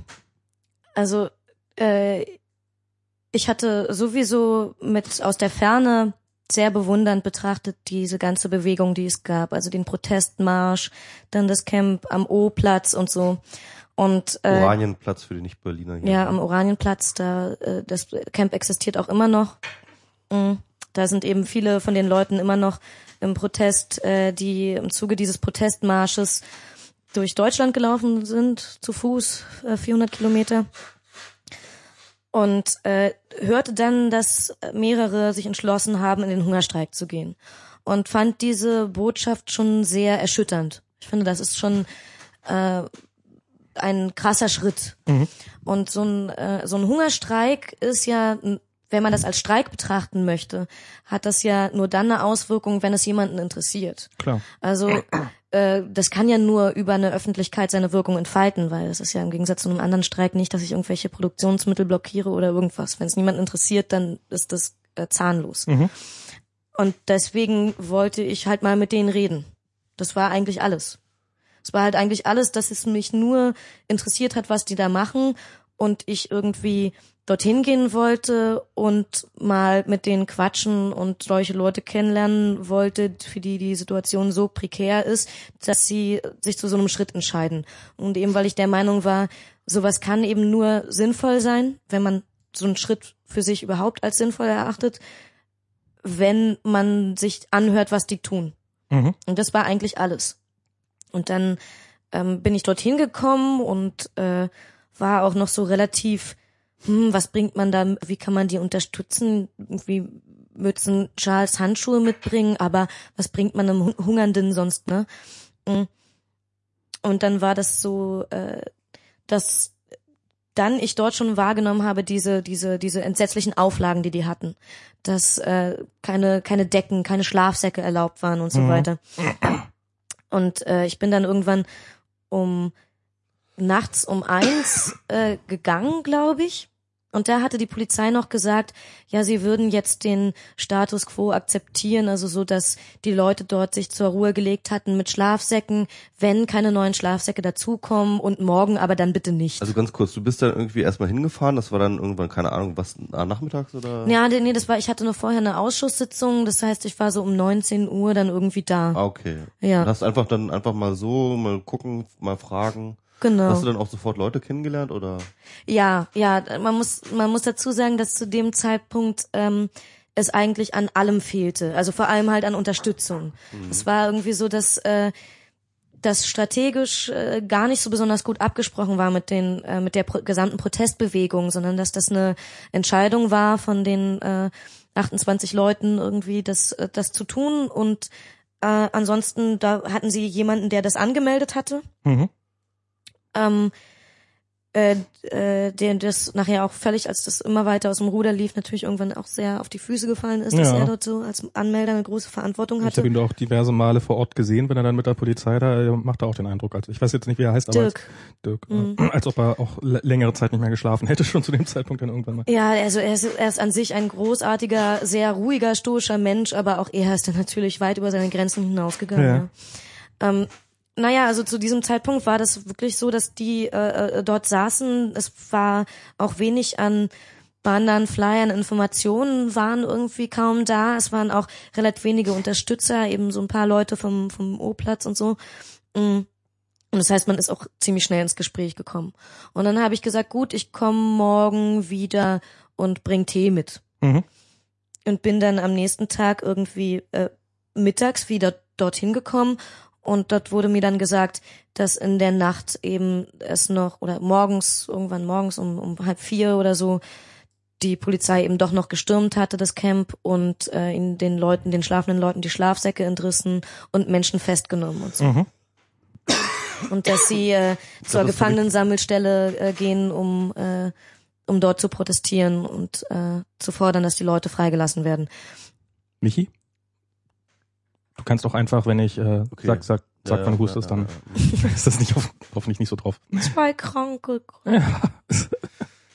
also äh, ich hatte sowieso mit aus der Ferne sehr bewundernd betrachtet diese ganze Bewegung, die es gab, also den Protestmarsch, dann das Camp am O-Platz und so. Und äh, Oranienplatz für die Nicht-Berliner hier. ja, am Oranienplatz, da äh, das Camp existiert auch immer noch. Mm, Da sind eben viele von den Leuten immer noch im Protest, äh, die im Zuge dieses Protestmarsches durch Deutschland gelaufen sind, zu Fuß, äh, 400 Kilometer. Und äh, hörte dann, dass mehrere sich entschlossen haben, in den Hungerstreik zu gehen. Und fand diese Botschaft schon sehr erschütternd. Ich finde, das ist schon äh, ein krasser Schritt. Und so ein, äh, so ein Hungerstreik ist ja, wenn wenn man das als Streik betrachten möchte, hat das ja nur dann eine Auswirkung, wenn es jemanden interessiert. Klar. Also äh, das kann ja nur über eine Öffentlichkeit seine Wirkung entfalten, weil es ist ja im Gegensatz zu einem anderen Streik nicht, dass ich irgendwelche Produktionsmittel blockiere oder irgendwas. Wenn es niemanden interessiert, dann ist das äh, zahnlos. Mhm. Und deswegen wollte ich halt mal mit denen reden. Das war eigentlich alles. Es war halt eigentlich alles, dass es mich nur interessiert hat, was die da machen und ich irgendwie dorthin gehen wollte und mal mit denen quatschen und solche Leute kennenlernen wollte, für die die Situation so prekär ist, dass sie sich zu so einem Schritt entscheiden. Und eben weil ich der Meinung war, sowas kann eben nur sinnvoll sein, wenn man so einen Schritt für sich überhaupt als sinnvoll erachtet, wenn man sich anhört, was die tun. Mhm. Und das war eigentlich alles. Und dann ähm, bin ich dorthin gekommen und äh, war auch noch so relativ, hm, was bringt man da, wie kann man die unterstützen? Irgendwie Mützen, Charles, Handschuhe mitbringen, aber was bringt man einem Hu- Hungernden sonst, ne? Mm. Und dann war das so, äh, dass dann ich dort schon wahrgenommen habe, diese, diese, diese entsetzlichen Auflagen, die die hatten. Dass äh, keine, keine Decken, keine Schlafsäcke erlaubt waren und so Mhm. weiter. Und äh, ich bin dann irgendwann um nachts um eins äh, gegangen, glaube ich. Und da hatte die Polizei noch gesagt, ja, sie würden jetzt den Status quo akzeptieren, also so, dass die Leute dort sich zur Ruhe gelegt hatten mit Schlafsäcken, wenn keine neuen Schlafsäcke dazukommen und morgen aber dann bitte nicht. Also ganz kurz, du bist dann irgendwie erstmal hingefahren, das war dann irgendwann, keine Ahnung, was, ah, nachmittags oder? ja, nee, das war, ich hatte nur vorher eine Ausschusssitzung, das heißt, ich war so um 19 Uhr dann irgendwie da. Ah, okay. Ja. Und hast einfach dann einfach mal so, mal gucken, mal fragen. Genau. Hast du dann auch sofort Leute kennengelernt oder? Ja, ja, man muss, man muss dazu sagen, dass zu dem Zeitpunkt ähm, es eigentlich an allem fehlte. Also vor allem halt an Unterstützung. Es war irgendwie so, dass äh, das strategisch äh, gar nicht so besonders gut abgesprochen war mit den äh, mit der pro gesamten Protestbewegung, sondern dass das eine Entscheidung war von den äh, 28 Leuten irgendwie das äh, das zu tun und äh, ansonsten da hatten sie jemanden, der das angemeldet hatte Mhm. Ähm, äh, äh, der das nachher auch völlig, als das immer weiter aus dem Ruder lief, natürlich irgendwann auch sehr auf die Füße gefallen ist, dass Ja. er dort so als Anmelder eine große Verantwortung Ich habe hatte. ihn doch diverse Male vor Ort gesehen, wenn er dann mit der Polizei da äh, macht er auch den Eindruck. Also ich weiß jetzt nicht, wie er heißt, aber Dirk. Als, Dirk, Mhm. äh, als ob er auch längere Zeit nicht mehr geschlafen hätte, schon zu dem Zeitpunkt dann irgendwann mal. Ja, also er ist, er ist an sich ein großartiger, sehr ruhiger, stoischer Mensch, aber auch er ist dann natürlich weit über seine Grenzen hinausgegangen. Ja. Ja. Ähm, naja, also zu diesem Zeitpunkt war das wirklich so, dass die äh, äh, dort saßen. Es war auch wenig an Bandern, Flyern, Informationen waren irgendwie kaum da. Es waren auch relativ wenige Unterstützer, eben so ein paar Leute vom, vom O-Platz und so. Mm. Und das heißt, man ist auch ziemlich schnell ins Gespräch gekommen. Und dann habe ich gesagt, gut, ich komme morgen wieder und bring Tee mit. Mhm. Und bin dann am nächsten Tag irgendwie äh, mittags wieder dorthin gekommen und dort wurde mir dann gesagt, dass in der Nacht eben es noch oder morgens, irgendwann morgens um, um halb vier oder so, die Polizei eben doch noch gestürmt hatte, das Camp, und äh, in den Leuten, den schlafenden Leuten die Schlafsäcke entrissen und Menschen festgenommen und so. Mhm. Und dass sie äh, zur Gefangenensammelstelle äh, gehen, um, äh, um dort zu protestieren und äh, zu fordern, dass die Leute freigelassen werden. Michi? Du kannst auch einfach, wenn ich äh, Okay. sag, sag, sag, Ja, wann ja, du hustest, ja, dann ja, ist das nicht auf, hoffentlich nicht so drauf. Zwei kranke. Ja,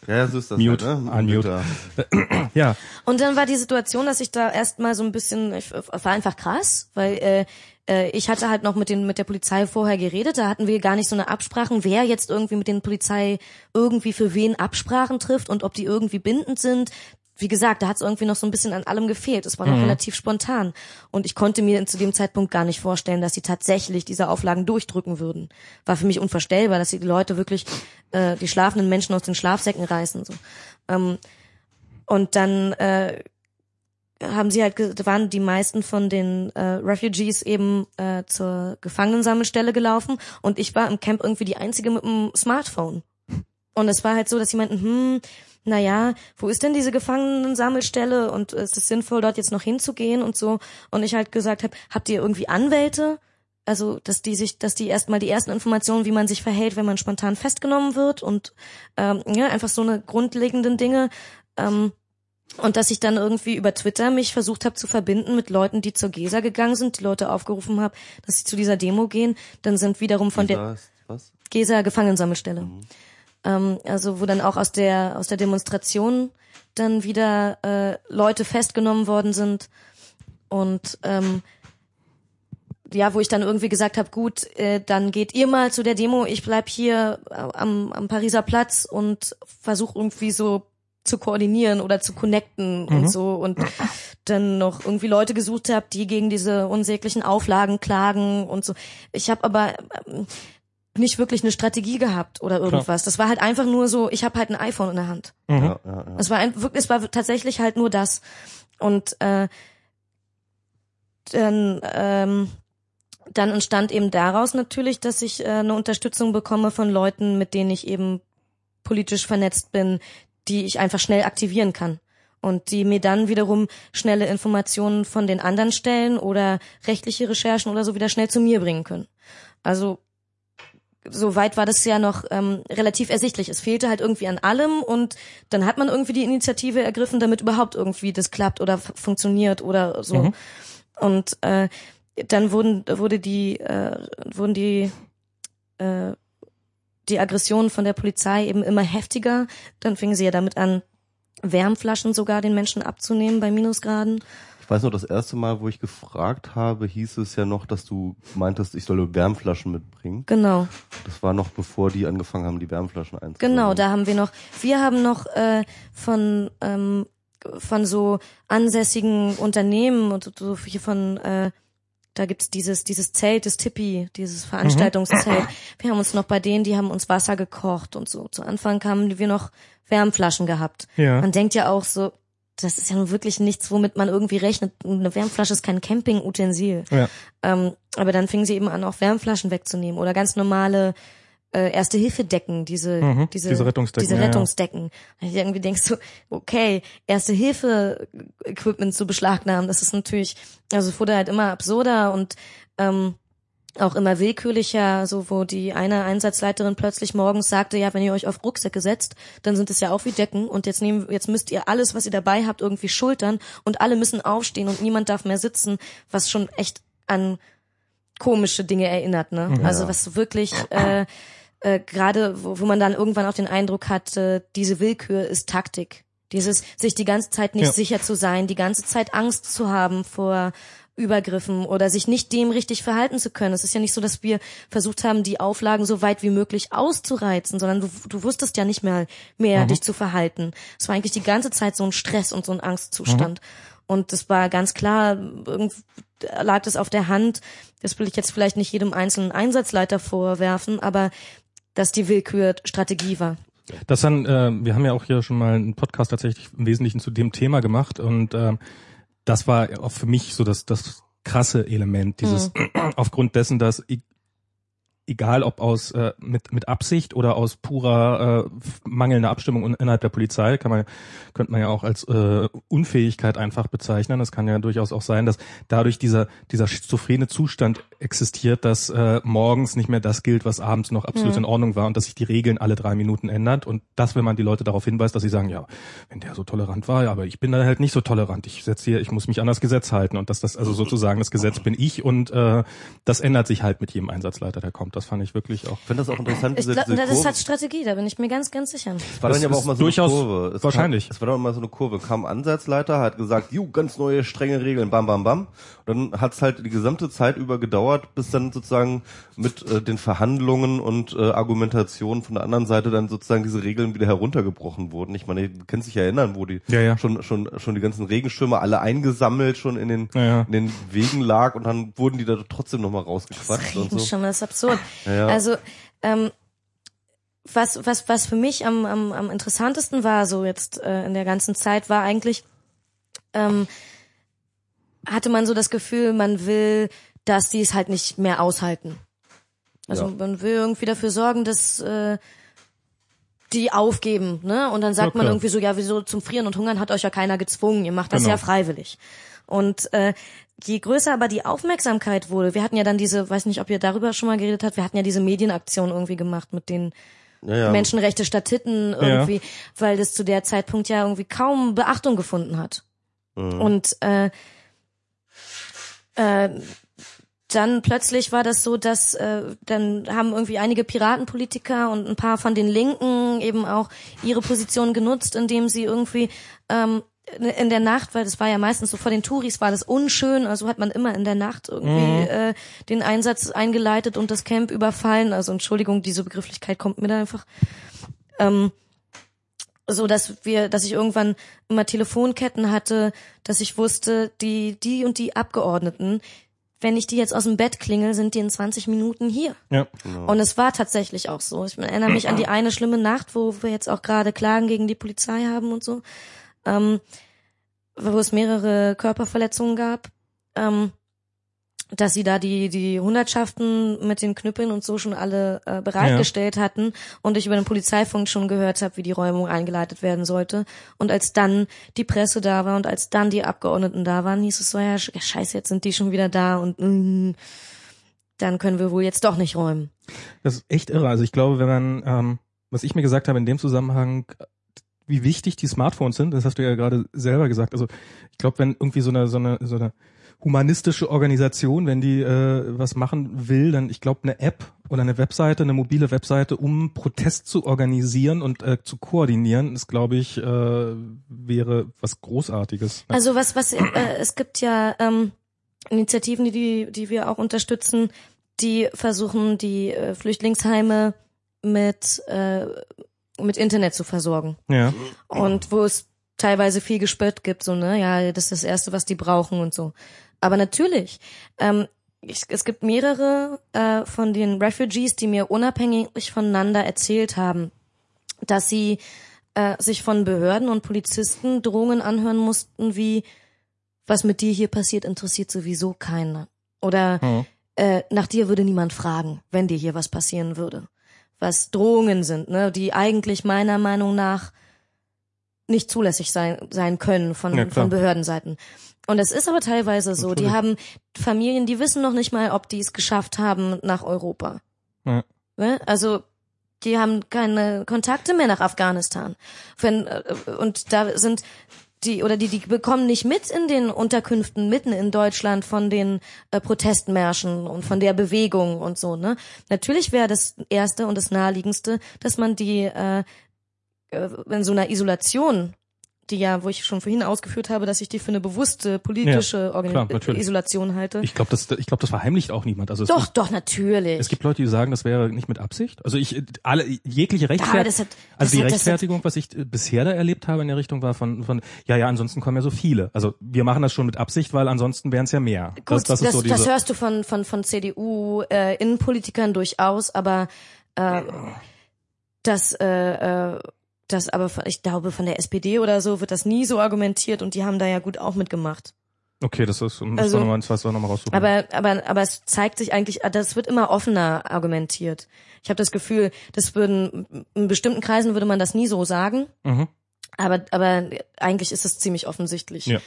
ja so ist das Mute. halt, ne? Unmute. Ja, Und dann war die Situation, dass ich da erstmal so ein bisschen, ich, war einfach krass, weil äh, äh, ich hatte halt noch mit den mit der Polizei vorher geredet, da hatten wir gar nicht so eine Absprachen, wer jetzt irgendwie mit den Polizei irgendwie für wen Absprachen trifft und ob die irgendwie bindend sind. Wie gesagt, da hat es irgendwie noch so ein bisschen an allem gefehlt. Es war noch relativ spontan. Und ich konnte mir zu dem Zeitpunkt gar nicht vorstellen, dass sie tatsächlich diese Auflagen durchdrücken würden. War für mich unvorstellbar, dass sie die Leute wirklich äh, die schlafenden Menschen aus den Schlafsäcken reißen. So. Ähm, und dann äh, haben sie halt, waren die meisten von den äh, Refugees eben äh, zur Gefangenensammelstelle gelaufen und ich war im Camp irgendwie die einzige mit dem Smartphone. Und es war halt so, dass sie meinten, hm, naja, wo ist denn diese Gefangenensammelstelle und ist es sinnvoll, dort jetzt noch hinzugehen und so. Und ich halt gesagt habe, habt ihr irgendwie Anwälte? Also, dass die sich, dass die erstmal die ersten Informationen, wie man sich verhält, wenn man spontan festgenommen wird und ähm, ja, einfach so eine grundlegenden Dinge. Ähm, Und dass ich dann irgendwie über Twitter mich versucht habe zu verbinden mit Leuten, die zur GESA gegangen sind, die Leute aufgerufen habe, dass sie zu dieser Demo gehen. Dann sind wiederum von der was? GESA Gefangenensammelstelle. Mhm. Ähm, also wo dann auch aus der aus der Demonstration dann wieder äh, Leute festgenommen worden sind und ähm, ja, wo ich dann irgendwie gesagt habe, gut, äh, dann geht ihr mal zu der Demo, ich bleib hier äh, am, am Pariser Platz und versuche irgendwie so zu koordinieren oder zu connecten mhm. und so und dann noch irgendwie Leute gesucht habe, die gegen diese unsäglichen Auflagen klagen und so. Ich habe aber ähm, nicht wirklich eine Strategie gehabt oder irgendwas. Klar. Das war halt einfach nur so, ich habe halt ein iPhone in der Hand. Mhm. Ja, ja, ja. Es war ein, es war tatsächlich halt nur das. Und äh, dann ähm, dann entstand eben daraus natürlich, dass ich äh, eine Unterstützung bekomme von Leuten, mit denen ich eben politisch vernetzt bin, die ich einfach schnell aktivieren kann und die mir dann wiederum schnelle Informationen von den anderen Stellen oder rechtliche Recherchen oder so wieder schnell zu mir bringen können. Also soweit war das ja noch ähm, relativ ersichtlich. Es fehlte halt irgendwie an allem und dann hat man irgendwie die Initiative ergriffen, damit überhaupt irgendwie das klappt oder funktioniert oder so. Mhm. Und äh, dann wurden wurde die äh, wurden die äh, die Aggressionen von der Polizei eben immer heftiger. Dann fingen sie ja damit an, Wärmflaschen sogar den Menschen abzunehmen bei Minusgraden. Ich weiß noch, das erste Mal, wo ich gefragt habe, hieß es ja noch, dass du meintest, ich solle Wärmflaschen mitbringen. Genau. Das war noch bevor die angefangen haben, die Wärmflaschen einzusammeln. Genau, da haben wir noch, wir haben noch äh, von ähm, von so ansässigen Unternehmen und so hier von äh, da gibt's dieses, dieses Zelt, das Tippi, dieses Veranstaltungszelt. Mhm. Wir haben uns noch bei denen, die haben uns Wasser gekocht und so. Zu Anfang haben wir noch Wärmflaschen gehabt. Ja. Man denkt ja auch so, das ist ja nun wirklich nichts, womit man irgendwie rechnet. Eine Wärmflasche ist kein Campingutensil. Ja. Ähm, aber dann fingen sie eben an, auch Wärmflaschen wegzunehmen oder ganz normale äh, erste Hilfe Decken, diese mhm, diese diese Rettungsdecken, diese Rettungsdecken. Ja. Und irgendwie denkst du, okay, erste Hilfe Equipment zu beschlagnahmen, das ist natürlich, also es wurde halt immer absurder und ähm, auch immer willkürlicher, so wo die eine Einsatzleiterin plötzlich morgens sagte, ja, wenn ihr euch auf Rucksäcke setzt, dann sind es ja auch wie Decken und jetzt nehmen, jetzt müsst ihr alles, was ihr dabei habt, irgendwie schultern und alle müssen aufstehen und niemand darf mehr sitzen, was schon echt an komische Dinge erinnert, ne? Ja. Also was wirklich äh, äh, gerade wo, wo man dann irgendwann auch den Eindruck hat, äh, diese Willkür ist Taktik. Dieses sich die ganze Zeit nicht ja. sicher zu sein, die ganze Zeit Angst zu haben vor Übergriffen oder sich nicht dem richtig verhalten zu können. Es ist ja nicht so, dass wir versucht haben, die Auflagen so weit wie möglich auszureizen, sondern du, du wusstest ja nicht mehr mehr, mhm. dich zu verhalten. Es war eigentlich die ganze Zeit so ein Stress und so ein Angstzustand. Mhm. Und das war ganz klar, lag das auf der Hand. Das will ich jetzt vielleicht nicht jedem einzelnen Einsatzleiter vorwerfen, aber dass die Willkür Strategie war. Das dann, äh, wir haben ja auch hier schon mal einen Podcast tatsächlich im Wesentlichen zu dem Thema gemacht und äh, das war auch für mich so das, das krasse Element, dieses mhm. aufgrund dessen, dass egal ob aus äh, mit mit Absicht oder aus purer äh, mangelnder Abstimmung innerhalb der Polizei, kann man könnte man ja auch als äh, Unfähigkeit einfach bezeichnen. Es kann ja durchaus auch sein, dass dadurch dieser dieser schizophrene Zustand existiert, dass äh, morgens nicht mehr das gilt, was abends noch absolut mhm. in Ordnung war und dass sich die Regeln alle drei Minuten ändert und das, wenn man die Leute darauf hinweist, dass sie sagen, ja, wenn der so tolerant war, ja, aber ich bin da halt nicht so tolerant. Ich setze hier, ich muss mich an das Gesetz halten und dass das also sozusagen das Gesetz bin ich und äh, das ändert sich halt mit jedem Einsatzleiter, der kommt. Das fand ich wirklich auch. Ich finde das auch interessant. Ich glaub, diese das hat Strategie, da bin ich mir ganz, ganz sicher. Es war dann ja aber auch mal so eine Kurve. Es wahrscheinlich. Kam, es war dann auch mal so eine Kurve. Kam Ansatzleiter, hat gesagt, ju, ganz neue, strenge Regeln, bam, bam, bam. Dann hat es halt die gesamte Zeit über gedauert, bis dann sozusagen mit äh, den Verhandlungen und äh, Argumentationen von der anderen Seite dann sozusagen diese Regeln wieder heruntergebrochen wurden. Ich meine, du kannst dich erinnern, wo die ja, ja. schon schon schon die ganzen Regenschirme alle eingesammelt schon in den ja, ja. in den Wegen lag und dann wurden die da trotzdem noch mal rausgequatscht und so. Schon, das ist absurd. Ja. Also ähm, was, was, was für mich am, am, am interessantesten war, so jetzt äh, in der ganzen Zeit, war eigentlich, ähm, hatte man so das Gefühl, man will, dass die es halt nicht mehr aushalten. Also ja. man will irgendwie dafür sorgen, dass äh, die aufgeben, ne? Und dann sagt okay. man irgendwie so, ja, wieso zum Frieren und Hungern hat euch ja keiner gezwungen, ihr macht das genau. ja freiwillig. Und äh, je größer aber die Aufmerksamkeit wurde, wir hatten ja dann diese, weiß nicht, ob ihr darüber schon mal geredet habt, wir hatten ja diese Medienaktion irgendwie gemacht mit den Ja, ja. Menschenrechte statt Titten irgendwie, weil das zu der Zeitpunkt ja irgendwie kaum Beachtung gefunden hat. Mhm. Und äh, äh, dann plötzlich war das so, dass äh, dann haben irgendwie einige Piratenpolitiker und ein paar von den Linken eben auch ihre Position genutzt, indem sie irgendwie ähm, in der Nacht, weil das war ja meistens so vor den Touris war das unschön, also hat man immer in der Nacht irgendwie äh, den Einsatz eingeleitet und das Camp überfallen. Also Entschuldigung, diese Begrifflichkeit kommt mir da einfach. Ähm, so dass wir, dass ich irgendwann immer Telefonketten hatte, dass ich wusste, die, die und die Abgeordneten, wenn ich die jetzt aus dem Bett klingel, sind die in 20 Minuten hier. Ja. Und es war tatsächlich auch so. Ich erinnere mich an die eine schlimme Nacht, wo wir jetzt auch gerade Klagen gegen die Polizei haben und so, ähm, wo es mehrere Körperverletzungen gab. Ähm, dass sie da die die Hundertschaften mit den Knüppeln und so schon alle äh, bereitgestellt hatten und ich über den Polizeifunk schon gehört habe, wie die Räumung eingeleitet werden sollte. Und als dann die Presse da war und als dann die Abgeordneten da waren, hieß es so, ja, sch- ja scheiße, jetzt sind die schon wieder da und mm, dann können wir wohl jetzt doch nicht räumen. Das ist echt irre. Also ich glaube, wenn man, ähm, was ich mir gesagt habe in dem Zusammenhang, wie wichtig die Smartphones sind, das hast du ja gerade selber gesagt. Also ich glaube, wenn irgendwie so eine, so eine, so eine humanistische Organisation, wenn die äh, was machen will, dann ich glaube eine App oder eine Webseite, eine mobile Webseite, um Protest zu organisieren und äh, zu koordinieren, ist glaube ich äh, wäre was Großartiges. Also was, was, äh, es gibt ja ähm, Initiativen, die, die, die wir auch unterstützen, die versuchen, die äh, Flüchtlingsheime mit, äh, mit Internet zu versorgen. Ja, Und wo es teilweise viel Gespött gibt, so, ne, ja, das ist das Erste, was die brauchen und so. Aber natürlich, ähm, ich, es gibt mehrere äh, von den Refugees, die mir unabhängig voneinander erzählt haben, dass sie äh, sich von Behörden und Polizisten Drohungen anhören mussten, wie was mit dir hier passiert, interessiert sowieso keiner. Oder Mhm. äh, nach dir würde niemand fragen, wenn dir hier was passieren würde. Was Drohungen sind, ne, die eigentlich meiner Meinung nach nicht zulässig sein, sein können von, Ja, von Behördenseiten. Und es ist aber teilweise so, die haben Familien, die wissen noch nicht mal, ob die es geschafft haben nach Europa. Ja. Ne? Also die haben keine Kontakte mehr nach Afghanistan. Wenn, äh, und da sind die oder die die bekommen nicht mit in den Unterkünften mitten in Deutschland von den äh, Protestmärschen und von der Bewegung und so ne natürlich wäre das erste und das naheliegendste dass man die äh, äh, in so einer Isolation die ja wo ich schon vorhin ausgeführt habe dass ich die für eine bewusste politische Organi- klar. Isolation halte ich glaube, das, ich glaube, das verheimlicht auch niemand. Also doch doch natürlich Es gibt Leute, die sagen, das wäre nicht mit Absicht. Also ich alle jegliche Rechtfertigung. das Also die hat, Rechtfertigung, was ich äh, bisher da erlebt habe in der Richtung, war von, von ja, ja, ansonsten kommen ja so viele. Also wir machen das schon mit Absicht, weil ansonsten wären es ja mehr. Gut, das, das, das, so das hörst du von, von, von CDU äh, Innenpolitikern durchaus, aber äh, das, äh, äh, das aber von, ich glaube von der SPD oder so wird das nie so argumentiert und die haben da ja gut auch mitgemacht. okay, das ist, muss Also- nochmal, das noch mal raussuchen. Aber, aber, aber es zeigt sich eigentlich, das wird immer offener argumentiert. Ich habe das Gefühl, das würden in bestimmten Kreisen würde man das nie so sagen, mhm. aber, aber eigentlich ist es ziemlich offensichtlich. Ja.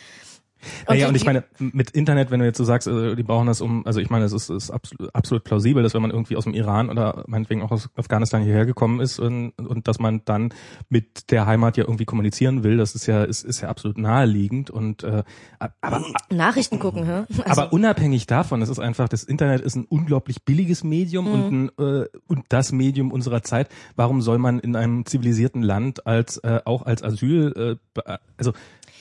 Naja, und ich meine, mit Internet, wenn du jetzt so sagst, äh, die brauchen das um, also ich meine, es ist, ist absolut, absolut plausibel, dass wenn man irgendwie aus dem Iran oder meinetwegen auch aus Afghanistan hierher gekommen ist und, und dass man dann mit der Heimat ja irgendwie kommunizieren will, das ist ja, ist, ist ja absolut naheliegend und äh, aber Nachrichten gucken, hä? Also, aber unabhängig davon, es ist einfach, das Internet ist ein unglaublich billiges Medium Mhm. und, ein, äh, und das Medium unserer Zeit. Warum soll man in einem zivilisierten Land als äh, auch als Asyl, äh, also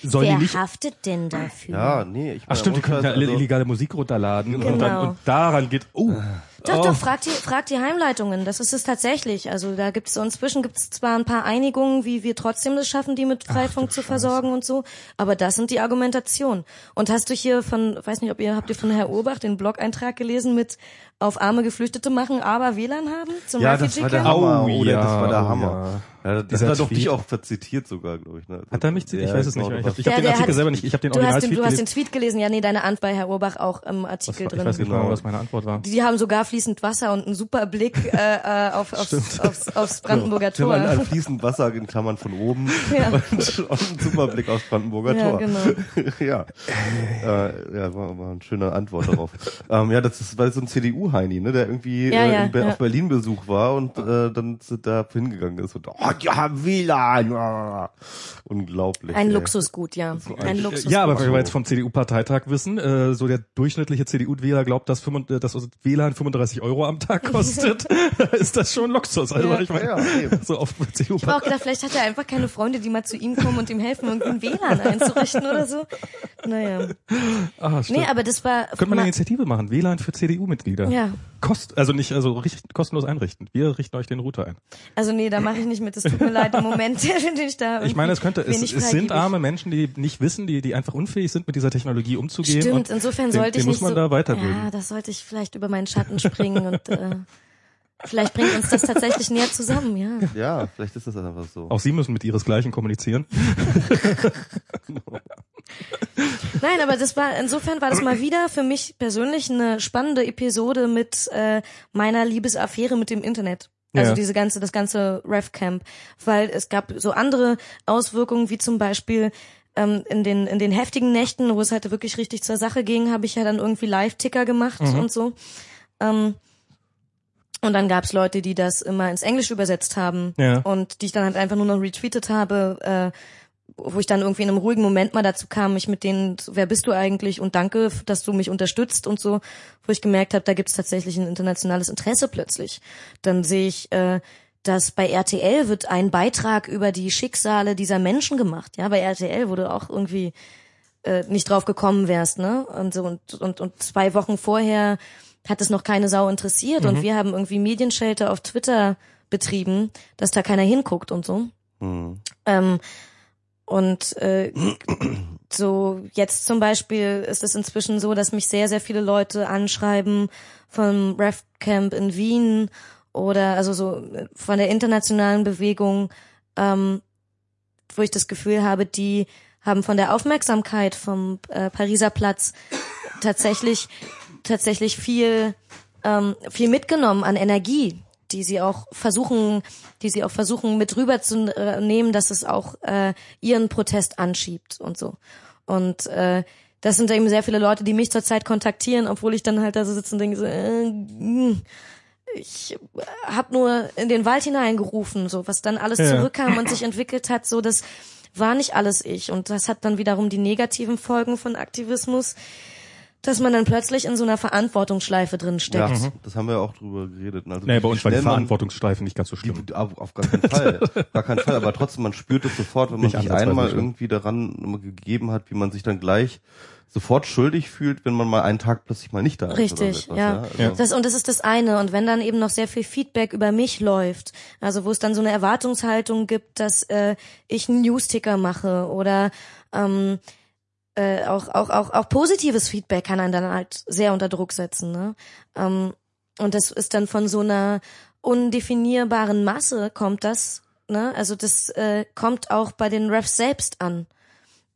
sollen wer die nicht haftet denn dafür? Ja, nee, ich Ach stimmt, die können ja alle illegale Musik runterladen und, dann, Genau. und daran geht, oh, Doch, oh. doch, fragt die, fragt die Heimleitungen. Das ist es tatsächlich. Also da gibt es inzwischen gibt es zwar ein paar Einigungen, wie wir trotzdem das schaffen, die mit Freifunk zu versorgen und so, aber das sind die Argumentationen. Und hast du hier von, weiß nicht, ob ihr habt ihr von Herr Urbach den Blog-Eintrag gelesen mit auf arme Geflüchtete machen, aber WLAN haben zum Ja, das war der? Hammer. Oh, Oh, ja, ja, das war der oh, Hammer. Ja, das hat doch dich auch verzitiert sogar, glaube ich. Ne? Hat er mich, ich Ja, weiß es nicht genau, mehr. Ich habe ich hab den Artikel hat- selber nicht, ich habe den Du hast, den, Original-Tweet du hast den gelesen. Tweet gelesen, ja, nee, deine Antwort bei Herr Urbach auch im Was Artikel war, drin. ich weiß genau, was meine Antwort war. Die haben sogar fließend Wasser und ein super Blick äh, äh, auf, aufs, aufs, aufs Brandenburger Tor. haben ein fließend Wasser in Klammern von oben Ja. und, und einen super Blick aufs Brandenburger Ja, Tor. genau. ja, äh, ja war, war eine schöne Antwort darauf. ähm, ja, das ist weil so ein CDU-Heini, ne, der irgendwie Ja, äh, ja, in Be ja. auf Berlin Besuch war und äh, dann da hingegangen ist und oh ja, WLAN. Unglaublich. Ein ey. Luxusgut, ja. Ein Luxusgut. Ja, aber wenn wir jetzt vom CDU-Parteitag wissen, äh, so der durchschnittliche CDU-Wähler glaubt, dass, 35, dass unser WLAN 35 Euro am Tag kostet, ist das schon Luxus. Also Ja. ich meine, so auf CDU Ich habe auch gedacht, vielleicht hat er einfach keine Freunde, die mal zu ihm kommen und ihm helfen, irgendwie ein WLAN einzurichten oder so. Naja. ah, stimmt. Nee, aber das war. Könnte man eine Initiative machen, WLAN für CDU-Mitglieder. Ja. Kost, also nicht, also richtig, kostenlos einrichten. Wir richten euch den Router ein. Also nee, da mache ich nicht mit. Das tut mir leid im Moment, finde ich da. Ich meine, es könnte, es, es sind arme Menschen, die nicht wissen, die, die einfach unfähig sind, mit dieser Technologie umzugehen. Stimmt, und insofern den, sollte den ich muss nicht man so, da weiterbilden. Ja, das sollte ich vielleicht über meinen Schatten springen und äh, vielleicht bringt uns das tatsächlich näher zusammen, ja. Ja, vielleicht ist das einfach so. Auch Sie müssen mit ihresgleichen kommunizieren. Nein, aber das war insofern war das mal wieder für mich persönlich eine spannende Episode mit äh, meiner Liebesaffäre mit dem Internet. Also Ja. diese ganze, das ganze RefCamp, weil es gab so andere Auswirkungen, wie zum Beispiel ähm, in den in den heftigen Nächten, wo es halt wirklich richtig zur Sache ging, habe ich ja dann irgendwie Live-Ticker gemacht Mhm. und so. Ähm, und dann gab's Leute, die das immer ins Englische übersetzt haben Ja. und die ich dann halt einfach nur noch retweetet habe, äh, wo ich dann irgendwie in einem ruhigen Moment mal dazu kam, mich mit denen, wer bist du eigentlich und danke, dass du mich unterstützt und so, wo ich gemerkt habe, da gibt's tatsächlich ein internationales Interesse plötzlich. Dann sehe ich, äh, dass bei RTL wird ein Beitrag über die Schicksale dieser Menschen gemacht. Ja, bei RTL wurde auch irgendwie äh, nicht drauf gekommen wärst, ne? Und so und, und, und zwei Wochen vorher hat es noch keine Sau interessiert und wir haben irgendwie Medienschelte auf Twitter betrieben, dass da keiner hinguckt und so. Hm. Ähm, und äh, so jetzt zum Beispiel ist es inzwischen so, dass mich sehr, sehr viele Leute anschreiben vom Ref Camp in Wien oder also so von der internationalen Bewegung, ähm, wo ich das Gefühl habe, die haben von der Aufmerksamkeit vom äh, Pariser Platz tatsächlich tatsächlich viel ähm, viel mitgenommen an Energie, die sie auch versuchen, die sie auch versuchen mit rüberzunehmen, dass es auch äh, ihren Protest anschiebt und so. Und äh, das sind eben sehr viele Leute, die mich zurzeit kontaktieren, obwohl ich dann halt da so sitze und denke so, äh, ich habe nur in den Wald hineingerufen, so was dann alles Ja. zurückkam und sich entwickelt hat, so das war nicht alles ich und das hat dann wiederum die negativen Folgen von Aktivismus, dass man dann plötzlich in so einer Verantwortungsschleife drin steckt. Ja, das haben wir auch drüber geredet. Also Nee, bei uns war die Verantwortungsstreifen nicht ganz so schlimm. Die, auf, auf gar keinen Fall. gar keinen Fall. Aber trotzdem, man spürt es sofort, wenn man Nicht sich einmal irgendwie daran gegeben hat, wie man sich dann gleich sofort schuldig fühlt, wenn man mal einen Tag plötzlich mal nicht da ist. Richtig, oder so etwas, ja. Also, Ja. Das, und das ist das eine. Und wenn dann eben noch sehr viel Feedback über mich läuft, also wo es dann so eine Erwartungshaltung gibt, dass äh, ich einen Newsticker mache oder ähm, äh, auch, auch, auch, auch positives Feedback kann einen dann halt sehr unter Druck setzen. Ne? Ähm, und das ist dann von so einer undefinierbaren Masse kommt das, ne? Also das äh, kommt auch bei den Refs selbst an.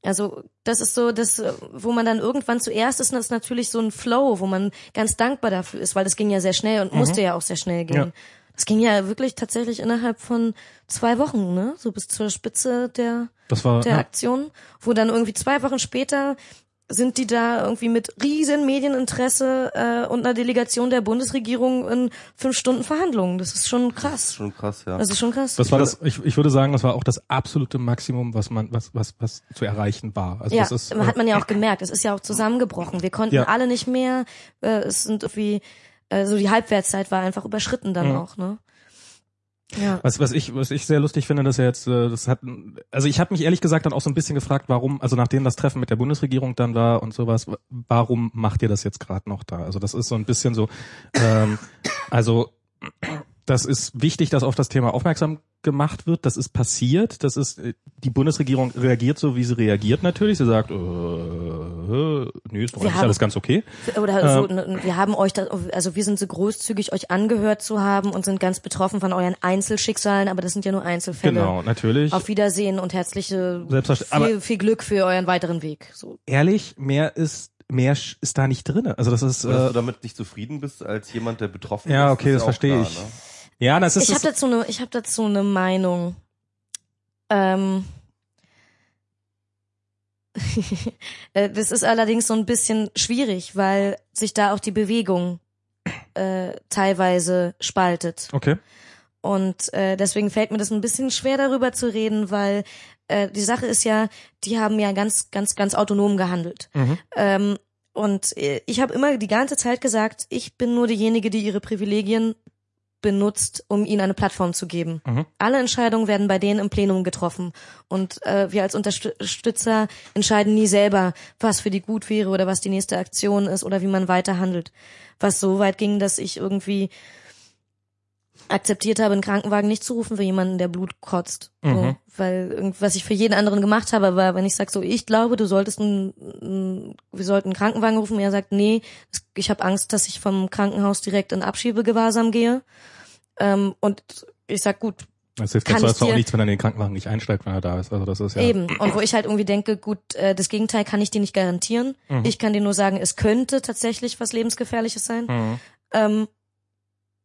Also das ist so, das, wo man dann irgendwann zuerst ist, das ist natürlich so ein Flow, wo man ganz dankbar dafür ist, weil das ging ja sehr schnell und musste ja auch sehr schnell gehen. Ja. Das ging ja wirklich tatsächlich innerhalb von zwei Wochen, ne? So bis zur Spitze der Das war der ja, Aktion, wo dann irgendwie zwei Wochen später sind die da irgendwie mit riesen Medieninteresse äh, und einer Delegation der Bundesregierung in fünf Stunden Verhandlungen. Das ist schon Das ist krass. schon krass, ja. Das ist schon krass. das war das. Ich, ich würde sagen, das war auch das absolute Maximum, was man, was, was, was zu erreichen war. Also ja, das ist, hat man ja auch gemerkt. Es ist ja auch zusammengebrochen. Wir konnten Ja. alle nicht mehr. Äh, es sind irgendwie, äh, so die Halbwertszeit war einfach überschritten dann Mhm. auch, ne? Ja. Was, was ich, was ich sehr lustig finde, dass er jetzt, äh, das hat, also ich habe mich ehrlich gesagt dann auch so ein bisschen gefragt, warum, also nachdem das Treffen mit der Bundesregierung dann war und sowas, wa- warum macht ihr das jetzt gerade noch da? Also das ist so ein bisschen so, ähm, also das ist wichtig, dass auf das Thema aufmerksam gemacht wird. Das ist passiert. Das ist äh, die Bundesregierung reagiert so, wie sie reagiert natürlich. Sie sagt, äh, äh, nee, ist doch haben- alles ganz okay. Oder so, ne, wir haben euch, da, also wir sind so großzügig, euch angehört zu haben und sind ganz betroffen von euren Einzelschicksalen, aber das sind ja nur Einzelfälle. Genau, natürlich. Auf Wiedersehen und herzliche viel, viel Glück für euren weiteren Weg. So. ehrlich, mehr ist mehr ist da nicht drinne. Also das ist Oder dass äh, du damit nicht zufrieden bist als jemand, der betroffen Ja, ist. okay, ist das verstehe klar, ich. Ne? Ja, das ist Ich habe dazu eine, ich habe dazu eine Meinung. Ähm, äh, das ist allerdings so ein bisschen schwierig, weil sich da auch die Bewegung äh, teilweise spaltet. okay. Und äh, deswegen fällt mir das ein bisschen schwer darüber zu reden, weil äh, die Sache ist ja, die haben ja ganz, ganz, ganz autonom gehandelt. Mhm. Ähm, und äh, ich habe immer die ganze Zeit gesagt, ich bin nur diejenige, die ihre Privilegien benutzt, um ihnen eine Plattform zu geben. Mhm. Alle Entscheidungen werden bei denen im Plenum getroffen. Und äh, wir als Unterstützer entscheiden nie selber, was für die gut wäre oder was die nächste Aktion ist oder wie man weiter handelt. Was so weit ging, dass ich irgendwie akzeptiert habe, einen Krankenwagen nicht zu rufen für jemanden, der Blut kotzt. So, Mhm. weil was ich für jeden anderen gemacht habe, war, wenn ich sage so, ich glaube, du solltest einen, einen, wir sollten einen Krankenwagen rufen, er sagt, nee, ich habe Angst, dass ich vom Krankenhaus direkt in Abschiebegewahrsam gehe. Ähm, und ich sag gut, Das hilft Kann jetzt ich sonst auch nichts, wenn er in den Krankenwagen nicht einsteigt, wenn er da ist. Also das ist ja. Eben. Und wo ich halt irgendwie denke, gut, äh, das Gegenteil kann ich dir nicht garantieren. Mhm. Ich kann dir nur sagen, es könnte tatsächlich was lebensgefährliches sein. Mhm. Ähm,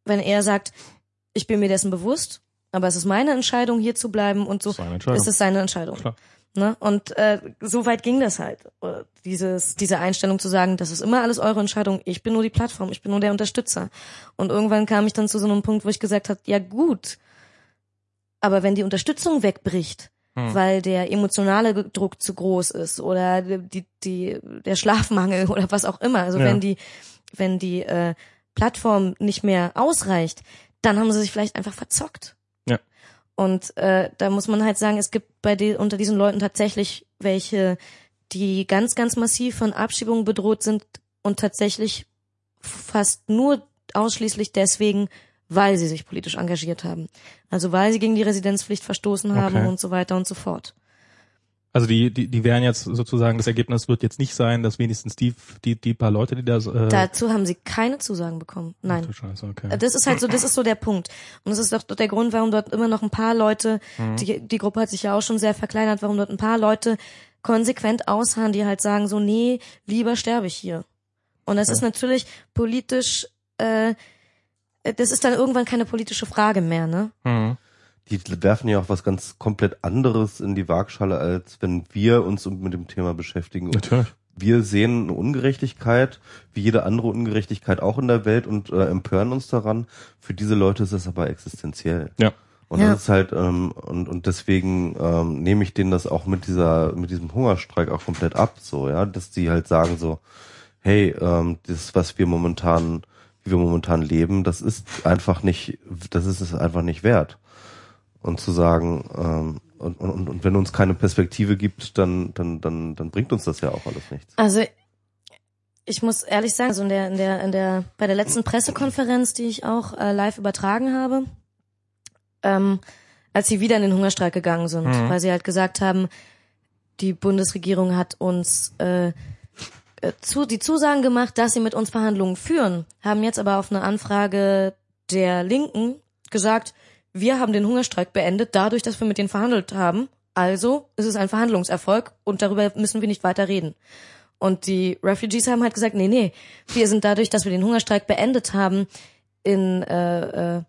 wenn er sagt, ich bin mir dessen bewusst, aber es ist meine Entscheidung, hier zu bleiben und so, ist es seine Entscheidung. Klar. Ne? Und äh, so weit ging das halt. Äh, Dieses, diese Einstellung zu sagen, das ist immer alles eure Entscheidung, ich bin nur die Plattform, ich bin nur der Unterstützer. Und irgendwann kam ich dann zu so einem Punkt, wo ich gesagt habe, ja gut, aber wenn die Unterstützung wegbricht, Hm. weil der emotionale Druck zu groß ist oder die, die, der Schlafmangel oder was auch immer, also Ja. wenn die, wenn die äh, Plattform nicht mehr ausreicht, dann haben sie sich vielleicht einfach verzockt. Und äh, da muss man halt sagen, es gibt bei die, unter diesen Leuten tatsächlich welche, die ganz, ganz massiv von Abschiebungen bedroht sind und tatsächlich fast nur ausschließlich deswegen, weil sie sich politisch engagiert haben. Also weil sie gegen die Residenzpflicht verstoßen haben Okay. und so weiter und so fort. Also die, die, die wären jetzt sozusagen, das Ergebnis wird jetzt nicht sein, dass wenigstens die, die, die paar Leute, die das, äh, Dazu haben sie keine Zusagen bekommen. Nein. Ach Scheiße, okay. Das ist halt so, das ist so der Punkt. Und das ist doch der Grund, warum dort immer noch ein paar Leute, Mhm. die, die Gruppe hat sich ja auch schon sehr verkleinert, warum dort ein paar Leute konsequent ausharren, die halt sagen so, nee, lieber sterbe ich hier. Und das ist natürlich politisch, äh, das ist dann irgendwann keine politische Frage mehr, ne? Mhm. Die werfen ja auch was ganz komplett anderes in die Waagschale, als wenn wir uns mit dem Thema beschäftigen. Und Natürlich. wir sehen eine Ungerechtigkeit, wie jede andere Ungerechtigkeit auch in der Welt und äh, empören uns daran. Für diese Leute ist es aber existenziell. Ja. Und Ja. das ist halt, ähm, und, und deswegen ähm, nehme ich denen das auch mit dieser, mit diesem Hungerstreik auch komplett ab, so, ja, dass die halt sagen so, hey, ähm, das, was wir momentan, wie wir momentan leben, das ist einfach nicht, das ist es einfach nicht wert. Und zu sagen, ähm, und, und, und wenn uns keine Perspektive gibt, dann, dann, dann, dann bringt uns das ja auch alles nichts. Also ich muss ehrlich sagen, also in der, in der, in der, bei der letzten Pressekonferenz, die ich auch äh, live übertragen habe, ähm, als sie wieder in den Hungerstreik gegangen sind, Mhm. weil sie halt gesagt haben, die Bundesregierung hat uns äh, äh, zu, die Zusagen gemacht, dass sie mit uns Verhandlungen führen, haben jetzt aber auf eine Anfrage der Linken gesagt, wir haben den Hungerstreik beendet, dadurch, dass wir mit denen verhandelt haben. Also ist es ein Verhandlungserfolg und darüber müssen wir nicht weiter reden. Und die Refugees haben halt gesagt, nee, nee, wir sind dadurch, dass wir den Hungerstreik beendet haben, in, äh, äh,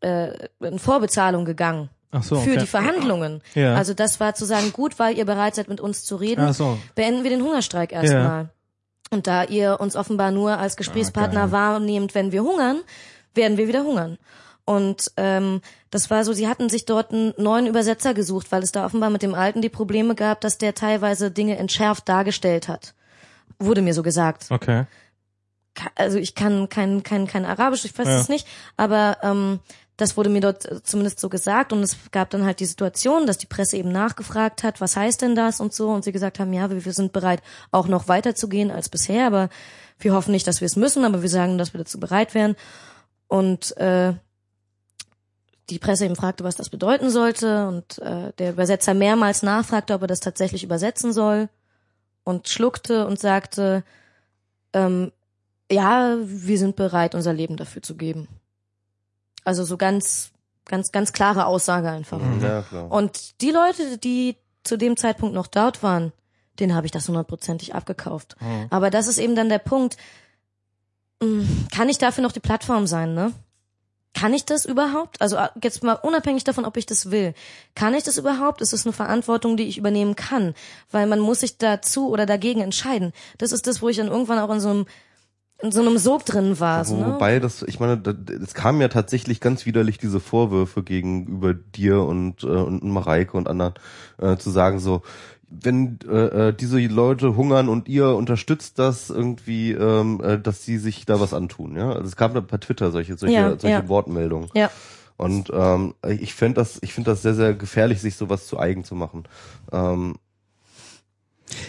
äh, in Vorbezahlung gegangen Ach so, für okay. die Verhandlungen. Ja. Also das war zu sagen, gut, weil ihr bereit seid, mit uns zu reden, Ach so. beenden wir den Hungerstreik erstmal. Und da ihr uns offenbar nur als Gesprächspartner Ah, wahrnehmt, wenn wir hungern, werden wir wieder hungern. Und ähm, das war so, sie hatten sich dort einen neuen Übersetzer gesucht, weil es da offenbar mit dem Alten die Probleme gab, dass der teilweise Dinge entschärft dargestellt hat. Wurde mir so gesagt. Okay. Ka- Also ich kann kein, kein, kein Arabisch, ich weiß Ja. es nicht, aber ähm, das wurde mir dort äh, zumindest so gesagt und es gab dann halt die Situation, dass die Presse eben nachgefragt hat, was heißt denn das und so und sie gesagt haben, ja, wir, wir sind bereit, auch noch weiterzugehen als bisher, aber wir hoffen nicht, dass wir es müssen, aber wir sagen, dass wir dazu bereit wären und äh, die Presse eben fragte, was das bedeuten sollte und äh, der Übersetzer mehrmals nachfragte, ob er das tatsächlich übersetzen soll und schluckte und sagte, ähm, ja, wir sind bereit, unser Leben dafür zu geben. Also so ganz, ganz, ganz klare Aussage einfach. Mhm. Ja, klar. Und die Leute, die zu dem Zeitpunkt noch dort waren, den habe ich das hundertprozentig abgekauft. Aber das ist eben dann der Punkt, mh, kann ich dafür noch die Plattform sein, ne? Kann ich das überhaupt? Also äh, jetzt mal unabhängig davon, ob ich das will. Kann ich das überhaupt? Ist es eine Verantwortung, die ich übernehmen kann? Weil man muss sich dazu oder dagegen entscheiden. Das ist das, wo ich dann irgendwann auch in so einem in so einem Sog drin war. so, ne? Wobei das, ich meine, es kamen ja tatsächlich ganz widerlich diese Vorwürfe gegenüber dir und, äh, und Mareike und anderen, äh, zu sagen so, wenn äh, äh, diese Leute hungern und ihr unterstützt das irgendwie, ähm, äh, dass sie sich da was antun, ja. Also es kam da per Twitter solche solche Ja, solche ja. Wortmeldungen. Ja. Und ähm, ich finde das, ich finde das sehr sehr gefährlich, sich sowas zu eigen zu machen. Ähm,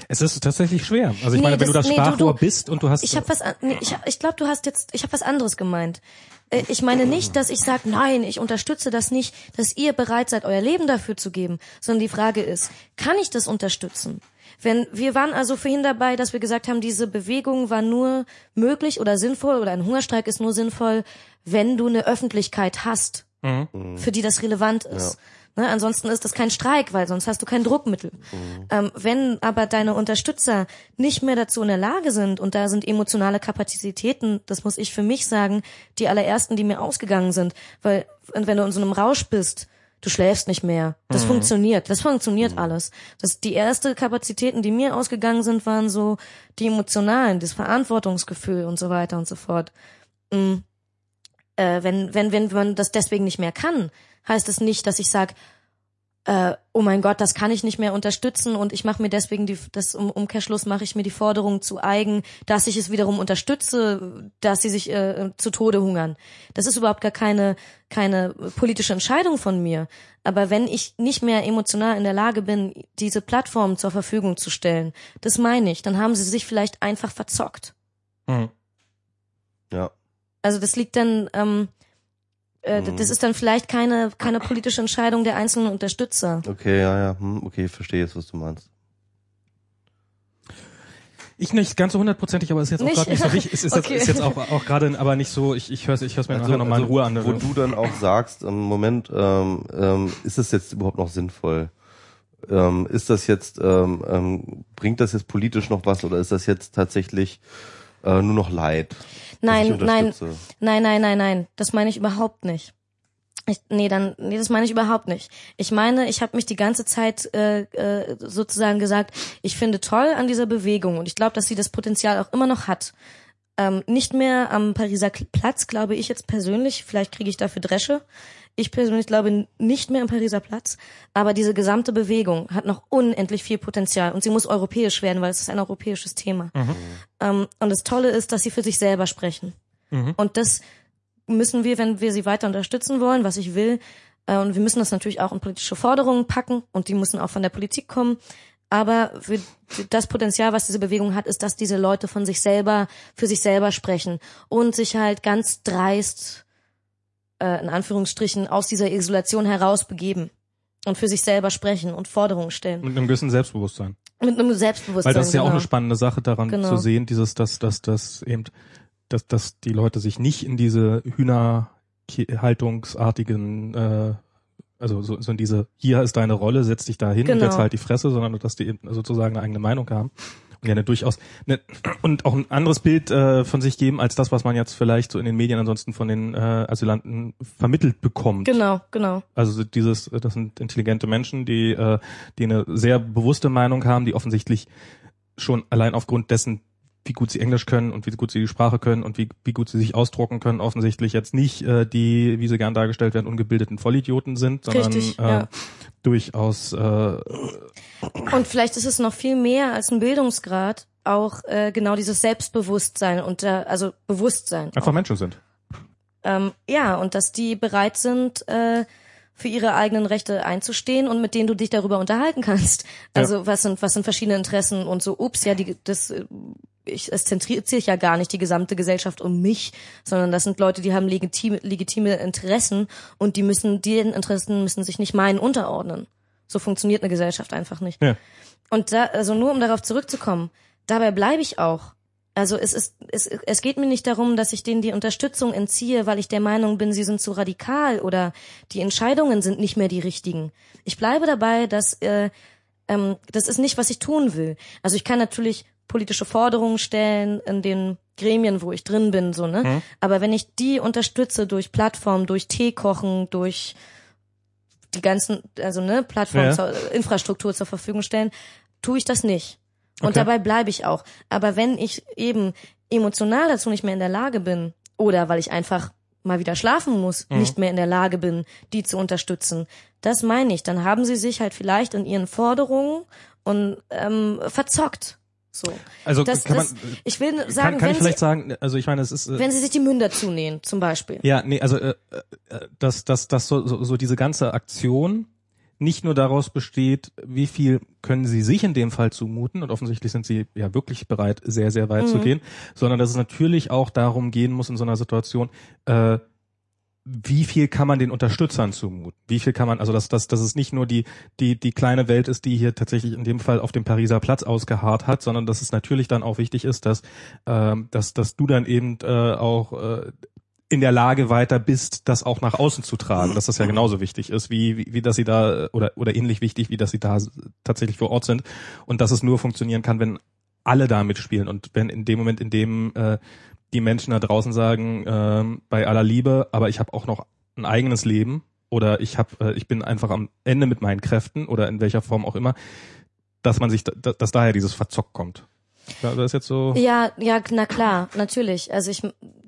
Es ist tatsächlich schwer. Also ich Nee, meine, wenn du das- das nee, du- Sprachrohr du- bist und du hast Ich habe was, nee, ich, ich glaube, du hast jetzt, ich habe was anderes gemeint. Äh, Ich meine nicht, dass ich sage, nein, ich unterstütze das nicht, dass ihr bereit seid, euer Leben dafür zu geben, sondern die Frage ist, kann ich das unterstützen? Wenn wir waren also vorhin dabei, dass wir gesagt haben, diese Bewegung war nur möglich oder sinnvoll oder ein Hungerstreik ist nur sinnvoll, wenn du eine Öffentlichkeit hast, für die das relevant ist. Ne, ansonsten ist das kein Streik, weil sonst hast du kein Druckmittel. Ähm, wenn aber deine Unterstützer nicht mehr dazu in der Lage sind und da sind emotionale Kapazitäten, das muss ich für mich sagen, die allerersten, die mir ausgegangen sind, weil wenn du in so einem Rausch bist, du schläfst nicht mehr. Das funktioniert, das funktioniert alles. Das die erste Kapazitäten, die mir ausgegangen sind, waren so die emotionalen, das Verantwortungsgefühl und so weiter und so fort. Mm. Äh, wenn wenn wenn man das deswegen nicht mehr kann, heißt es nicht, dass ich sage, äh, oh mein Gott, das kann ich nicht mehr unterstützen und ich mache mir deswegen die, das um Umkehrschluss mache ich mir die Forderung zu eigen, dass ich es wiederum unterstütze, dass sie sich äh, zu Tode hungern. Das ist überhaupt gar keine keine politische Entscheidung von mir. Aber wenn ich nicht mehr emotional in der Lage bin, diese Plattform zur Verfügung zu stellen, das meine ich, dann haben sie sich vielleicht einfach verzockt. Mhm. ja. Also das liegt dann, ähm, äh, Mhm. das ist dann vielleicht keine keine politische Entscheidung der einzelnen Unterstützer. Okay, ja, ja, hm, okay, ich verstehe jetzt, was du meinst. Ich nicht ganz so hundertprozentig, aber ist jetzt auch gerade nicht so wichtig. Es ist, Okay. jetzt, ist jetzt auch, auch gerade, aber nicht so, ich, ich höre es ich hör's mir nachher nochmal in Ruhe an. Also, Wo du dann auch sagst, im Moment, ähm, ähm, ist das jetzt überhaupt noch sinnvoll? Ähm, ist das jetzt, ähm, ähm, bringt das jetzt politisch noch was oder ist das jetzt tatsächlich äh, nur noch Leid? Nein, nein, nein, nein, nein, nein. Das meine ich überhaupt nicht. Ich, nee, dann, nee, das meine ich überhaupt nicht. Ich meine, ich habe mich die ganze Zeit äh, äh, sozusagen gesagt, ich finde toll an dieser Bewegung und ich glaube, dass sie das Potenzial auch immer noch hat. Ähm, nicht mehr am Pariser Platz, glaube ich jetzt persönlich. Vielleicht kriege ich dafür Dresche. Ich persönlich glaube nicht mehr am Pariser Platz, aber diese gesamte Bewegung hat noch unendlich viel Potenzial und sie muss europäisch werden, weil es ist ein europäisches Thema. Ähm, und das Tolle ist, dass sie für sich selber sprechen. Und das müssen wir, wenn wir sie weiter unterstützen wollen, was ich will, äh, und wir müssen das natürlich auch in politische Forderungen packen und die müssen auch von der Politik kommen. Aber für das Potenzial, was diese Bewegung hat, ist, dass diese Leute von sich selber, für sich selber sprechen und sich halt ganz dreist, äh, in Anführungsstrichen, aus dieser Isolation herausbegeben und für sich selber sprechen und Forderungen stellen. Mit einem gewissen Selbstbewusstsein. Mit einem Selbstbewusstsein. Weil das ist ja auch genau. eine spannende Sache daran Genau. zu sehen, dieses, dass, dass, dass eben, dass, dass die Leute sich nicht in diese Hühnerhaltungsartigen, äh, also so, so in diese, hier ist deine Rolle, setz dich da hin und Genau. jetzt halt die Fresse, sondern dass die eben sozusagen eine eigene Meinung haben. Eine durchaus eine, und auch ein anderes Bild äh, von sich geben als das, was man jetzt vielleicht so in den Medien ansonsten von den äh, Asylanten vermittelt bekommt. Genau, genau. Also so dieses, das sind intelligente Menschen, die, äh, die eine sehr bewusste Meinung haben, die offensichtlich schon allein aufgrund dessen, wie gut sie Englisch können und wie gut sie die Sprache können und wie, wie gut sie sich ausdrucken können, offensichtlich jetzt nicht äh, die, wie sie gern dargestellt werden, ungebildeten Vollidioten sind, sondern Richtig, äh, ja. durchaus äh, Und vielleicht ist es noch viel mehr als ein Bildungsgrad, auch äh, genau dieses Selbstbewusstsein und äh, also Bewusstsein. einfach Menschen sind. Ähm, ja, und dass die bereit sind, äh, für ihre eigenen Rechte einzustehen und mit denen du dich darüber unterhalten kannst. Also was sind was sind verschiedene Interessen und so. Ups, ja, die, das äh, ich, es zentriert sich ja gar nicht die gesamte Gesellschaft um mich, sondern das sind Leute, die haben legitime, legitime Interessen und die müssen, deren Interessen müssen sich nicht meinen unterordnen. So funktioniert eine Gesellschaft einfach nicht. Ja. Und da, also nur um darauf zurückzukommen, dabei bleibe ich auch. Also es ist, es, es geht mir nicht darum, dass ich denen die Unterstützung entziehe, weil ich der Meinung bin, sie sind zu radikal oder die Entscheidungen sind nicht mehr die richtigen. Ich bleibe dabei, dass äh, ähm, das ist nicht, was ich tun will. Also ich kann natürlich politische Forderungen stellen in den Gremien, wo ich drin bin, so, ne? Mhm. Aber wenn ich die unterstütze durch Plattformen, durch Tee kochen, durch die ganzen, also ne, Plattformen, Ja. zur, Infrastruktur zur Verfügung stellen, tue ich das nicht. Und Okay. dabei bleibe ich auch. Aber wenn ich eben emotional dazu nicht mehr in der Lage bin, oder weil ich einfach mal wieder schlafen muss, Mhm. nicht mehr in der Lage bin, die zu unterstützen, das meine ich. Dann haben sie sich halt vielleicht in ihren Forderungen und ähm, verzockt. So. Also Das, kann das, man, ich will kann, sagen, kann wenn, ich vielleicht sie, sagen, also ich meine, es ist, äh, wenn sie sich die Münder zunähen, zum Beispiel. Ja, nee, also äh, äh, dass, dass, dass so, so, so diese ganze Aktion nicht nur daraus besteht, wie viel können sie sich in dem Fall zumuten und offensichtlich sind sie ja wirklich bereit, sehr, sehr weit zu Mhm. gehen, sondern dass es natürlich auch darum gehen muss in so einer Situation, äh, wie viel kann man den Unterstützern zumuten? Wie viel kann man, also dass, dass, dass es nicht nur die, die, die kleine Welt ist, die hier tatsächlich in dem Fall auf dem Pariser Platz ausgeharrt hat, sondern dass es natürlich dann auch wichtig ist, dass, ähm, dass, dass du dann eben äh, auch äh, in der Lage weiter bist, das auch nach außen zu tragen, dass das ja genauso wichtig ist, wie, wie, wie dass sie da oder oder ähnlich wichtig, wie dass sie da tatsächlich vor Ort sind und dass es nur funktionieren kann, wenn alle da mitspielen und wenn in dem Moment, in dem äh, die Menschen da draußen sagen, ähm, bei aller Liebe, aber ich habe auch noch ein eigenes Leben oder ich habe, äh, ich bin einfach am Ende mit meinen Kräften oder in welcher Form auch immer, dass man sich, da, dass daher dieses Verzock kommt. Ja, das ist jetzt so. Ja, ja, na klar, natürlich. Also ich,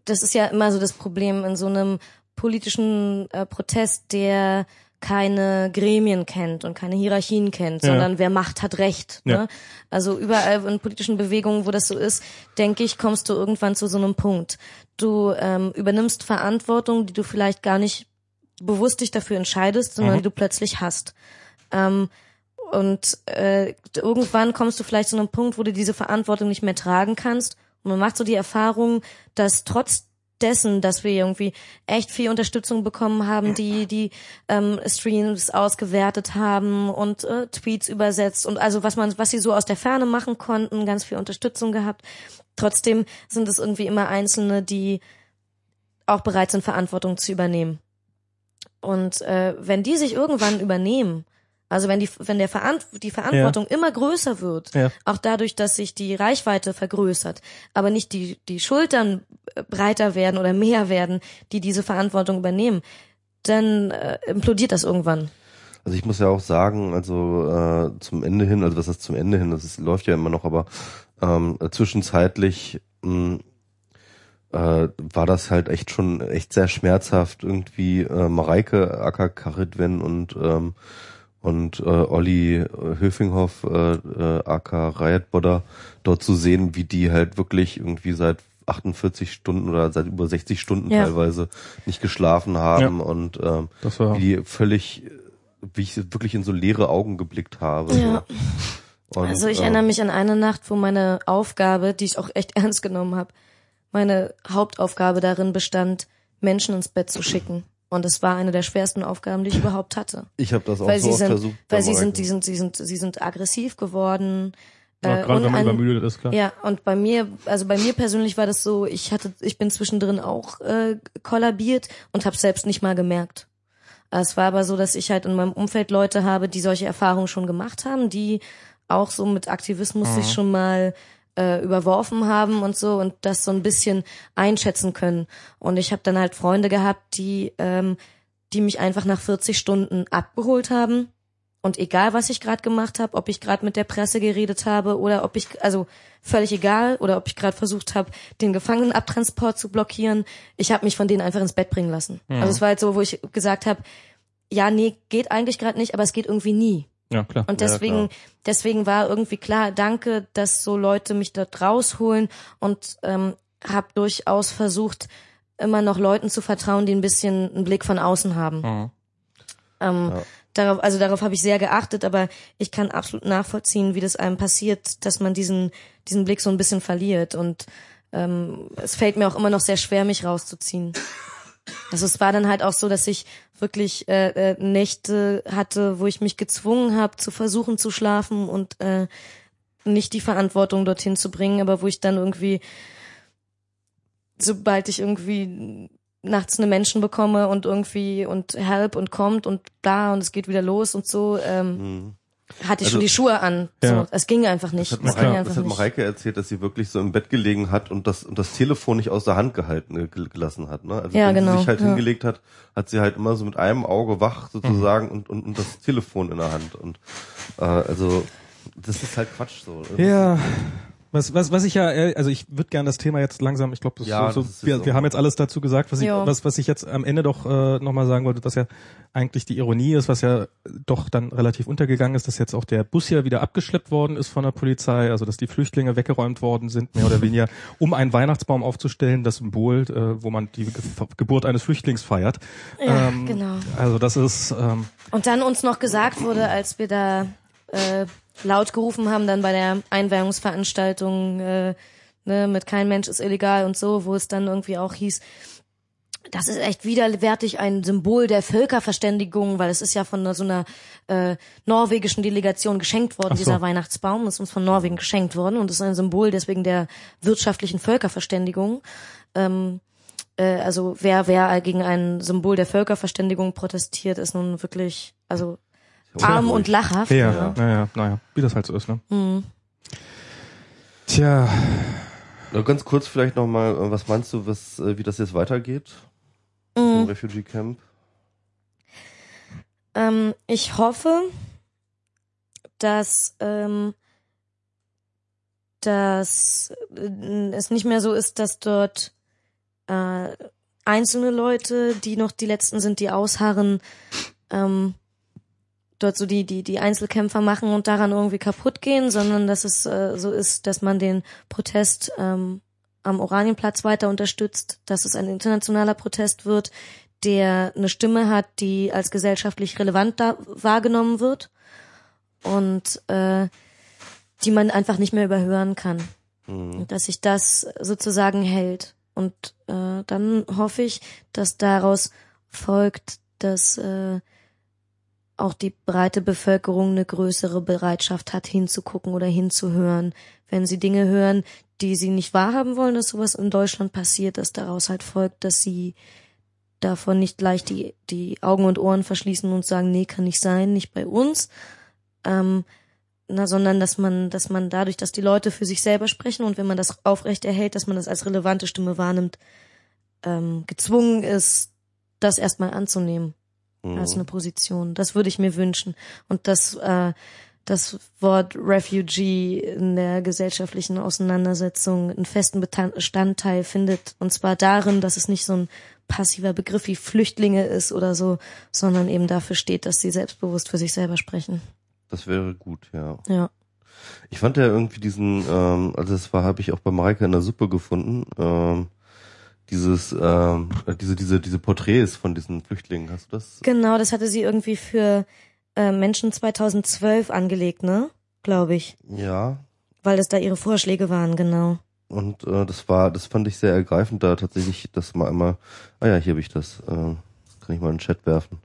das ist ja immer so das Problem in so einem politischen äh, Protest, der keine Gremien kennt und keine Hierarchien kennt, Ja. sondern wer Macht hat Recht. Ja. Ne? Also überall in politischen Bewegungen, wo das so ist, denke ich, kommst du irgendwann zu so einem Punkt. Du ähm, übernimmst Verantwortung, die du vielleicht gar nicht bewusst dich dafür entscheidest, sondern Mhm. die du plötzlich hast. Ähm, und äh, irgendwann kommst du vielleicht zu einem Punkt, wo du diese Verantwortung nicht mehr tragen kannst. Und man macht so die Erfahrung, dass trotz dessen, dass wir irgendwie echt viel Unterstützung bekommen haben, die die ähm, Streams ausgewertet haben und äh, Tweets übersetzt und also was man, was sie so aus der Ferne machen konnten, ganz viel Unterstützung gehabt. Trotzdem sind es irgendwie immer Einzelne, die auch bereit sind, Verantwortung zu übernehmen. Und äh, wenn die sich irgendwann übernehmen, also wenn die, wenn der Verant die Verantwortung immer größer wird, Ja. auch dadurch, dass sich die Reichweite vergrößert, aber nicht die, die Schultern breiter werden oder mehr werden, die diese Verantwortung übernehmen, dann äh, implodiert das irgendwann. Also ich muss ja auch sagen, also äh, zum Ende hin, also was ist zum Ende hin, das ist, läuft ja immer noch, aber ähm, zwischenzeitlich mh, äh, war das halt echt schon echt sehr schmerzhaft, irgendwie äh, Mareike Acker Karitwen und ähm, und äh, Olli äh, Höfinghoff, äh, äh, Acker Riotbodder dort zu sehen, wie die halt wirklich irgendwie seit 48 Stunden oder seit über 60 Stunden Ja. teilweise nicht geschlafen haben und ähm, Das war- wie die völlig, wie ich wirklich in so leere Augen geblickt habe. Ja. So. Und, Also ich ähm, erinnere mich an eine Nacht, wo meine Aufgabe, die ich auch echt ernst genommen habe, meine Hauptaufgabe darin bestand, Menschen ins Bett zu schicken. Und es war eine der schwersten Aufgaben, die ich überhaupt hatte. Ich habe das auch weil so sie oft sind, versucht. weil sie sind, die sind, sie sind, sie sind aggressiv geworden. Ja, äh, gerade wenn man übermüdet ist, klar. Ja, und bei mir, also bei mir persönlich war das so, ich hatte, ich bin zwischendrin auch äh, kollabiert und habe selbst nicht mal gemerkt. Es war aber so, dass ich halt in meinem Umfeld Leute habe, die solche Erfahrungen schon gemacht haben, die auch so mit Aktivismus sich schon mal äh, überworfen haben und so und das so ein bisschen einschätzen können. Und ich habe dann halt Freunde gehabt, die, ähm, die mich einfach nach 40 Stunden abgeholt haben. Und egal, was ich gerade gemacht habe, ob ich gerade mit der Presse geredet habe oder ob ich, also völlig egal, oder ob ich gerade versucht habe, den Gefangenenabtransport zu blockieren, ich habe mich von denen einfach ins Bett bringen lassen. Also es war halt so, wo ich gesagt habe, ja, nee, geht eigentlich gerade nicht, aber es geht irgendwie nie. Ja, klar. Und Ja, deswegen, klar. deswegen war irgendwie klar, danke, dass so Leute mich dort rausholen und ähm, habe durchaus versucht, immer noch Leuten zu vertrauen, die ein bisschen einen Blick von außen haben. Mhm. Ähm, Ja. Darauf, also darauf habe ich sehr geachtet, aber ich kann absolut nachvollziehen, wie das einem passiert, dass man diesen diesen Blick so ein bisschen verliert und ähm, es fällt mir auch immer noch sehr schwer, mich rauszuziehen. Also es war dann halt auch so, dass ich wirklich äh, äh, Nächte hatte, wo ich mich gezwungen habe, zu versuchen zu schlafen und äh, nicht die Verantwortung dorthin zu bringen, aber wo ich dann irgendwie, sobald ich irgendwie nachts eine Menschen bekomme und irgendwie und help und kommt und da und es geht wieder los und so, ähm, Mhm. hatte ich Also- schon die Schuhe an. So, Ja. es ging einfach nicht. Das hat, Mareike, einfach das hat. Mareike erzählt, dass sie wirklich so im Bett gelegen hat und das, und das Telefon nicht aus der Hand gehalten äh, gel- gelassen hat. Ne? Also Ja, wenn genau, sie sich halt ja. hingelegt hat, hat sie halt immer so mit einem Auge wach sozusagen und, und, und das Telefon in der Hand. Und äh, also das ist halt Quatsch so. Ja. Was, was, was ich ja, äh, also ich würde gerne das Thema jetzt langsam, ich glaube, Ja, so, das ist so, wir, wir haben jetzt alles dazu gesagt, was ich, was, was ich jetzt am Ende doch äh, nochmal sagen wollte, was ja eigentlich die Ironie ist, was ja doch dann relativ untergegangen ist, dass jetzt auch der Bus hier wieder abgeschleppt worden ist von der Polizei, also dass die Flüchtlinge weggeräumt worden sind, mehr oder weniger, um einen Weihnachtsbaum aufzustellen, das Symbol, äh, wo man die Ge Geburt eines Flüchtlings feiert. Ja, Ähm, genau. Also das ist, ähm, Und dann uns noch gesagt wurde, als wir da äh, laut gerufen haben, dann bei der Einweihungsveranstaltung äh, ne, mit kein Mensch ist illegal und so, wo es dann irgendwie auch hieß, das ist echt widerwärtig ein Symbol der Völkerverständigung, weil es ist ja von so einer äh, norwegischen Delegation geschenkt worden, so. dieser Weihnachtsbaum. Ist uns von Norwegen geschenkt worden und ist ein Symbol deswegen der wirtschaftlichen Völkerverständigung. Ähm, äh, also wer wer gegen ein Symbol der Völkerverständigung protestiert, ist nun wirklich also arm und lachhaft. ja, ne? naja, naja, wie das halt so ist, ne? Mhm. Tja, Ja, ganz kurz vielleicht nochmal, äh, was meinst du, was, äh, wie das jetzt weitergeht im Mhm. Refugee Camp? Ähm, ich hoffe, dass, ähm, dass äh, es nicht mehr so ist, dass dort äh, einzelne Leute, die noch die letzten sind, die ausharren, ähm, dort so die die die Einzelkämpfer machen und daran irgendwie kaputt gehen, sondern dass es äh, so ist, dass man den Protest ähm, am Oranienplatz weiter unterstützt, dass es ein internationaler Protest wird, der eine Stimme hat, die als gesellschaftlich relevant da wahrgenommen wird und äh, die man einfach nicht mehr überhören kann. Mhm. Dass sich das sozusagen hält. Und äh, dann hoffe ich, dass daraus folgt, dass äh, auch die breite Bevölkerung eine größere Bereitschaft hat, hinzugucken oder hinzuhören. Wenn sie Dinge hören, die sie nicht wahrhaben wollen, dass sowas in Deutschland passiert, dass daraus halt folgt, dass sie davon nicht leicht die, die Augen und Ohren verschließen und sagen, nee, kann nicht sein, nicht bei uns. Ähm, na, sondern dass man, dass man dadurch, dass die Leute für sich selber sprechen und wenn man das aufrecht erhält, dass man das als relevante Stimme wahrnimmt, ähm, gezwungen ist, das erstmal anzunehmen Mhm. als eine Position. Das würde ich mir wünschen. Und dass äh, das Wort Refugee in der gesellschaftlichen Auseinandersetzung einen festen Bestandteil findet. Und zwar darin, dass es nicht so ein passiver Begriff wie Flüchtlinge ist oder so, sondern eben dafür steht, dass sie selbstbewusst für sich selber sprechen. Das wäre gut, ja. Ja. Ich fand ja irgendwie diesen, ähm, also das war, habe ich auch bei Mareike in der Suppe gefunden, ähm, dieses, ähm, diese, diese, diese Porträts von diesen Flüchtlingen. Hast du das? Genau, das hatte sie irgendwie für äh, Menschen 2012 angelegt, ne? Glaube ich. Ja. Weil das da ihre Vorschläge waren, genau. Und äh, das war, das fand ich sehr ergreifend, da tatsächlich das mal einmal, ah ja, hier habe ich das, äh, kann ich mal in den Chat werfen.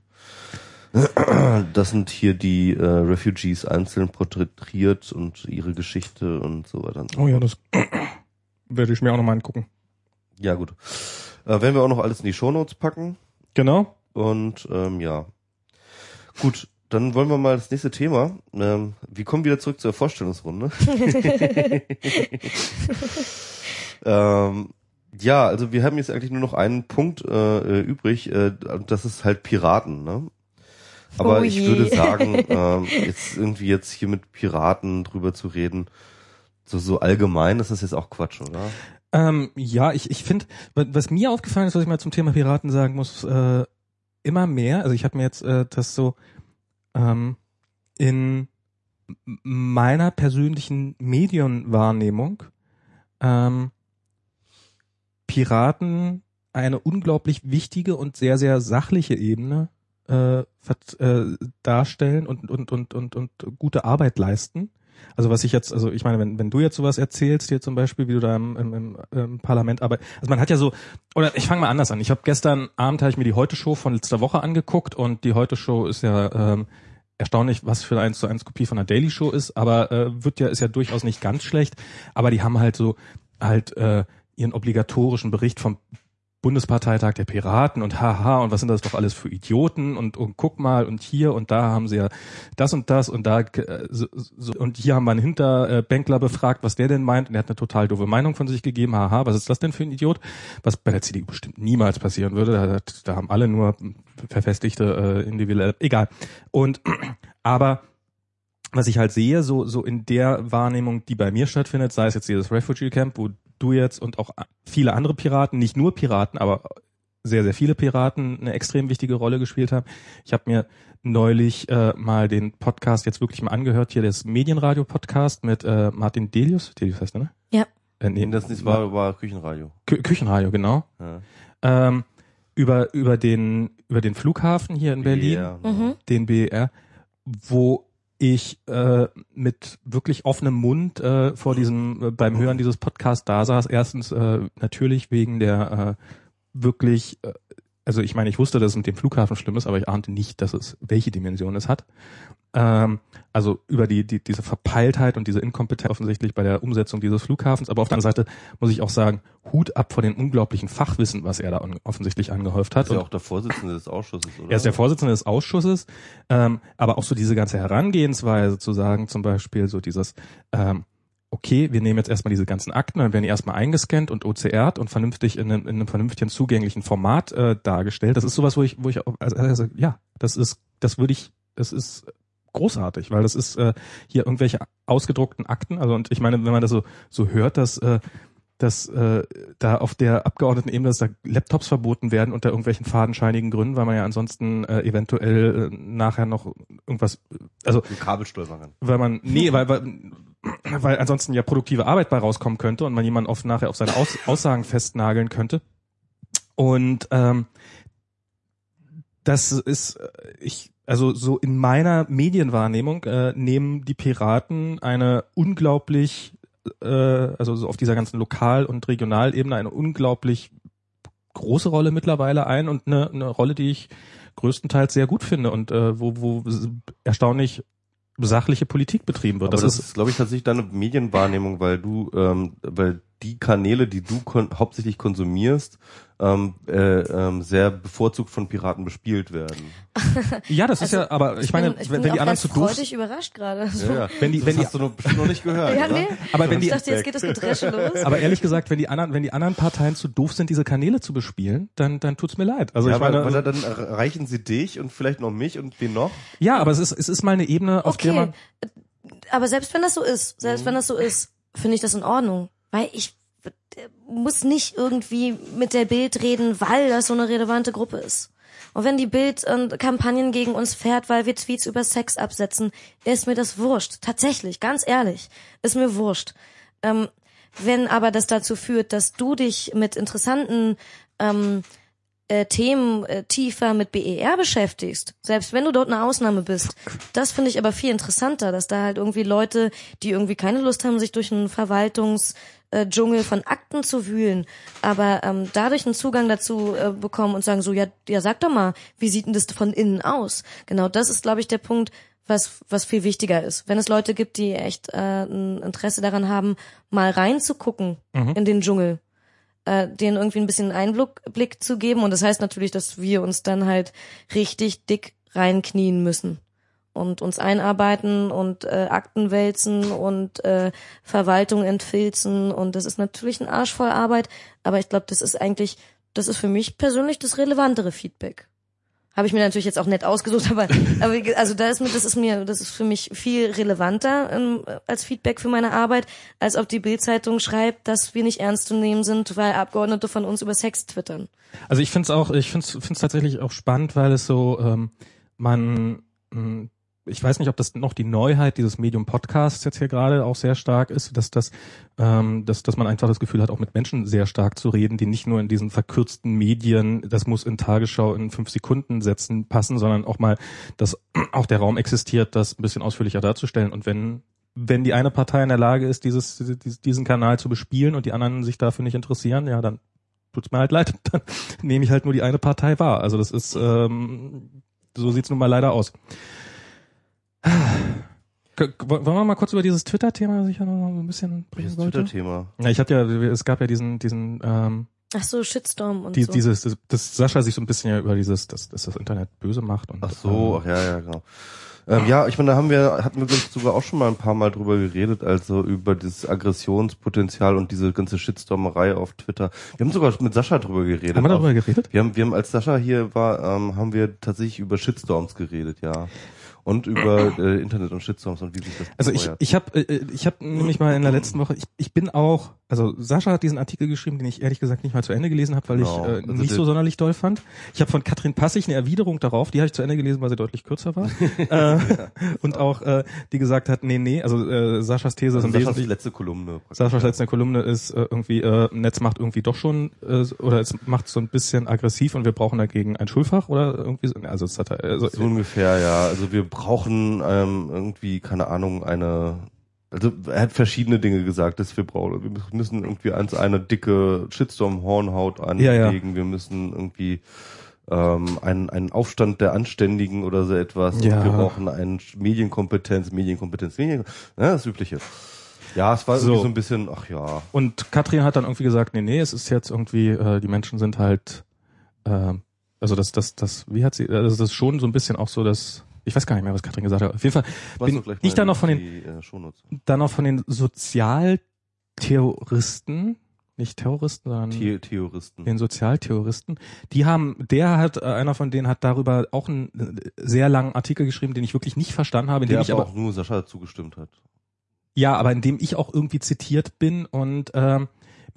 Das sind hier die äh, Refugees einzeln porträtiert und ihre Geschichte und so weiter. und so oh ja, das werde ich mir auch nochmal angucken. Ja, gut. Äh, werden wir auch noch alles in die Shownotes packen. Genau. Und ähm, ja. Gut, dann wollen wir mal das nächste Thema. Ähm, wir kommen wieder zurück zur Vorstellungsrunde. ähm, ja, also wir haben jetzt eigentlich nur noch einen Punkt äh, äh, übrig, äh, und das ist halt Piraten, ne? Aber Oh ich würde sagen, ähm, jetzt irgendwie jetzt hier mit Piraten drüber zu reden, so, so allgemein, das ist jetzt auch Quatsch, oder? Ähm, ja, ich, ich finde, was mir aufgefallen ist, was ich mal zum Thema Piraten sagen muss, äh, immer mehr, also ich habe mir jetzt äh, das so ähm, in meiner persönlichen Medienwahrnehmung ähm, Piraten eine unglaublich wichtige und sehr, sehr sachliche Ebene äh, äh, darstellen und, und, und, und, und gute Arbeit leisten. Also was ich jetzt, also ich meine, wenn, wenn du jetzt sowas erzählst, hier zum Beispiel, wie du da im, im, im, Parlament arbeitest, also man hat ja so, oder ich fange mal anders an. Ich habe gestern Abend habe ich mir die Heute-Show von letzter Woche angeguckt und die Heute-Show ist ja ähm, erstaunlich, was für eine 1 zu 1 Kopie von der Daily Show ist, aber äh, wird ja, ist ja durchaus nicht ganz schlecht, aber die haben halt so halt äh, ihren obligatorischen Bericht vom Bundesparteitag der Piraten und haha und was sind das doch alles für Idioten und, und guck mal und hier und da haben sie ja das und das und da äh, so, so, und hier haben wir einen Hinterbänkler befragt, was der denn meint und er hat eine total doofe Meinung von sich gegeben, haha, was ist das denn für ein Idiot? Was bei der CDU bestimmt niemals passieren würde, da, da haben alle nur verfestigte äh, individuelle, egal. Und aber was ich halt sehe, so, so in der Wahrnehmung, die bei mir stattfindet, sei es jetzt dieses Refugee Camp, wo du jetzt und auch viele andere Piraten, nicht nur Piraten, aber sehr, sehr viele Piraten eine extrem wichtige Rolle gespielt haben. Ich habe mir neulich äh, mal den Podcast jetzt wirklich mal angehört, hier das Medienradio-Podcast mit äh, Martin Delius. Delius heißt er, ne? Ja. Äh, nee, Das nicht war, war Küchenradio. Kü Küchenradio, genau. Ja. Ähm, über, über, den, über den Flughafen hier in Berlin Ja. Mhm. den BER, wo ich äh, mit wirklich offenem Mund äh, vor diesem äh, beim Hören dieses Podcasts da saß. Erstens äh, natürlich wegen der äh, wirklich, äh, also ich meine, ich wusste, dass es mit dem Flughafen schlimm ist, aber ich ahnte nicht, dass es welche Dimension es hat. Ähm, also über die, die diese Verpeiltheit und diese Inkompetenz offensichtlich bei der Umsetzung dieses Flughafens. Aber auf der anderen Seite muss ich auch sagen, Hut ab vor dem unglaublichen Fachwissen, was er da offensichtlich angehäuft hat. Ist ja auch der Vorsitzende des Ausschusses, oder? er ist der Vorsitzende des Ausschusses, ähm, aber auch so diese ganze Herangehensweise zu sagen, zum Beispiel so dieses, ähm, okay, wir nehmen jetzt erstmal diese ganzen Akten, dann werden die erstmal eingescannt und OCRt und vernünftig in einem, in einem vernünftigen zugänglichen Format äh, dargestellt. Das ist sowas, wo ich, wo ich, also, also ja, das ist, das würde ich, das ist großartig, weil das ist äh, hier irgendwelche ausgedruckten Akten. Also und ich meine, wenn man das so so hört, dass äh, dass äh, da auf der Abgeordnetenebene, dass da Laptops verboten werden unter irgendwelchen fadenscheinigen Gründen, weil man ja ansonsten äh, eventuell äh, nachher noch irgendwas, also Ein Kabel stolpern kann. weil man, nee, weil, weil, weil ansonsten ja produktive Arbeit bei rauskommen könnte und man jemanden oft nachher auf seine Aus Aussagen festnageln könnte. Und ähm, das ist, äh, ich, also so in meiner Medienwahrnehmung äh, nehmen die Piraten eine unglaublich, äh, also so auf dieser ganzen Lokal- und Regionalebene eine unglaublich große Rolle mittlerweile ein und eine, eine Rolle, die ich größtenteils sehr gut finde und äh, wo, wo erstaunlich sachliche Politik betrieben wird. Aber Das, das, ist ist, glaube ich, tatsächlich deine Medienwahrnehmung, weil du, ähm, weil die Kanäle, die du kon hauptsächlich konsumierst, ähm, äh, ähm, sehr bevorzugt von Piraten bespielt werden. ja, das ist Also, ja, aber ich, meine, bin, ich wenn, bin wenn die anderen zu doof freudig überrascht gerade. So. Ja, ja. Wenn die- das wenn die- hast du noch, bestimmt noch nicht gehört, Ja, nee. Aber wenn ich die- dachte, jetzt geht das Gedresche los. Aber ehrlich gesagt, wenn die anderen, wenn die anderen Parteien zu doof sind, diese Kanäle zu bespielen, dann, dann tut's mir leid. Also ja, ich meine, weil dann erreichen sie dich und vielleicht noch mich und wen noch. ja, aber es ist, es ist mal eine Ebene, auf der Okay, man, aber selbst wenn das so ist, selbst Mhm. wenn das so ist, finde ich das in Ordnung. Weil ich äh, muss nicht irgendwie mit der Bild reden, weil das so eine relevante Gruppe ist. Und wenn die Bild äh, Kampagnen gegen uns fährt, weil wir Tweets über Sex absetzen, ist mir das wurscht. Tatsächlich, ganz ehrlich, ist mir wurscht. Ähm, wenn aber das dazu führt, dass du dich mit interessanten ähm, äh, Themen äh, tiefer mit BER beschäftigst, selbst wenn du dort eine Ausnahme bist. Das finde ich aber viel interessanter, dass da halt irgendwie Leute, die irgendwie keine Lust haben, sich durch einen Verwaltungs äh, Dschungel von Akten zu wühlen, aber ähm, dadurch einen Zugang dazu äh, bekommen und sagen so, ja, ja, sag doch mal, wie sieht denn das von innen aus? Genau, das ist, glaube ich, der Punkt, was, was viel wichtiger ist. Wenn es Leute gibt, die echt äh, ein Interesse daran haben, mal reinzugucken in den Dschungel, äh, denen irgendwie ein bisschen Einblick Blick zu geben. Und das heißt natürlich, dass wir uns dann halt richtig dick reinknien müssen und uns einarbeiten und äh, Akten wälzen und äh, Verwaltung entfilzen. Und das ist natürlich ein Arsch voll Arbeit, aber ich glaube, das ist eigentlich, das ist für mich persönlich das relevantere Feedback. Habe ich mir natürlich jetzt auch nett ausgesucht, aber, aber also da ist mir, das ist mir, das ist für mich viel relevanter ähm, als Feedback für meine Arbeit, als ob die Bildzeitung schreibt, dass wir nicht ernst zu nehmen sind, weil Abgeordnete von uns über Sex twittern. also ich finde es auch, ich finde es tatsächlich auch spannend, weil es so, ähm, man, mh, ich weiß nicht, ob das noch die Neuheit dieses Medium Podcasts jetzt hier gerade auch sehr stark ist, dass das, ähm, dass, dass man einfach das Gefühl hat, auch mit Menschen sehr stark zu reden, die nicht nur in diesen verkürzten Medien, das muss in Tagesschau in fünf Sekunden Sätzen passen, sondern auch mal, dass auch der Raum existiert, das ein bisschen ausführlicher darzustellen. Und wenn wenn die eine Partei in der Lage ist, dieses, diesen Kanal zu bespielen und die anderen sich dafür nicht interessieren, ja, dann tut's mir halt leid, dann nehme ich halt nur die eine Partei wahr. Also das ist, ähm, so sieht's nun mal leider aus. Wollen wir mal kurz über dieses Twitter-Thema sicher noch ein bisschen sprechen wollte? Twitter-Thema? Ja, ich hatte ja, es gab ja diesen, diesen, ähm, Ach so, Shitstorm und Die, so. dieses, das, das Sascha sich so ein bisschen ja über dieses, dass, dass das Internet böse macht und Ach so, ähm, ach ja, ja, genau. Ähm, ja, ich meine, da haben wir, hatten wir ich, sogar auch schon mal ein paar Mal drüber geredet, also über dieses Aggressionspotenzial und diese ganze Shitstormerei auf Twitter. Wir haben sogar mit Sascha drüber geredet. haben wir auch. darüber geredet? Wir haben, wir haben, als Sascha hier war, ähm, haben wir tatsächlich über Shitstorms geredet, ja. Und über äh, Internet und Shitstorms und wie sich das Also ich, ich habe äh, ich hab nämlich mal in der letzten Woche, ich, ich bin auch, also Sascha hat diesen Artikel geschrieben, den ich ehrlich gesagt nicht mal zu Ende gelesen habe, weil Genau. ich äh, Also nicht so sonderlich doll fand. Ich habe von Katrin Passig eine Erwiderung darauf, die habe ich zu Ende gelesen, weil sie deutlich kürzer war. äh, und auch äh, die gesagt hat, nee, nee, also äh, Saschas These ist also im Saschas letzte Kolumne. Saschas letzte Kolumne ist äh, irgendwie, äh, Netz macht irgendwie doch schon, äh, oder es macht so ein bisschen aggressiv und wir brauchen dagegen ein Schulfach oder irgendwie so. Also es hat also, So ungefähr, ja. Also wir brauchen ähm, irgendwie, keine Ahnung, eine. Also er hat verschiedene Dinge gesagt, dass wir brauchen. Wir müssen irgendwie eins eine dicke Shitstorm-Hornhaut Ja, ja. anlegen. Wir müssen irgendwie ähm, einen, einen Aufstand der Anständigen oder so etwas. Ja. Wir brauchen eine Medienkompetenz, Medienkompetenz, Medien, ja, das Übliche. Ja, es war So. irgendwie so ein bisschen, ach ja. Und Katrin hat dann irgendwie gesagt, nee, nee, es ist jetzt irgendwie, äh, die Menschen sind halt, äh, also das, das, das, wie hat sie, also das ist schon so ein bisschen auch so, dass, ich weiß gar nicht mehr, was Katrin gesagt hat. Auf jeden Fall Weiß bin ich dann noch von den, die, äh, dann noch von den Sozialterroristen, nicht Terroristen, sondern The Theoristen. den Sozialterroristen, die haben, der hat, äh, einer von denen hat darüber auch einen äh, sehr langen Artikel geschrieben, den ich wirklich nicht verstanden habe, in dem Der ich aber aber auch nur Sascha zugestimmt hat. Ja, aber in dem ich auch irgendwie zitiert bin und ähm,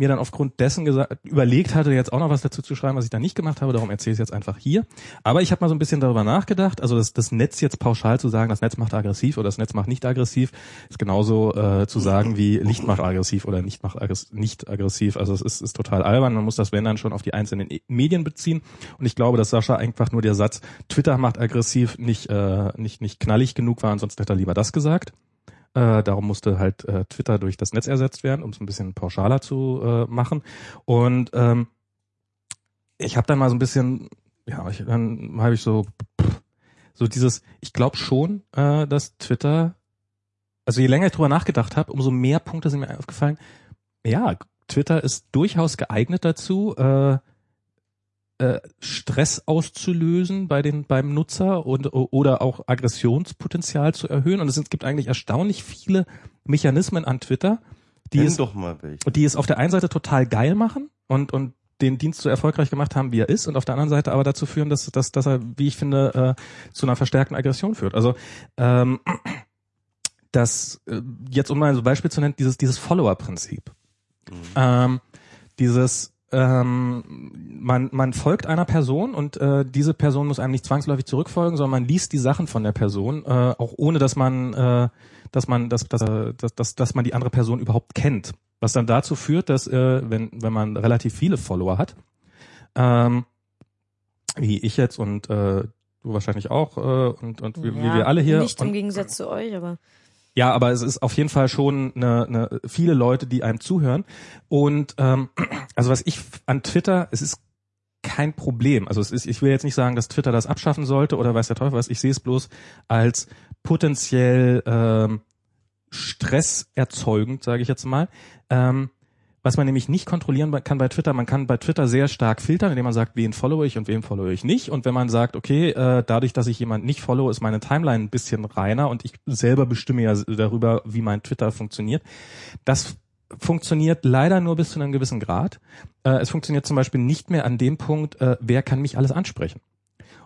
mir dann aufgrund dessen gesagt, überlegt hatte, jetzt auch noch was dazu zu schreiben, was ich da nicht gemacht habe, darum erzähle ich es jetzt einfach hier. Aber ich habe mal so ein bisschen darüber nachgedacht, also das, das Netz jetzt pauschal zu sagen, das Netz macht aggressiv oder das Netz macht nicht aggressiv, ist genauso äh, zu sagen wie Licht macht aggressiv oder nicht macht aggress nicht aggressiv. Also es ist, ist total albern, man muss das wenn dann schon auf die einzelnen E- Medien beziehen. Und ich glaube, dass Sascha einfach nur der Satz Twitter macht aggressiv nicht, äh, nicht, nicht knallig genug war, ansonsten hätte er lieber das gesagt. Äh, darum musste halt äh, Twitter durch das Netz ersetzt werden, um es ein bisschen pauschaler zu äh, machen. Und ähm, ich habe dann mal so ein bisschen, ja, ich, dann habe ich so, so dieses, ich glaube schon, äh, dass Twitter, also je länger ich drüber nachgedacht habe, umso mehr Punkte sind mir aufgefallen. Ja, Twitter ist durchaus geeignet dazu, äh, äh, Stress auszulösen bei den beim Nutzer und oder auch Aggressionspotenzial zu erhöhen. Und es sind- gibt eigentlich erstaunlich viele Mechanismen an Twitter, die Nenn es, doch mal welche. die es auf der einen Seite total geil machen und und den Dienst so erfolgreich gemacht haben, wie er ist, und auf der anderen Seite aber dazu führen, dass, dass, dass er, wie ich finde, äh, zu einer verstärkten Aggression führt. Also ähm, das äh, jetzt um mal ein Beispiel zu nennen, dieses dieses Follower-Prinzip. Mhm. Ähm, dieses ähm, man, man folgt einer Person und äh, diese Person muss einem nicht zwangsläufig zurückfolgen, sondern man liest die Sachen von der Person, äh, auch ohne dass man, äh, dass man, dass, dass, äh, dass, dass, dass man die andere Person überhaupt kennt. Was dann dazu führt, dass äh, wenn, wenn man relativ viele Follower hat, ähm, wie ich jetzt und äh, du wahrscheinlich auch äh, und, und wie, wie Ja, wir alle hier. Nicht und, im Gegensatz zu euch, aber ja, aber es ist auf jeden Fall schon eine, eine, viele Leute, die einem zuhören. Und ähm, also was ich an Twitter, es ist kein Problem. Also es ist, ich will jetzt nicht sagen, dass Twitter das abschaffen sollte oder weiß der Teufel was. Ich sehe es bloß als potenziell ähm, stresserzeugend, sage ich jetzt mal. Ähm, was man nämlich nicht kontrollieren kann bei Twitter, man kann bei Twitter sehr stark filtern, indem man sagt, wen followe ich und wem followe ich nicht. Und wenn man sagt, okay, äh, dadurch, dass ich jemanden nicht followe, ist meine Timeline ein bisschen reiner und ich selber bestimme ja darüber, wie mein Twitter funktioniert. Das funktioniert leider nur bis zu einem gewissen Grad. Äh, es funktioniert zum Beispiel nicht mehr an dem Punkt, äh, wer kann mich alles ansprechen.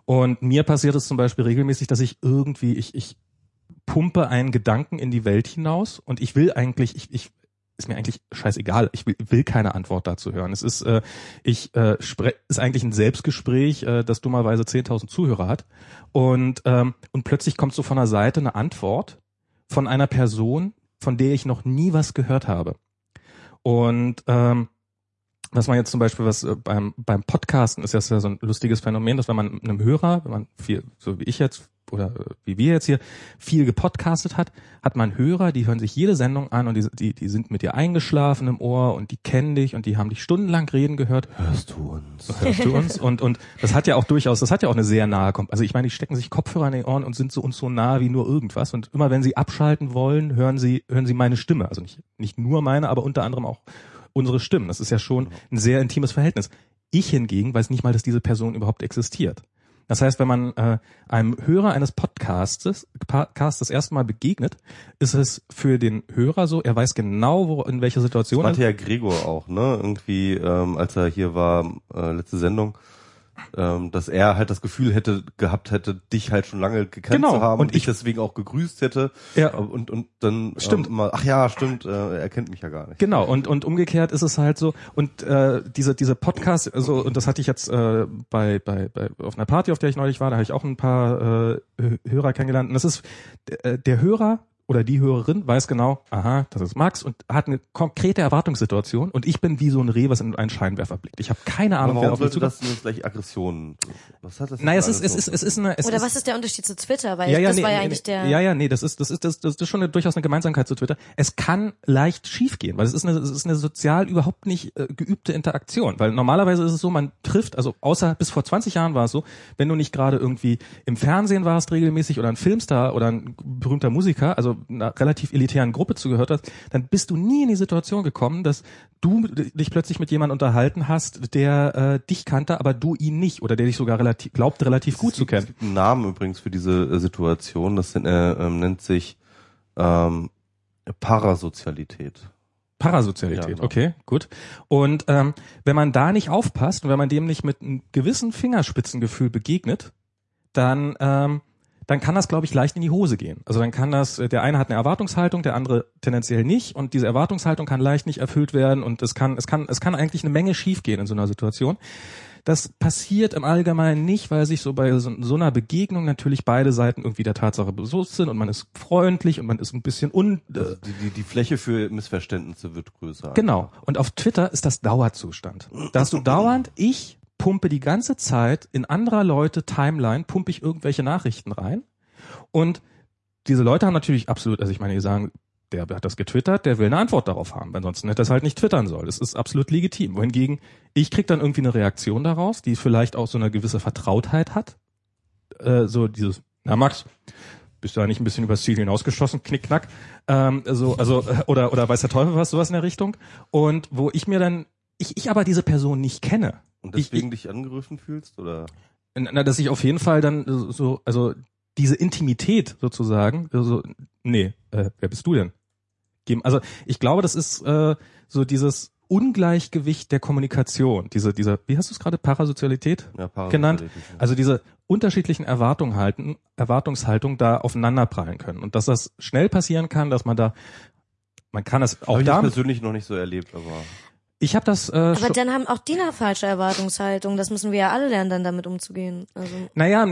Und mir passiert es zum Beispiel regelmäßig, dass ich irgendwie, ich, ich pumpe einen Gedanken in die Welt hinaus und ich will eigentlich, ich, ich ist mir eigentlich scheißegal. Ich will, will keine Antwort dazu hören. Es ist, äh, ich äh, spre ist eigentlich ein Selbstgespräch, äh, das dummerweise 10.000 Zuhörer hat. Und ähm, und plötzlich kommt so von der Seite eine Antwort von einer Person, von der ich noch nie was gehört habe. Und ähm, was man jetzt zum Beispiel, was äh, beim, beim Podcasten ist ja so ein lustiges Phänomen, dass wenn man einem Hörer, wenn man viel, so wie ich jetzt oder äh, wie wir jetzt hier, viel gepodcastet hat, hat man Hörer, die hören sich jede Sendung an und die, die, die sind mit dir eingeschlafen im Ohr und die kennen dich und die haben dich stundenlang reden gehört. Hörst du uns? Hörst du uns? Und, und das hat ja auch durchaus, das hat ja auch eine sehr nahe, also ich meine, die stecken sich Kopfhörer in die Ohren und sind so uns so nah wie nur irgendwas. Und immer wenn sie abschalten wollen, hören sie, hören sie meine Stimme. Also nicht, nicht nur meine, aber unter anderem auch unsere Stimmen. Das ist ja schon ein sehr intimes Verhältnis. Ich hingegen weiß nicht mal, dass diese Person überhaupt existiert. Das heißt, wenn man äh, einem Hörer eines Podcastes, Podcasts das erste Mal begegnet, ist es für den Hörer so, er weiß genau, wo, in welcher Situation. Das meinte ja Gregor auch, ne? Irgendwie, ähm, als er hier war, äh, letzte Sendung, ähm, dass er halt das Gefühl hätte gehabt hätte, dich halt schon lange gekannt Genau, zu haben und und dich ich- deswegen auch gegrüßt hätte. Ja. Und und dann Stimmt. Ähm, mal, ach ja, stimmt, äh, er kennt mich ja gar nicht. Genau, und, und umgekehrt ist es halt so, und äh, diese, diese Podcasts, also, und das hatte ich jetzt äh, bei, bei, bei auf einer Party, auf der ich neulich war, da habe ich auch ein paar äh, Hörer kennengelernt. Und das ist, äh, der Hörer oder die Hörerin weiß genau, aha, das ist Max und hat eine konkrete Erwartungssituation und ich bin wie so ein Reh, was in einen Scheinwerfer blickt. Ich habe keine Ahnung, Aber wer warum auf mich zukommt. das jetzt gleich Aggression? Was hat das? Naja, es ist, es ist, es ist eine, es Oder ist, was ist der Unterschied zu Twitter? Weil ja, ja, das nee, war ja nee, eigentlich der. Ja, ja, nee, das ist, das ist, das, das ist schon eine, durchaus eine Gemeinsamkeit zu Twitter. Es kann leicht schiefgehen, weil es ist eine, es ist eine sozial überhaupt nicht äh, geübte Interaktion. Weil normalerweise ist es so, man trifft, also außer bis vor 20 Jahren war es so, wenn du nicht gerade irgendwie im Fernsehen warst regelmäßig oder ein Filmstar oder ein berühmter Musiker, also einer relativ elitären Gruppe zugehört hast, dann bist du nie in die Situation gekommen, dass du dich plötzlich mit jemandem unterhalten hast, der äh, dich kannte, aber du ihn nicht oder der dich sogar relativ glaubte relativ gut zu gibt, Es kennen. gibt einen Namen übrigens für diese äh, Situation. Das sind, äh, ähm, nennt sich ähm, Parasozialität. Parasozialität, Ja, genau. okay, gut. Und ähm, wenn man da nicht aufpasst und wenn man dem nicht mit einem gewissen Fingerspitzengefühl begegnet, dann ähm, dann kann das, glaube ich, leicht in die Hose gehen. Also dann kann das, äh, der eine hat eine Erwartungshaltung, der andere tendenziell nicht und diese Erwartungshaltung kann leicht nicht erfüllt werden und es kann, es kann, es kann eigentlich eine Menge schiefgehen in so einer Situation. Das passiert im Allgemeinen nicht, weil sich so bei so, so einer Begegnung natürlich beide Seiten irgendwie der Tatsache bewusst sind und man ist freundlich und man ist ein bisschen un, äh, Also die, die, die Fläche für Missverständnisse wird größer. Genau. Und auf Twitter ist das Dauerzustand. Da hast du dauernd, ich pumpe die ganze Zeit in anderer Leute Timeline, pumpe ich irgendwelche Nachrichten rein. Und diese Leute haben natürlich absolut, also ich meine, die sagen, der hat das getwittert, der will eine Antwort darauf haben. Ansonsten hätte er es halt nicht twittern sollen. Das ist absolut legitim. Wohingegen ich krieg dann irgendwie eine Reaktion daraus, die vielleicht auch so eine gewisse Vertrautheit hat. Äh, so dieses, na Max, bist du eigentlich ein bisschen übers Ziel hinausgeschossen, knickknack. Ähm, so, also, oder, oder weiß der Teufel was, sowas in der Richtung. Und wo ich mir dann, ich, ich aber diese Person nicht kenne. Und Ich- deswegen dich angegriffen fühlst? Oder? Na, dass ich auf jeden Fall dann so, also diese Intimität sozusagen, also, nee, äh, wer bist du denn? Also ich glaube, das ist äh, so dieses Ungleichgewicht der Kommunikation, diese, dieser, wie hast du es gerade, Parasozialität? Ja, genannt. Parasozialität, ja. Also diese unterschiedlichen Erwartungen halten, Erwartungshaltung da aufeinanderprallen können. Und dass das schnell passieren kann, dass man da, man kann es Hab auch ich das da, persönlich noch nicht so erlebt, aber ich habe das äh, Aber dann haben auch die eine falsche Erwartungshaltung. Das müssen wir ja alle lernen, dann damit umzugehen. Also Naja,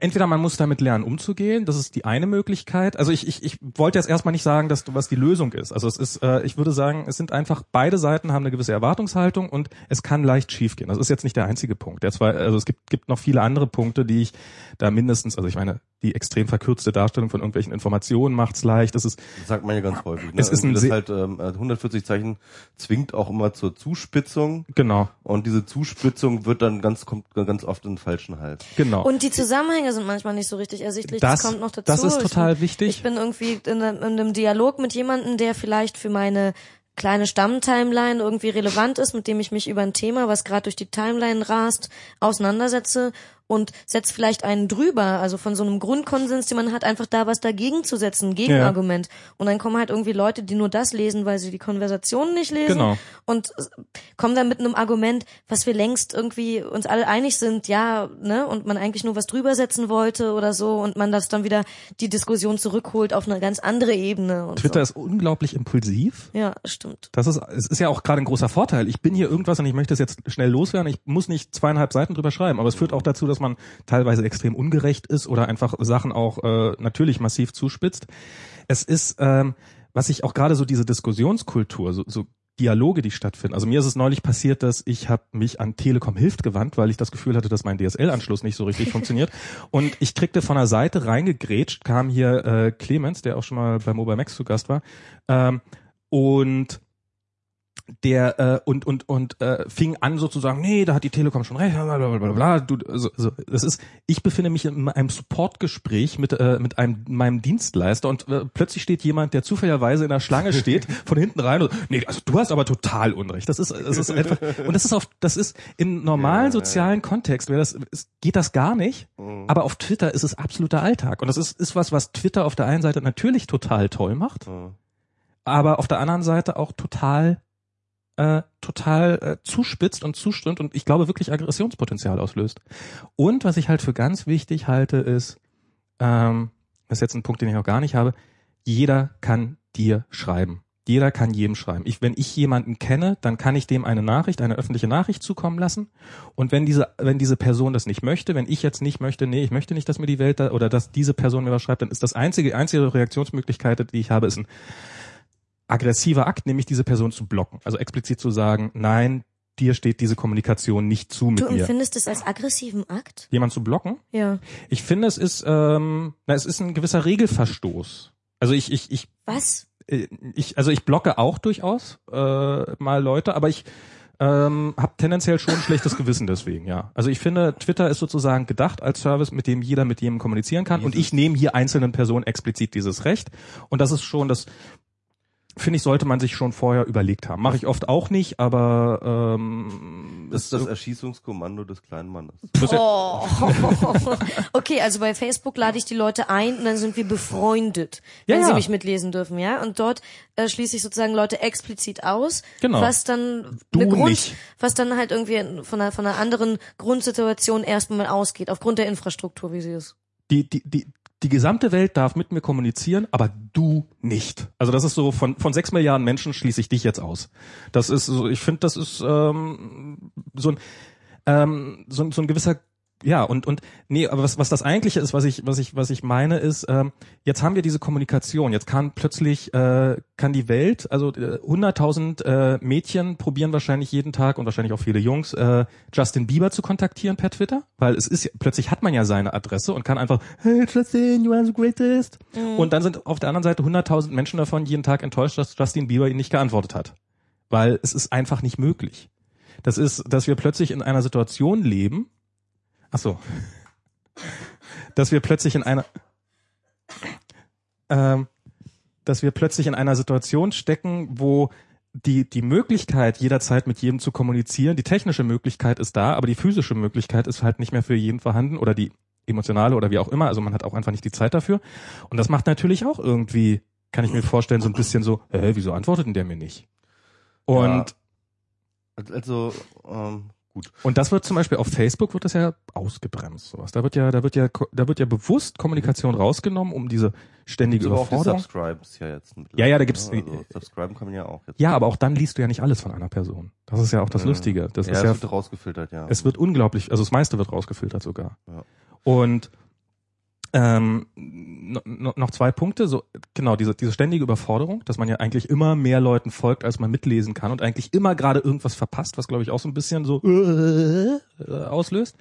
entweder man muss damit lernen, umzugehen, das ist die eine Möglichkeit. Also ich, ich, ich wollte jetzt erstmal nicht sagen, dass du was die Lösung ist. Also es ist, äh, ich würde sagen, es sind einfach, beide Seiten haben eine gewisse Erwartungshaltung und es kann leicht schiefgehen. Das ist jetzt nicht der einzige Punkt. Der zwei, also es gibt, gibt noch viele andere Punkte, die ich da mindestens, also ich meine, die extrem verkürzte Darstellung von irgendwelchen Informationen macht's leicht. Das ist, das sagt man ja ganz häufig. Ne? Es ist ein Irgendwie, sehr- das halt ähm, 140 Zeichen zwingt auch immer zur Zuspitzung genau, und diese Zuspitzung wird dann ganz kommt ganz oft in den falschen Hals. genau. und die Zusammenhänge sind manchmal nicht so richtig ersichtlich. Das, Das- kommt noch dazu. das ist Ich total bin- wichtig. Ich bin irgendwie in einem, in einem Dialog mit jemandem, der vielleicht für meine kleine Stammtimeline irgendwie relevant ist, mit dem ich mich über ein Thema, was gerade durch die Timeline rast, auseinandersetze und setzt vielleicht einen drüber, also von so einem Grundkonsens, den man hat, einfach da was dagegen zu setzen, ein Gegenargument. Und dann kommen halt irgendwie Leute, die nur das lesen, weil sie die Konversation nicht lesen Genau. und kommen dann mit einem Argument, was wir längst irgendwie uns alle einig sind, ja, ne, und man eigentlich nur was drüber setzen wollte oder so und man das dann wieder die Diskussion zurückholt auf eine ganz andere Ebene Twitter so. ist unglaublich impulsiv. Ja, stimmt. Das ist, es ist ja auch gerade ein großer Vorteil. Ich bin hier irgendwas und ich möchte es jetzt schnell loswerden. Ich muss nicht zweieinhalb Seiten drüber schreiben, aber es führt auch dazu, dass man teilweise extrem ungerecht ist oder einfach Sachen auch äh, natürlich massiv zuspitzt. Es ist, ähm, was ich auch gerade so diese Diskussionskultur, so, so Dialoge, die stattfinden. Also mir ist es neulich passiert, dass ich habe mich an Telekom Hilft gewandt, weil ich das Gefühl hatte, dass mein DSL-Anschluss nicht so richtig funktioniert. Und ich kriegte von der Seite reingegrätscht, kam hier äh, Clemens, der auch schon mal bei Mobile Max zu Gast war, ähm, und der äh, und und und äh, fing an sozusagen, nee, da hat die Telekom schon recht, bla bla bla bla. Du, also, also, das ist, ich befinde mich in einem Supportgespräch mit äh, mit einem meinem Dienstleister und äh, plötzlich steht jemand, der zufälligerweise in der Schlange steht, von hinten rein und nee, also du hast aber total Unrecht. Das ist das ist einfach und das ist auf das ist im normalen sozialen Kontext, wäre das ist, geht das gar nicht, aber auf Twitter ist es absoluter Alltag und das ist ist was, was Twitter auf der einen Seite natürlich total toll macht, aber auf der anderen Seite auch total äh, total äh, zuspitzt und zustimmt und ich glaube wirklich Aggressionspotenzial auslöst. Und was ich halt für ganz wichtig halte, ist, ähm, das ist jetzt ein Punkt, den ich auch gar nicht habe, jeder kann dir schreiben. Jeder kann jedem schreiben. Ich, wenn ich jemanden kenne, dann kann ich dem eine Nachricht, eine öffentliche Nachricht zukommen lassen. Und wenn diese, wenn diese Person das nicht möchte, wenn ich jetzt nicht möchte, nee, ich möchte nicht, dass mir die Welt da, oder dass diese Person mir was schreibt, dann ist das einzige, einzige Reaktionsmöglichkeit, die ich habe, ist ein aggressiver Akt, nämlich diese Person zu blocken. Also explizit zu sagen, nein, dir steht diese Kommunikation nicht zu mit Du mir. empfindest es als aggressiven Akt? Jemand zu blocken? Ja. Ich finde, es ist, ähm, na, es ist ein gewisser Regelverstoß. Also ich, ich, ich, Was? äh, ich, also ich blocke auch durchaus äh, mal Leute, aber ich ähm, habe tendenziell schon ein schlechtes Gewissen deswegen, ja. Also ich finde, Twitter ist sozusagen gedacht als Service, mit dem jeder mit jedem kommunizieren kann. und ich nehme hier einzelnen Personen explizit dieses Recht. Und das ist schon das, finde ich, sollte man sich schon vorher überlegt haben. Mache ich oft auch nicht, aber ähm, Das ist das Erschießungskommando des kleinen Mannes. Oh. okay, also bei Facebook lade ich die Leute ein und dann sind wir befreundet, wenn Ja, sie ja. mich mitlesen dürfen, ja? Und dort äh, schließe ich sozusagen Leute explizit aus, Genau. was dann Du eine Grund, nicht. was dann halt irgendwie von einer, von einer anderen Grundsituation erstmal ausgeht, aufgrund der Infrastruktur, wie sie ist. die, die, die, die gesamte Welt darf mit mir kommunizieren, aber du nicht. Also das ist so, von, von sechs Milliarden Menschen schließe ich dich jetzt aus. Das ist so, ich finde, das ist ähm, so ein ähm, so, so ein gewisser ja und und nee aber was was das eigentliche ist was ich was ich was ich meine ist ähm, jetzt haben wir diese Kommunikation. Jetzt kann plötzlich äh, kann die Welt also äh, 100.000 äh, Mädchen probieren wahrscheinlich jeden Tag und wahrscheinlich auch viele Jungs äh, Justin Bieber zu kontaktieren per Twitter weil es ist plötzlich hat man ja seine Adresse und kann einfach hey Justin you are the greatest. Und dann sind auf der anderen Seite 100.000 Menschen davon jeden Tag enttäuscht dass Justin Bieber ihnen nicht geantwortet hat. Weil es ist einfach nicht möglich. Das ist dass wir plötzlich in einer Situation leben Ach so. Dass wir plötzlich in einer, ähm, dass wir plötzlich in einer Situation stecken, wo die, die Möglichkeit, jederzeit mit jedem zu kommunizieren, die technische Möglichkeit ist da, aber die physische Möglichkeit ist halt nicht mehr für jeden vorhanden oder die emotionale oder wie auch immer. Also man hat auch einfach nicht die Zeit dafür. Und das macht natürlich auch irgendwie, kann ich mir vorstellen, so ein bisschen so, hä, wieso antwortet denn der mir nicht? Und Ja. Also, ähm, gut. Und das wird zum Beispiel auf Facebook wird das ja ausgebremst, sowas. Da wird ja, da wird ja, da wird ja bewusst Kommunikation rausgenommen, um diese ständige Aber auch die Überforderung. Subscribes ja jetzt. Ja, ja, da gibt's- Also, subscriben kann man ja auch jetzt. Ja, aber auch dann liest du ja nicht alles von einer Person. Das ist ja auch das Ja. Lustige. Das ja, ist es ja, wird rausgefiltert, ja. es wird unglaublich, also das meiste wird rausgefiltert sogar. Ja. Und ähm, no, no, noch zwei Punkte, so genau diese diese ständige Überforderung, dass man ja eigentlich immer mehr Leuten folgt, als man mitlesen kann und eigentlich immer gerade irgendwas verpasst, was glaube ich auch so ein bisschen so äh, auslöst.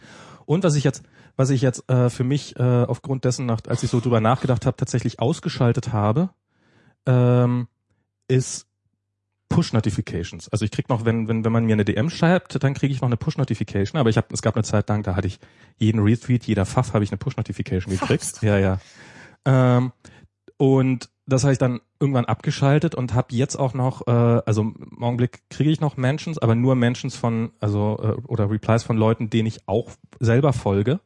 Und was ich jetzt was ich jetzt äh, für mich äh, aufgrund dessen, nach, als ich so drüber nachgedacht habe, tatsächlich ausgeschaltet habe, ähm, ist Push-Notifications. Also ich krieg noch, wenn, wenn, wenn man mir eine DM schreibt, dann kriege ich noch eine Push-Notification. Aber ich habe, es gab eine Zeit lang, da hatte ich jeden Retweet, jeder Pfaff habe ich eine Push-Notification gekriegt. Fast. Ja, ja. Ähm, und das habe ich dann irgendwann abgeschaltet und habe jetzt auch noch, äh, also im Augenblick kriege ich noch Mentions, aber nur Mentions von, also äh, oder Replies von Leuten, denen ich auch selber folge.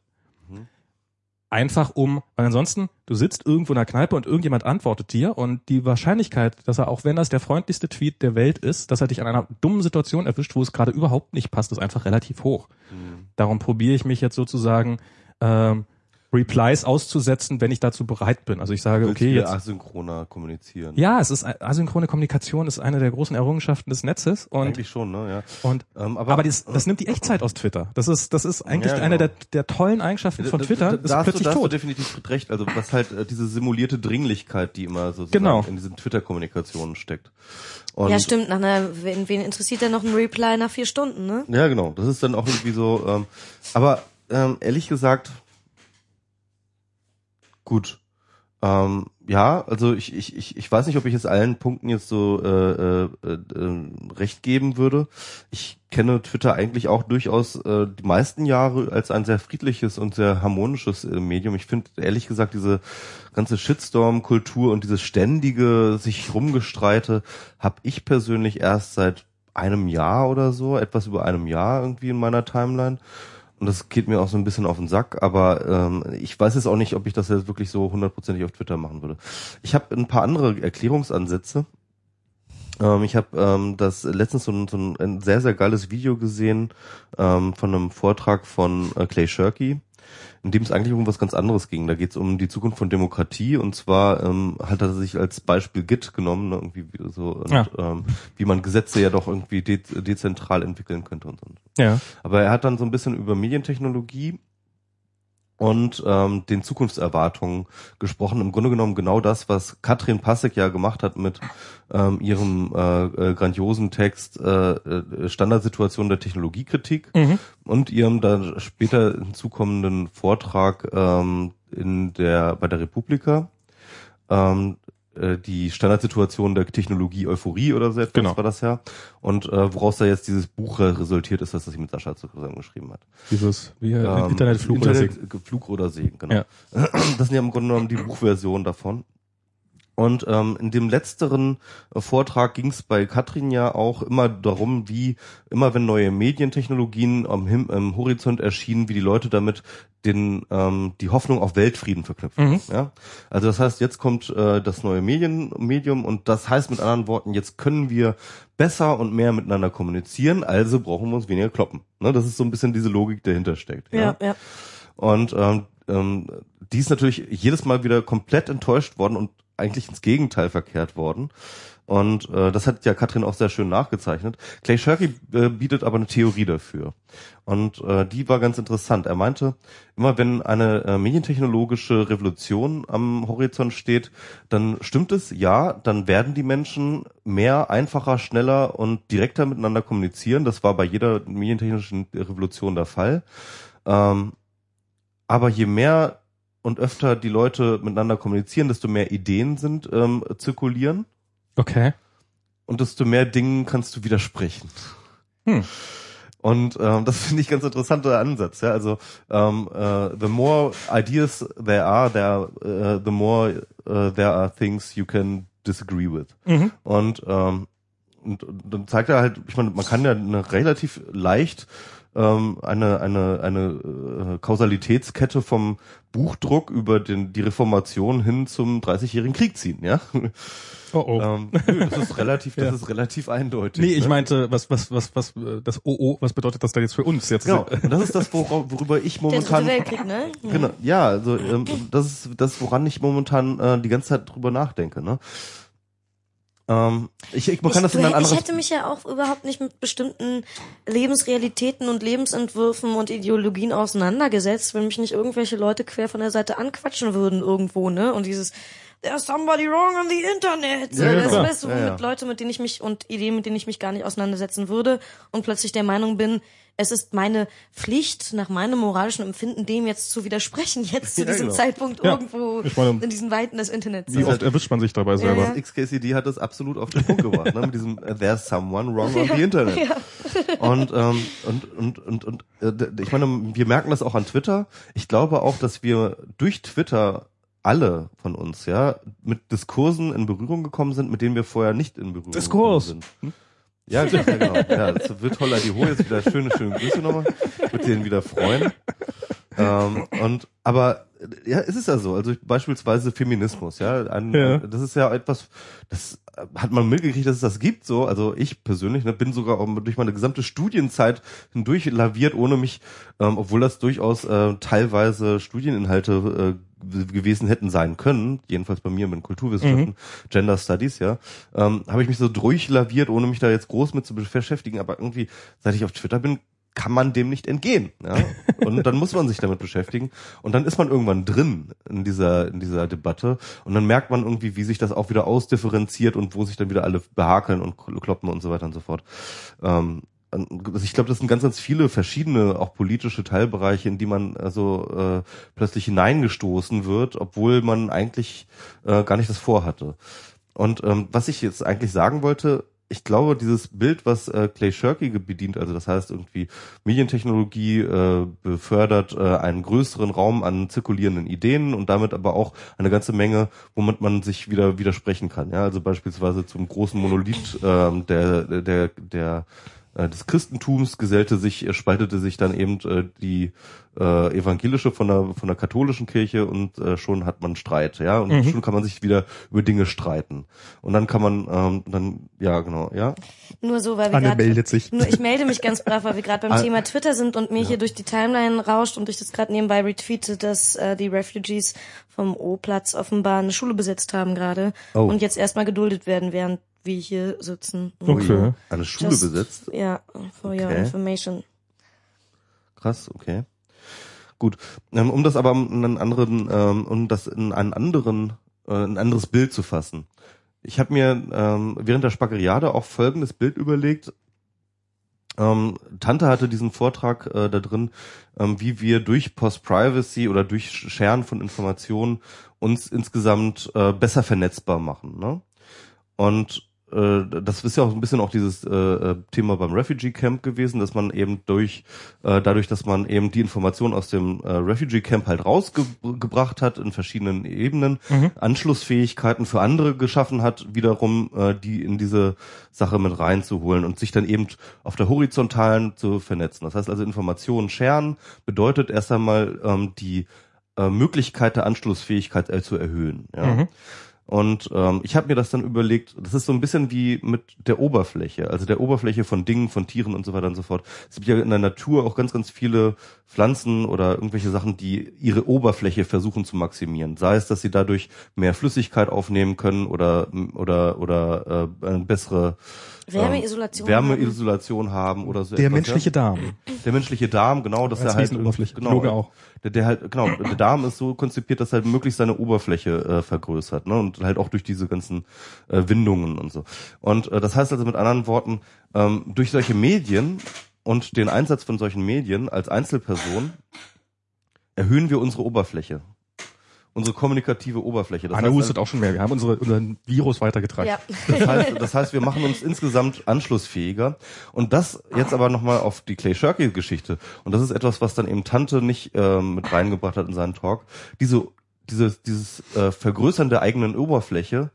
Mhm. Einfach um, weil ansonsten, du sitzt irgendwo in der Kneipe und irgendjemand antwortet dir und die Wahrscheinlichkeit, dass er, auch wenn das der freundlichste Tweet der Welt ist, dass er dich an einer dummen Situation erwischt, wo es gerade überhaupt nicht passt, ist einfach relativ hoch. Hm. Darum probiere ich mich jetzt sozusagen ähm, Replies auszusetzen, wenn ich dazu bereit bin. Also ich sage, okay, du jetzt asynchroner kommunizieren. ja, es ist asynchrone Kommunikation ist eine der großen Errungenschaften des Netzes und Eigentlich schon, ne? Ja. und Ähm, aber, aber das, das nimmt die Echtzeit aus Twitter. Das ist das ist eigentlich Ja, eine genau. der, der tollen Eigenschaften von Da- Twitter. da, ist da hast du, plötzlich da hast du tot. definitiv recht. Also was halt äh, diese simulierte Dringlichkeit, die immer sozusagen Genau. in diesen Twitter-Kommunikationen steckt. Und ja, stimmt, nach einer, wen, wen interessiert denn noch ein Reply nach vier Stunden, ne? Ja, genau. Das ist dann auch irgendwie so. Ähm, aber ähm, ehrlich gesagt, gut. Ähm, ja, also ich, ich, ich, ich weiß nicht, ob ich jetzt allen Punkten jetzt so äh, äh, äh, recht geben würde. Ich kenne Twitter eigentlich auch durchaus äh, die meisten Jahre als ein sehr friedliches und sehr harmonisches äh, Medium. Ich finde ehrlich gesagt diese ganze Shitstorm-Kultur und dieses ständige sich rumgestreite habe ich persönlich erst seit einem Jahr oder so, etwas über einem Jahr irgendwie in meiner Timeline. Und das geht mir auch so ein bisschen auf den Sack, aber ähm, ich weiß jetzt auch nicht, ob ich das jetzt wirklich so hundertprozentig auf Twitter machen würde. Ich habe ein paar andere Erklärungsansätze. Ähm, ich habe ähm, das letztens so ein, so ein sehr, sehr geiles Video gesehen ähm, von einem Vortrag von äh, Clay Shirky in dem es eigentlich um was ganz anderes ging. Da geht es um die Zukunft von Demokratie und zwar ähm, hat er sich als Beispiel Git genommen, ne, irgendwie so und, Ja. ähm, wie man Gesetze ja doch irgendwie de dezentral entwickeln könnte und so. Ja. Aber er hat dann so ein bisschen über Medientechnologie und ähm, den Zukunftserwartungen gesprochen. Im Grunde genommen genau das, was Katrin Passek ja gemacht hat mit ähm, ihrem äh, äh, grandiosen Text äh, äh, Standardsituation der Technologiekritik Mhm. und ihrem dann später hinzukommenden Vortrag ähm, in der bei der Republika. Ähm, äh, die Standardsituation der Technologie Euphorie oder so etwas Genau. war das ja. Und äh, woraus da jetzt dieses Buch resultiert ist, das das mit Sascha zusammen geschrieben hat. Dieses wie, äh, Ähm, Internetflug oder Internet, Segen. äh, Flug oder Segen, genau. Ja. Das sind ja im Grunde genommen die Buchversion davon. Und ähm, in dem letzteren äh, Vortrag ging es bei Katrin ja auch immer darum, wie immer wenn neue Medientechnologien am Him im Horizont erschienen, wie die Leute damit den ähm, die Hoffnung auf Weltfrieden verknüpfen. Mhm. Ja, also das heißt, jetzt kommt äh, das neue Medien Medium und das heißt mit anderen Worten, jetzt können wir besser und mehr miteinander kommunizieren, also brauchen wir uns weniger kloppen. Ne, das ist so ein bisschen diese Logik, die dahinter steckt. Ja, ja. Und ähm, ähm, die ist natürlich jedes Mal wieder komplett enttäuscht worden und eigentlich ins Gegenteil verkehrt worden. Und äh, das hat ja Katrin auch sehr schön nachgezeichnet. Clay Shirky äh, bietet aber eine Theorie dafür. Und äh, die war ganz interessant. Er meinte, immer wenn eine äh, medientechnologische Revolution am Horizont steht, dann stimmt es, ja, dann werden die Menschen mehr, einfacher, schneller und direkter miteinander kommunizieren. Das war bei jeder medientechnischen Revolution der Fall. Ähm, aber je mehr und öfter die Leute miteinander kommunizieren, desto mehr Ideen sind ähm, zirkulieren Okay. und desto mehr Dingen kannst du widersprechen. Hm. Und ähm, das finde ich ganz interessanter Ansatz. Ja? Also ähm, äh, the more ideas there are, there, äh, the more äh, there are things you can disagree with. Mhm. Und, ähm, und, und dann zeigt er halt, ich meine, man kann ja eine relativ leicht ähm, eine eine eine äh, Kausalitätskette vom Buchdruck über den die Reformation hin zum 30-jährigen Krieg ziehen, ja. Oh oh. ähm, nö, das ist relativ, das Ja. ist relativ eindeutig. nee, ich ne? meinte, was, was, was, was, das OO, was bedeutet das da jetzt für uns jetzt? Genau. Und das ist das, wora- worüber ich Der momentan Weltkrieg, ne? Genau, ja, also ähm, das ist das, woran ich momentan äh, die ganze Zeit drüber nachdenke. Ne? Ähm, ich, ich, man Ich, kann das in ein ich anderes. hätte mich ja auch überhaupt nicht mit bestimmten Lebensrealitäten und Lebensentwürfen und Ideologien auseinandergesetzt, wenn mich nicht irgendwelche Leute quer von der Seite anquatschen würden irgendwo, ne? Und dieses There's somebody wrong on the internet. Ja, das weißt du, Ja, womit ja. Leute, mit denen ich mich und Ideen, mit denen ich mich gar nicht auseinandersetzen würde und plötzlich der Meinung bin, es ist meine Pflicht, nach meinem moralischen Empfinden, dem jetzt zu widersprechen, jetzt zu Ja, diesem genau. Zeitpunkt Ja. irgendwo meine, in diesen Weiten des Internets. Wie oft erwischt man sich dabei selber? Ja. XKCD hat das absolut auf den Punkt gebracht, ne? mit diesem äh, There's someone wrong on the Internet. Und, ähm, und, und, und, und äh, ich meine, wir merken das auch an Twitter. Ich glaube auch, dass wir durch Twitter alle von uns, ja, mit Diskursen in Berührung gekommen sind, mit denen wir vorher nicht in Berührung Diskurs. gekommen sind. Ja, ja, genau. Ja, das wird Holla die Ho jetzt wieder schöne, schöne Grüße nochmal. Wird denen wieder freuen. Ähm, und aber ja, es ist ja so. Also beispielsweise Feminismus, ja, ein, Ja. das ist ja etwas, das hat man mitgekriegt, dass es das gibt. So, also ich persönlich ne, bin sogar auch durch meine gesamte Studienzeit hindurch laviert, ohne mich, ähm, obwohl das durchaus äh, teilweise Studieninhalte äh, gewesen hätten sein können, jedenfalls bei mir mit Kulturwissenschaften, Gender Studies, ja, ähm, habe ich mich so durchlaviert, ohne mich da jetzt groß mit zu beschäftigen. Aber irgendwie, seit ich auf Twitter bin, kann man dem nicht entgehen. Ja? Und dann muss man sich damit beschäftigen. Und dann ist man irgendwann drin in dieser, in dieser Debatte. Und dann merkt man irgendwie, wie sich das auch wieder ausdifferenziert und wo sich dann wieder alle behakeln und kloppen und so weiter und so fort. Ähm, also ich glaube, das sind ganz, ganz viele verschiedene, auch politische Teilbereiche, in die man also äh, plötzlich hineingestoßen wird, obwohl man eigentlich äh, gar nicht das vorhatte. Und ähm, was ich jetzt eigentlich sagen wollte, ich glaube, dieses Bild, was äh, Clay Shirky bedient, also das heißt irgendwie Medientechnologie äh, befördert äh, einen größeren Raum an zirkulierenden Ideen und damit aber auch eine ganze Menge, womit man sich wieder widersprechen kann. Ja, also beispielsweise zum großen Monolith äh, der der der des Christentums gesellte sich, äh, spaltete sich dann eben äh, die äh, evangelische von der von der katholischen Kirche und äh, schon hat man Streit, ja, und mhm. schon kann man sich wieder über Dinge streiten. Und dann kann man ähm, dann ja genau, ja. Nur so, weil wir Anne grad, meldet sich. Nur ich melde mich ganz brav, weil wir gerade beim Thema Twitter sind und mir ja. hier durch die Timeline rauscht und ich das gerade nebenbei retweete, dass äh, die Refugees vom O-Platz offenbar eine Schule besetzt haben gerade oh. und jetzt erstmal geduldet werden, während wir hier sitzen. Okay. Eine Schule Just, besetzt? Ja, for okay. your information. Krass, okay. Gut. Ähm, um das aber in einen anderen, ähm, um das in einen anderen, äh, ein anderes Bild zu fassen. Ich habe mir ähm, während der Spackeriade auch folgendes Bild überlegt. Tante hatte diesen Vortrag äh, da drin, wie wir durch Post-Privacy oder durch Scheren von Informationen uns insgesamt äh, besser vernetzbar machen. Ne? Und das ist ja auch ein bisschen auch dieses äh, äh, Thema beim Refugee Camp gewesen, dass man eben durch äh, dadurch, dass man eben die Informationen aus dem äh, Refugee Camp halt rausgebracht hat in verschiedenen Ebenen, mhm. Anschlussfähigkeiten für andere geschaffen hat, wiederum äh, die in diese Sache mit reinzuholen und sich dann eben auf der horizontalen zu vernetzen. Das heißt also Informationen scheren bedeutet erst einmal ähm, die äh, Möglichkeit der Anschlussfähigkeit äh, zu erhöhen. Ja. Mhm. Und ähm, ich habe mir das dann überlegt, das ist so ein bisschen wie mit der Oberfläche, also der Oberfläche von Dingen, von Tieren und so weiter und so fort. Es gibt ja in der Natur auch ganz, ganz viele Pflanzen oder irgendwelche Sachen, die ihre Oberfläche versuchen zu maximieren. Sei es, dass sie dadurch mehr Flüssigkeit aufnehmen können oder oder oder äh, eine bessere Wärmeisolation, ähm, Wärmeisolation haben. haben oder so. Der etwas, menschliche ja? Darm. Der menschliche Darm, genau, dass er halt Oberfläche. Genau, auch. Der, der halt genau, der Darm ist so konzipiert, dass er halt möglichst seine Oberfläche äh, vergrößert, ne, und halt auch durch diese ganzen äh, Windungen und so. Und äh, das heißt also mit anderen Worten, ähm, durch solche Medien und den Einsatz von solchen Medien als Einzelperson erhöhen wir unsere Oberfläche unsere kommunikative Oberfläche. Das Anne heißt, hustet auch schon mehr. Wir haben unsere, unseren Virus weitergetragen. Ja. Das, heißt, das heißt, wir machen uns insgesamt anschlussfähiger. Und das jetzt aber nochmal auf die Clay Shirky-Geschichte. Und das ist etwas, was dann eben Tante nicht ähm, mit reingebracht hat in seinen Talk. Diese, dieses, dieses äh, Vergrößern der eigenen Oberfläche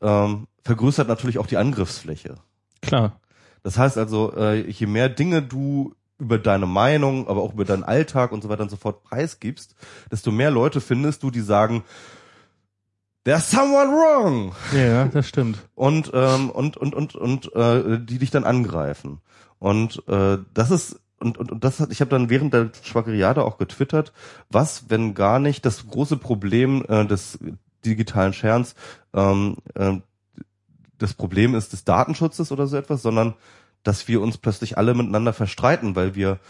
ähm, vergrößert natürlich auch die Angriffsfläche. Klar. Das heißt also, äh, je mehr Dinge du über deine Meinung, aber auch über deinen Alltag und so weiter und so fort preisgibst, desto mehr Leute findest du, die sagen, There's someone wrong. Ja, das stimmt. Und ähm, und und und und äh, die dich dann angreifen. Und äh, das ist und, und, und das hat ich habe dann während der Schwackeriade auch getwittert, was wenn gar nicht das große Problem äh, des digitalen Scherns ähm, äh, das Problem ist des Datenschutzes oder so etwas, sondern dass wir uns plötzlich alle miteinander verstreiten, weil wir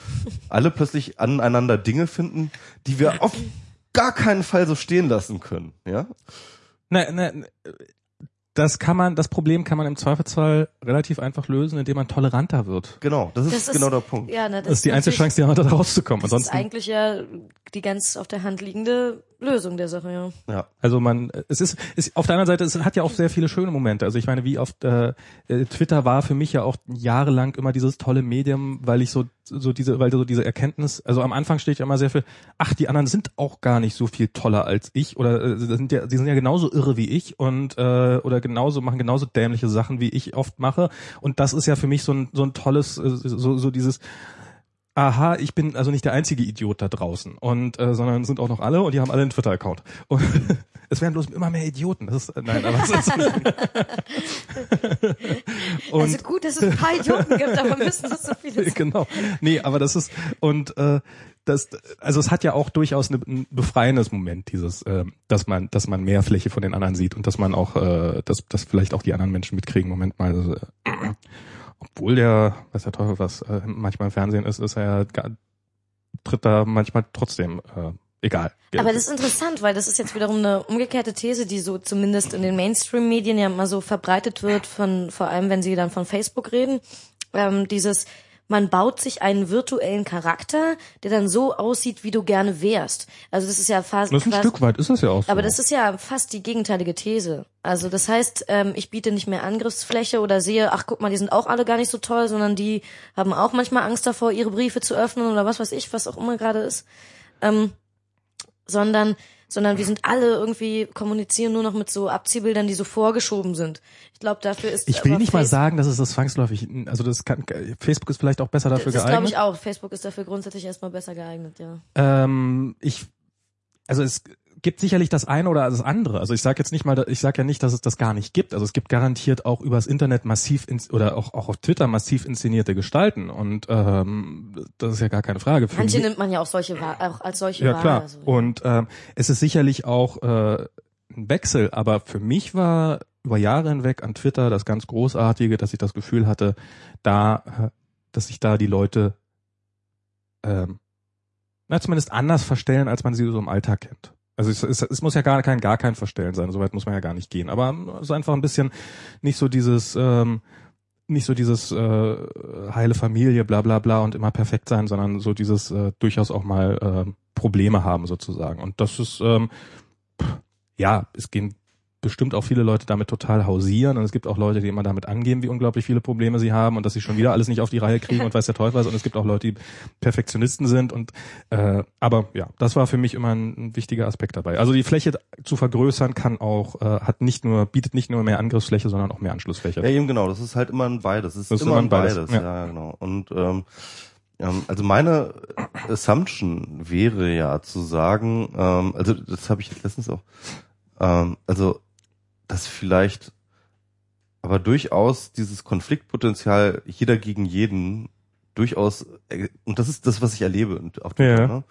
alle plötzlich aneinander Dinge finden, die wir auf gar keinen Fall so stehen lassen können, ja? Na, na, das kann man, das Problem kann man im Zweifelsfall relativ einfach lösen, indem man toleranter wird. Genau, das ist, das ist genau der Punkt. Ja, ne, das, das ist die einzige Chance, die man da rauszukommen. Das Ansonsten ist eigentlich ja die ganz auf der Hand liegende Lösung der Sache, ja. Ja. Also man, es ist, ist auf der anderen Seite, es hat ja auch sehr viele schöne Momente. Also ich meine, wie oft äh, äh, Twitter war für mich ja auch jahrelang immer dieses tolle Medium, weil ich so so diese, weil so diese Erkenntnis, also am Anfang steht ja immer sehr viel, ach, die anderen sind auch gar nicht so viel toller als ich oder äh, sind ja, die sind ja genauso irre wie ich und äh, oder genauso machen genauso dämliche Sachen wie ich oft mache und das ist ja für mich so ein so ein tolles äh, so so dieses aha, ich bin also nicht der einzige Idiot da draußen und äh, sondern sind auch noch alle und die haben alle einen Twitter-Account. Und es werden bloß immer mehr Idioten. Das ist, äh, nein, aber es ist und, also gut, dass es ein paar Idioten gibt, aber müssen das so viele sein. Genau. Nee, aber das ist und äh, das, also es hat ja auch durchaus ein befreiendes Moment, dieses, äh, dass man, dass man mehr Fläche von den anderen sieht und dass man auch, äh, dass, dass vielleicht auch die anderen Menschen mitkriegen. Moment mal, also, äh, obwohl der, weiß der Teufel was, äh, manchmal im Fernsehen ist, ist er tritt da manchmal trotzdem äh, egal. Aber das ist interessant, weil das ist jetzt wiederum eine umgekehrte These, die so zumindest in den Mainstream-Medien ja immer so verbreitet wird, von vor allem wenn sie dann von Facebook reden. ähm, dieses man baut sich einen virtuellen Charakter, der dann so aussieht, wie du gerne wärst. Also das ist ja fast. Das ist ein fast, Stück weit ist das ja auch so. aber das ist ja fast die gegenteilige These. Also das heißt, ähm, ich biete nicht mehr Angriffsfläche oder sehe, ach guck mal, die sind auch alle gar nicht so toll, sondern die haben auch manchmal Angst davor, ihre Briefe zu öffnen oder was weiß ich, was auch immer gerade ist. Ähm, sondern sondern wir sind alle irgendwie kommunizieren nur noch mit so Abziehbildern, die so vorgeschoben sind. Ich glaube, dafür ist ich will nicht mal Face- sagen, dass es das zwangsläufig, also das kann, Facebook ist vielleicht auch besser dafür das glaube geeignet. ich auch. Facebook ist dafür grundsätzlich erstmal besser geeignet, ja. Ähm, ich, also es gibt sicherlich das eine oder das andere. Also ich sage jetzt nicht mal, ich sage ja nicht, dass es das gar nicht gibt. Also es gibt garantiert auch übers Internet massiv ins, oder auch, auch auf Twitter massiv inszenierte Gestalten und ähm, das ist ja gar keine Frage. Für Manche nimmt man ja auch solche auch als solche ja wahr. klar. Also, Und ähm, es ist sicherlich auch äh, ein Wechsel, aber für mich war über Jahre hinweg an Twitter das ganz Großartige, dass ich das Gefühl hatte, da, äh, dass sich da die Leute ähm, na, zumindest anders verstellen, als man sie so im Alltag kennt. Also es, es, es muss ja gar kein gar kein Verstellen sein, soweit muss man ja gar nicht gehen. Aber es ist einfach ein bisschen nicht so dieses ähm, nicht so dieses äh, heile Familie, bla bla bla und immer perfekt sein, sondern so dieses äh, durchaus auch mal äh, Probleme haben sozusagen. Und das ist ähm, ja, es gehen bestimmt auch viele Leute damit total hausieren und es gibt auch Leute, die immer damit angeben, wie unglaublich viele Probleme sie haben und dass sie schon wieder alles nicht auf die Reihe kriegen und weiß der Teufel was und es gibt auch Leute, die Perfektionisten sind und äh, aber ja, das war für mich immer ein, ein wichtiger Aspekt dabei. Also die Fläche zu vergrößern kann auch äh, hat nicht nur bietet nicht nur mehr Angriffsfläche, sondern auch mehr Anschlussfläche. Ja, eben genau. Das ist halt immer ein beides. Das ist, Das ist immer ein beides, beides. ja. Ja, genau. Und ähm, ähm, also meine Assumption wäre ja zu sagen, ähm, also das habe ich letztens auch, ähm, also dass vielleicht aber durchaus dieses Konfliktpotenzial jeder gegen jeden durchaus äh, und das ist das, was ich erlebe und auf Twitter, Ja. ne?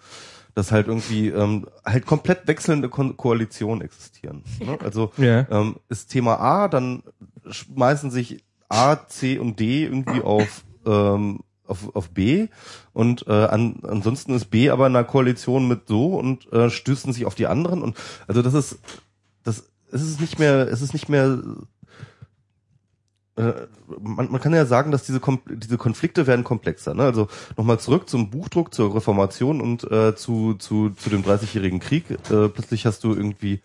dass halt irgendwie ähm, halt komplett wechselnde Ko Koalitionen existieren. Ne? Also Ja. ähm, ist Thema A, dann schmeißen sich A, C und D irgendwie auf ähm, auf, auf B und äh, an, ansonsten ist B aber in einer Koalition mit so und äh, stößen sich auf die anderen und also das ist das es ist nicht mehr es ist nicht mehr äh, man, man kann ja sagen, dass diese Kom diese Konflikte werden komplexer. Ne? Also nochmal zurück zum Buchdruck, zur Reformation und äh, zu, zu, zu dem Dreißigjährigen Krieg. Äh, plötzlich hast du irgendwie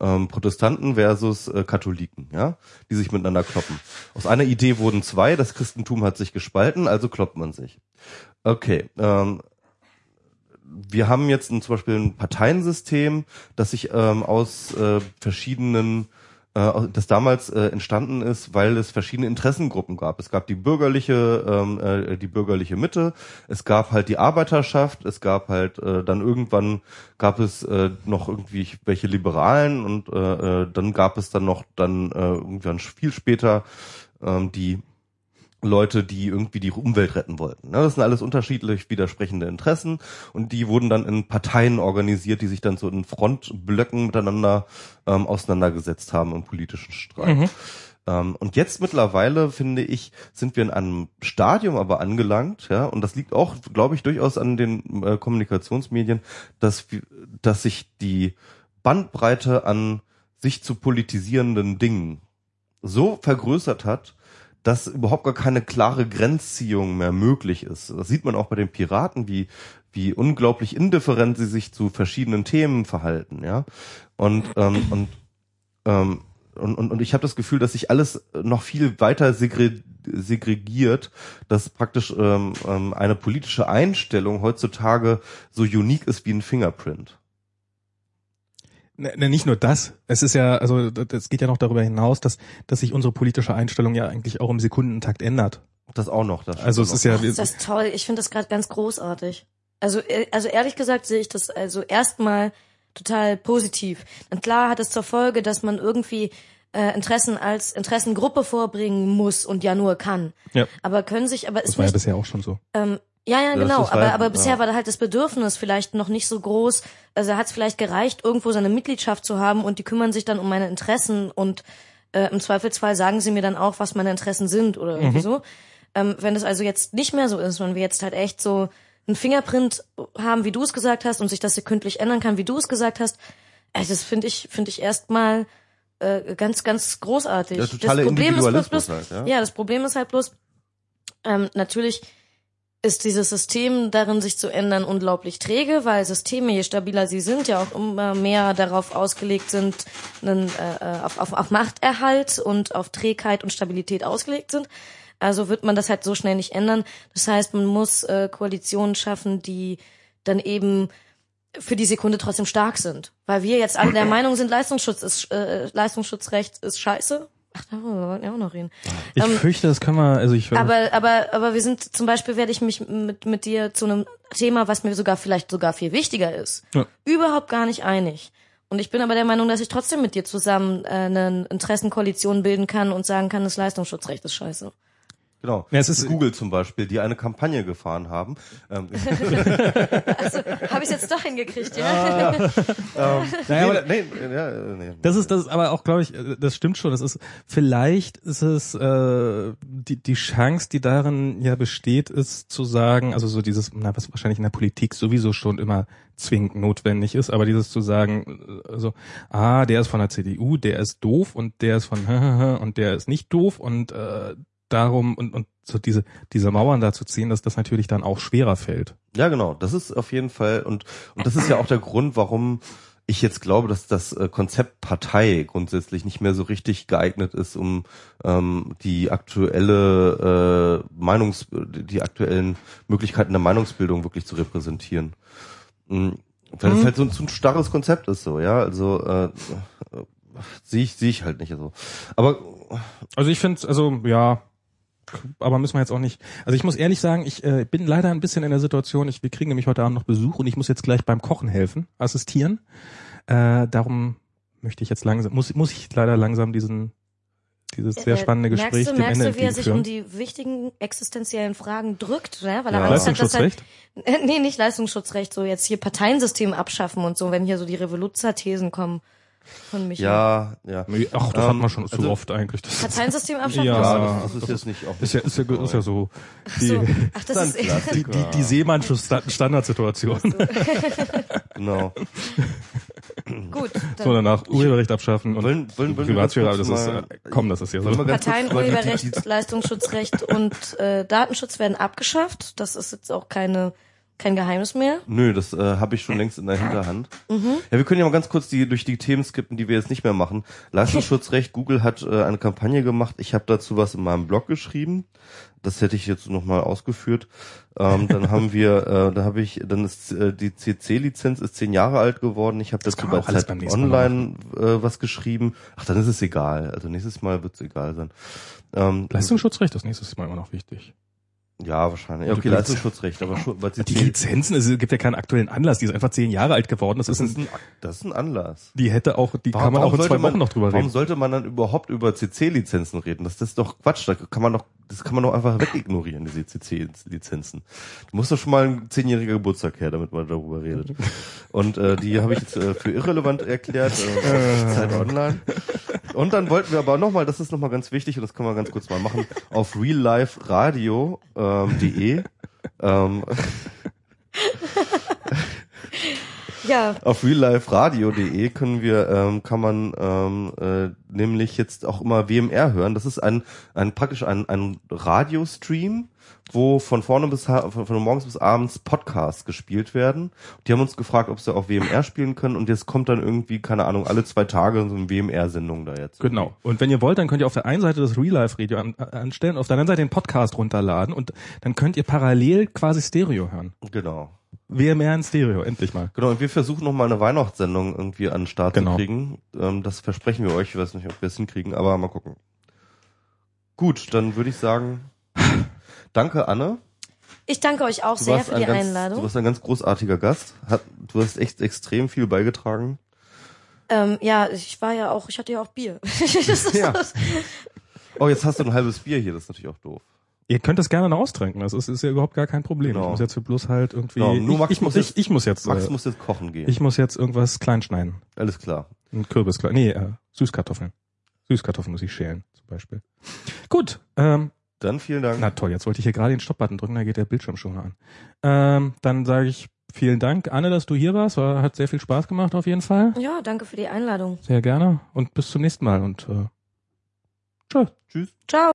ähm, Protestanten versus äh, Katholiken, ja, die sich miteinander kloppen. Aus einer Idee wurden zwei, das Christentum hat sich gespalten, also kloppt man sich. Okay, ähm, wir haben jetzt zum Beispiel ein Parteiensystem, das sich ähm, aus äh, verschiedenen äh, das damals äh, entstanden ist, weil es verschiedene Interessengruppen gab. Es gab die bürgerliche, ähm, äh, die bürgerliche Mitte, es gab halt die Arbeiterschaft, es gab halt äh, dann irgendwann gab es äh, noch irgendwie welche Liberalen und äh, äh, dann gab es dann noch dann äh, irgendwann viel später ähm, die Leute, die irgendwie die Umwelt retten wollten. Ne, Das sind alles unterschiedlich widersprechende Interessen und die wurden dann in Parteien organisiert, die sich dann so in Frontblöcken miteinander ähm, auseinandergesetzt haben im politischen Streit. Mhm. Ähm, und jetzt mittlerweile, finde ich, sind wir in einem Stadium aber angelangt, ja, und das liegt auch, glaube ich, durchaus an den äh, Kommunikationsmedien, dass, dass sich die Bandbreite an sich zu politisierenden Dingen so vergrößert hat, dass überhaupt gar keine klare Grenzziehung mehr möglich ist. Das sieht man auch bei den Piraten, wie, wie unglaublich indifferent sie sich zu verschiedenen Themen verhalten, ja. Und, ähm, und, ähm, und, und, und ich habe das Gefühl, dass sich alles noch viel weiter segre segregiert, dass praktisch ähm, ähm, eine politische Einstellung heutzutage so unique ist wie ein Fingerprint. Ne, ne, nicht nur das. Es ist ja, also es geht ja noch darüber hinaus, dass, dass sich unsere politische Einstellung ja eigentlich auch im Sekundentakt ändert. Das auch noch. Das Also es ist ja, Ach, ist das toll. Ich finde das gerade ganz großartig. Also, äh, also ehrlich gesagt sehe ich das also erstmal total positiv. Und klar hat es zur Folge, dass man irgendwie äh, Interessen als Interessengruppe vorbringen muss und ja nur kann. Ja. Aber können sich, aber das ist war ja nicht, bisher auch schon so. ähm, ja, ja, das genau. Aber, halt- aber bisher ja. war da halt das Bedürfnis vielleicht noch nicht so groß. Also hat es vielleicht gereicht, irgendwo seine Mitgliedschaft zu haben und die kümmern sich dann um meine Interessen und äh, im Zweifelsfall sagen sie mir dann auch, was meine Interessen sind oder irgendwie Mhm. so. Ähm, wenn das also jetzt nicht mehr so ist, wenn wir jetzt halt echt so einen Fingerprint haben, wie du es gesagt hast, und sich das sekündlich ändern kann, wie du es gesagt hast, äh, das finde ich, finde ich erstmal äh, ganz, ganz großartig. Totale das Problem ist bloß, bloß halt, ja. ja, das Problem ist halt bloß, Ähm, natürlich ist dieses System darin, sich zu ändern, unglaublich träge, weil Systeme, je stabiler sie sind, ja auch immer mehr darauf ausgelegt sind, einen, äh, auf, auf, auf Machterhalt und auf Trägheit und Stabilität ausgelegt sind. Also wird man das halt so schnell nicht ändern. Das heißt, man muss äh, Koalitionen schaffen, die dann eben für die Sekunde trotzdem stark sind. Weil wir jetzt alle der Meinung sind, Leistungsschutz ist, äh, Leistungsschutzrecht ist scheiße. Ach, darüber wollten wir auch noch reden. Ich Ähm, fürchte, das können wir, also ich aber, aber, aber wir sind, zum Beispiel werde ich mich mit, mit dir zu einem Thema, was mir sogar vielleicht sogar viel wichtiger ist, Ja. überhaupt gar nicht einig. Und ich bin aber der Meinung, dass ich trotzdem mit dir zusammen äh, eine Interessenkoalition bilden kann und sagen kann, das Leistungsschutzrecht ist scheiße. Genau. Ja, es ist- Google zum Beispiel, die eine Kampagne gefahren haben. Ähm, Also habe ich jetzt doch hingekriegt, ja? naja, nee, aber- nee, ja, nee. Das ist das, aber auch glaube ich, äh, das stimmt schon. Das ist vielleicht ist es äh, die die Chance, die darin ja besteht, ist zu sagen, also so dieses, na, was wahrscheinlich in der Politik sowieso schon immer zwingend notwendig ist, aber dieses zu sagen, äh, also ah, der ist von der CDU, der ist doof und der ist von und der ist nicht doof und äh, darum und und so diese diese Mauern da zu ziehen, dass das natürlich dann auch schwerer fällt. Ja, genau. Das ist auf jeden Fall und und das ist ja auch der Grund, warum ich jetzt glaube, dass das äh, Konzept Partei grundsätzlich nicht mehr so richtig geeignet ist, um ähm, die aktuelle äh, Meinungs die aktuellen Möglichkeiten der Meinungsbildung wirklich zu repräsentieren. Mhm. Weil es halt so, ein- so ein starres Konzept ist so, ja. Also äh, äh, sehe ich sehe ich halt nicht so. Aber Also ich finde, also ja, aber müssen wir jetzt auch nicht. Also ich muss ehrlich sagen, ich äh, bin leider ein bisschen in der Situation. Ich, wir kriegen nämlich heute Abend noch Besuch und ich muss jetzt gleich beim Kochen helfen, assistieren. Äh, darum möchte ich jetzt langsam, muss muss ich leider langsam diesen dieses sehr Äh, spannende Gespräch merkst du, merkst du, wie er sich um die wichtigen existenziellen Fragen drückt, ne? weil er Ja. Angst hat, dass er, Leistungsschutzrecht? Äh, nee, nicht Leistungsschutzrecht, so jetzt hier Parteiensystem abschaffen und so, wenn hier so die Revoluzzer-Thesen kommen von Michael. ja, ja. Ach, das hat Ähm, man schon zu also- oft eigentlich. Das Parteiensystem abschaffen? Ja. das, das ist jetzt nicht auch ist ja, ist ja, ist ja so die, so. Ach, das ist die, die, die Seemannsche Sta- Standardsituation. genau. gut. Dann So danach Urheberrecht abschaffen und Wollen- wollen- wollen wir Privatsphäre, das ist, äh, komm, das ist ja so. Wir Parteien, Urheberrecht, Leistungsschutzrecht und äh, Datenschutz werden abgeschafft. Das ist jetzt auch keine kein Geheimnis mehr. Nö, das äh, habe ich schon längst in der Hinterhand. Ja, wir können ja mal ganz kurz die durch die Themen skippen, die wir jetzt nicht mehr machen. Leistungsschutzrecht, Google hat äh, eine Kampagne gemacht. Ich habe dazu was in meinem Blog geschrieben. Das hätte ich jetzt nochmal ausgeführt. Ähm, dann haben wir, äh, da habe ich, dann ist äh, die CC-Lizenz ist zehn Jahre alt geworden. Ich habe dazu bei Zeit Mal Online äh, was geschrieben. Ach, dann ist es egal. Also nächstes Mal wird es egal sein. Ähm, Leistungsschutzrecht ist nächstes Mal immer noch wichtig. Ja, wahrscheinlich. Ja, Die okay, Leistungsschutzrecht, aber schon, weil Die CC, Lizenzen, es gibt ja keinen aktuellen Anlass, die ist einfach zehn Jahre alt geworden. Das ist das ist ein, ein, das ist ein Anlass. die hätte auch, die Warum- kann man auch warum in zwei sollte man- Wochen noch drüber Warum reden. sollte man dann überhaupt über CC-Lizenzen reden? Das, das ist doch Quatsch. Da kann man doch, das kann man doch einfach wegignorieren, diese CC-Lizenzen. Du musst doch schon mal ein zehnjähriger Geburtstag her, damit man darüber redet. Und äh, die habe ich jetzt äh, für irrelevant erklärt. Äh, Zeit Online. Und dann wollten wir aber nochmal, das ist nochmal ganz wichtig und das können wir ganz kurz mal machen, auf realliferadio.de ähm, de, ähm, Ja, Auf realliferadio.de können wir, ähm, kann man ähm, äh, nämlich jetzt auch immer WMR hören. Das ist ein, ein praktisch ein, ein Radiostream, wo von vorne bis von, von morgens bis abends Podcasts gespielt werden. Die haben uns gefragt, ob sie auch WMR spielen können und jetzt kommt dann irgendwie, keine Ahnung, alle zwei Tage so eine WMR-Sendung da jetzt. Genau. Und wenn ihr wollt, dann könnt ihr auf der einen Seite das Real Life Radio an, anstellen, auf der anderen Seite den Podcast runterladen und dann könnt ihr parallel quasi Stereo hören. Genau. WMR in Stereo, endlich mal. Genau, und wir versuchen noch mal eine Weihnachtssendung irgendwie an den Start Genau. zu kriegen. Ähm, das versprechen wir euch. Ich weiß nicht, ob wir es hinkriegen, aber mal gucken. Gut, dann würde ich sagen, danke Anne. ich danke euch auch Du sehr für ein die ganz, Du Einladung. warst ein ganz großartiger Gast. Hat, du hast echt extrem viel beigetragen. Ähm, ja, ich war ja auch, ich hatte ja auch Bier. Ja. Oh, jetzt hast du ein halbes Bier hier. Das ist natürlich auch doof. Ihr könnt das gerne noch austrinken, das ist, ist ja überhaupt gar kein Problem. Genau. Ich muss jetzt bloß halt irgendwie, Genau, nur ich, Max ich, muss ich, jetzt- ich muss jetzt, Max äh, muss jetzt kochen gehen. ich muss jetzt irgendwas klein schneiden. Alles klar. Ein Kürbis klein, nee, äh, Süßkartoffeln. Süßkartoffeln muss ich schälen, zum Beispiel. Gut, ähm, Dann vielen Dank. Na toll, jetzt wollte ich hier gerade den Stopp-Button drücken, da geht der Bildschirm schon an. Ähm, dann sage ich vielen Dank, Anne, dass du hier warst. War, hat sehr viel Spaß gemacht auf jeden Fall. ja, danke für die Einladung. Sehr gerne und bis zum nächsten Mal und äh, tschö. Tschüss. Ciao.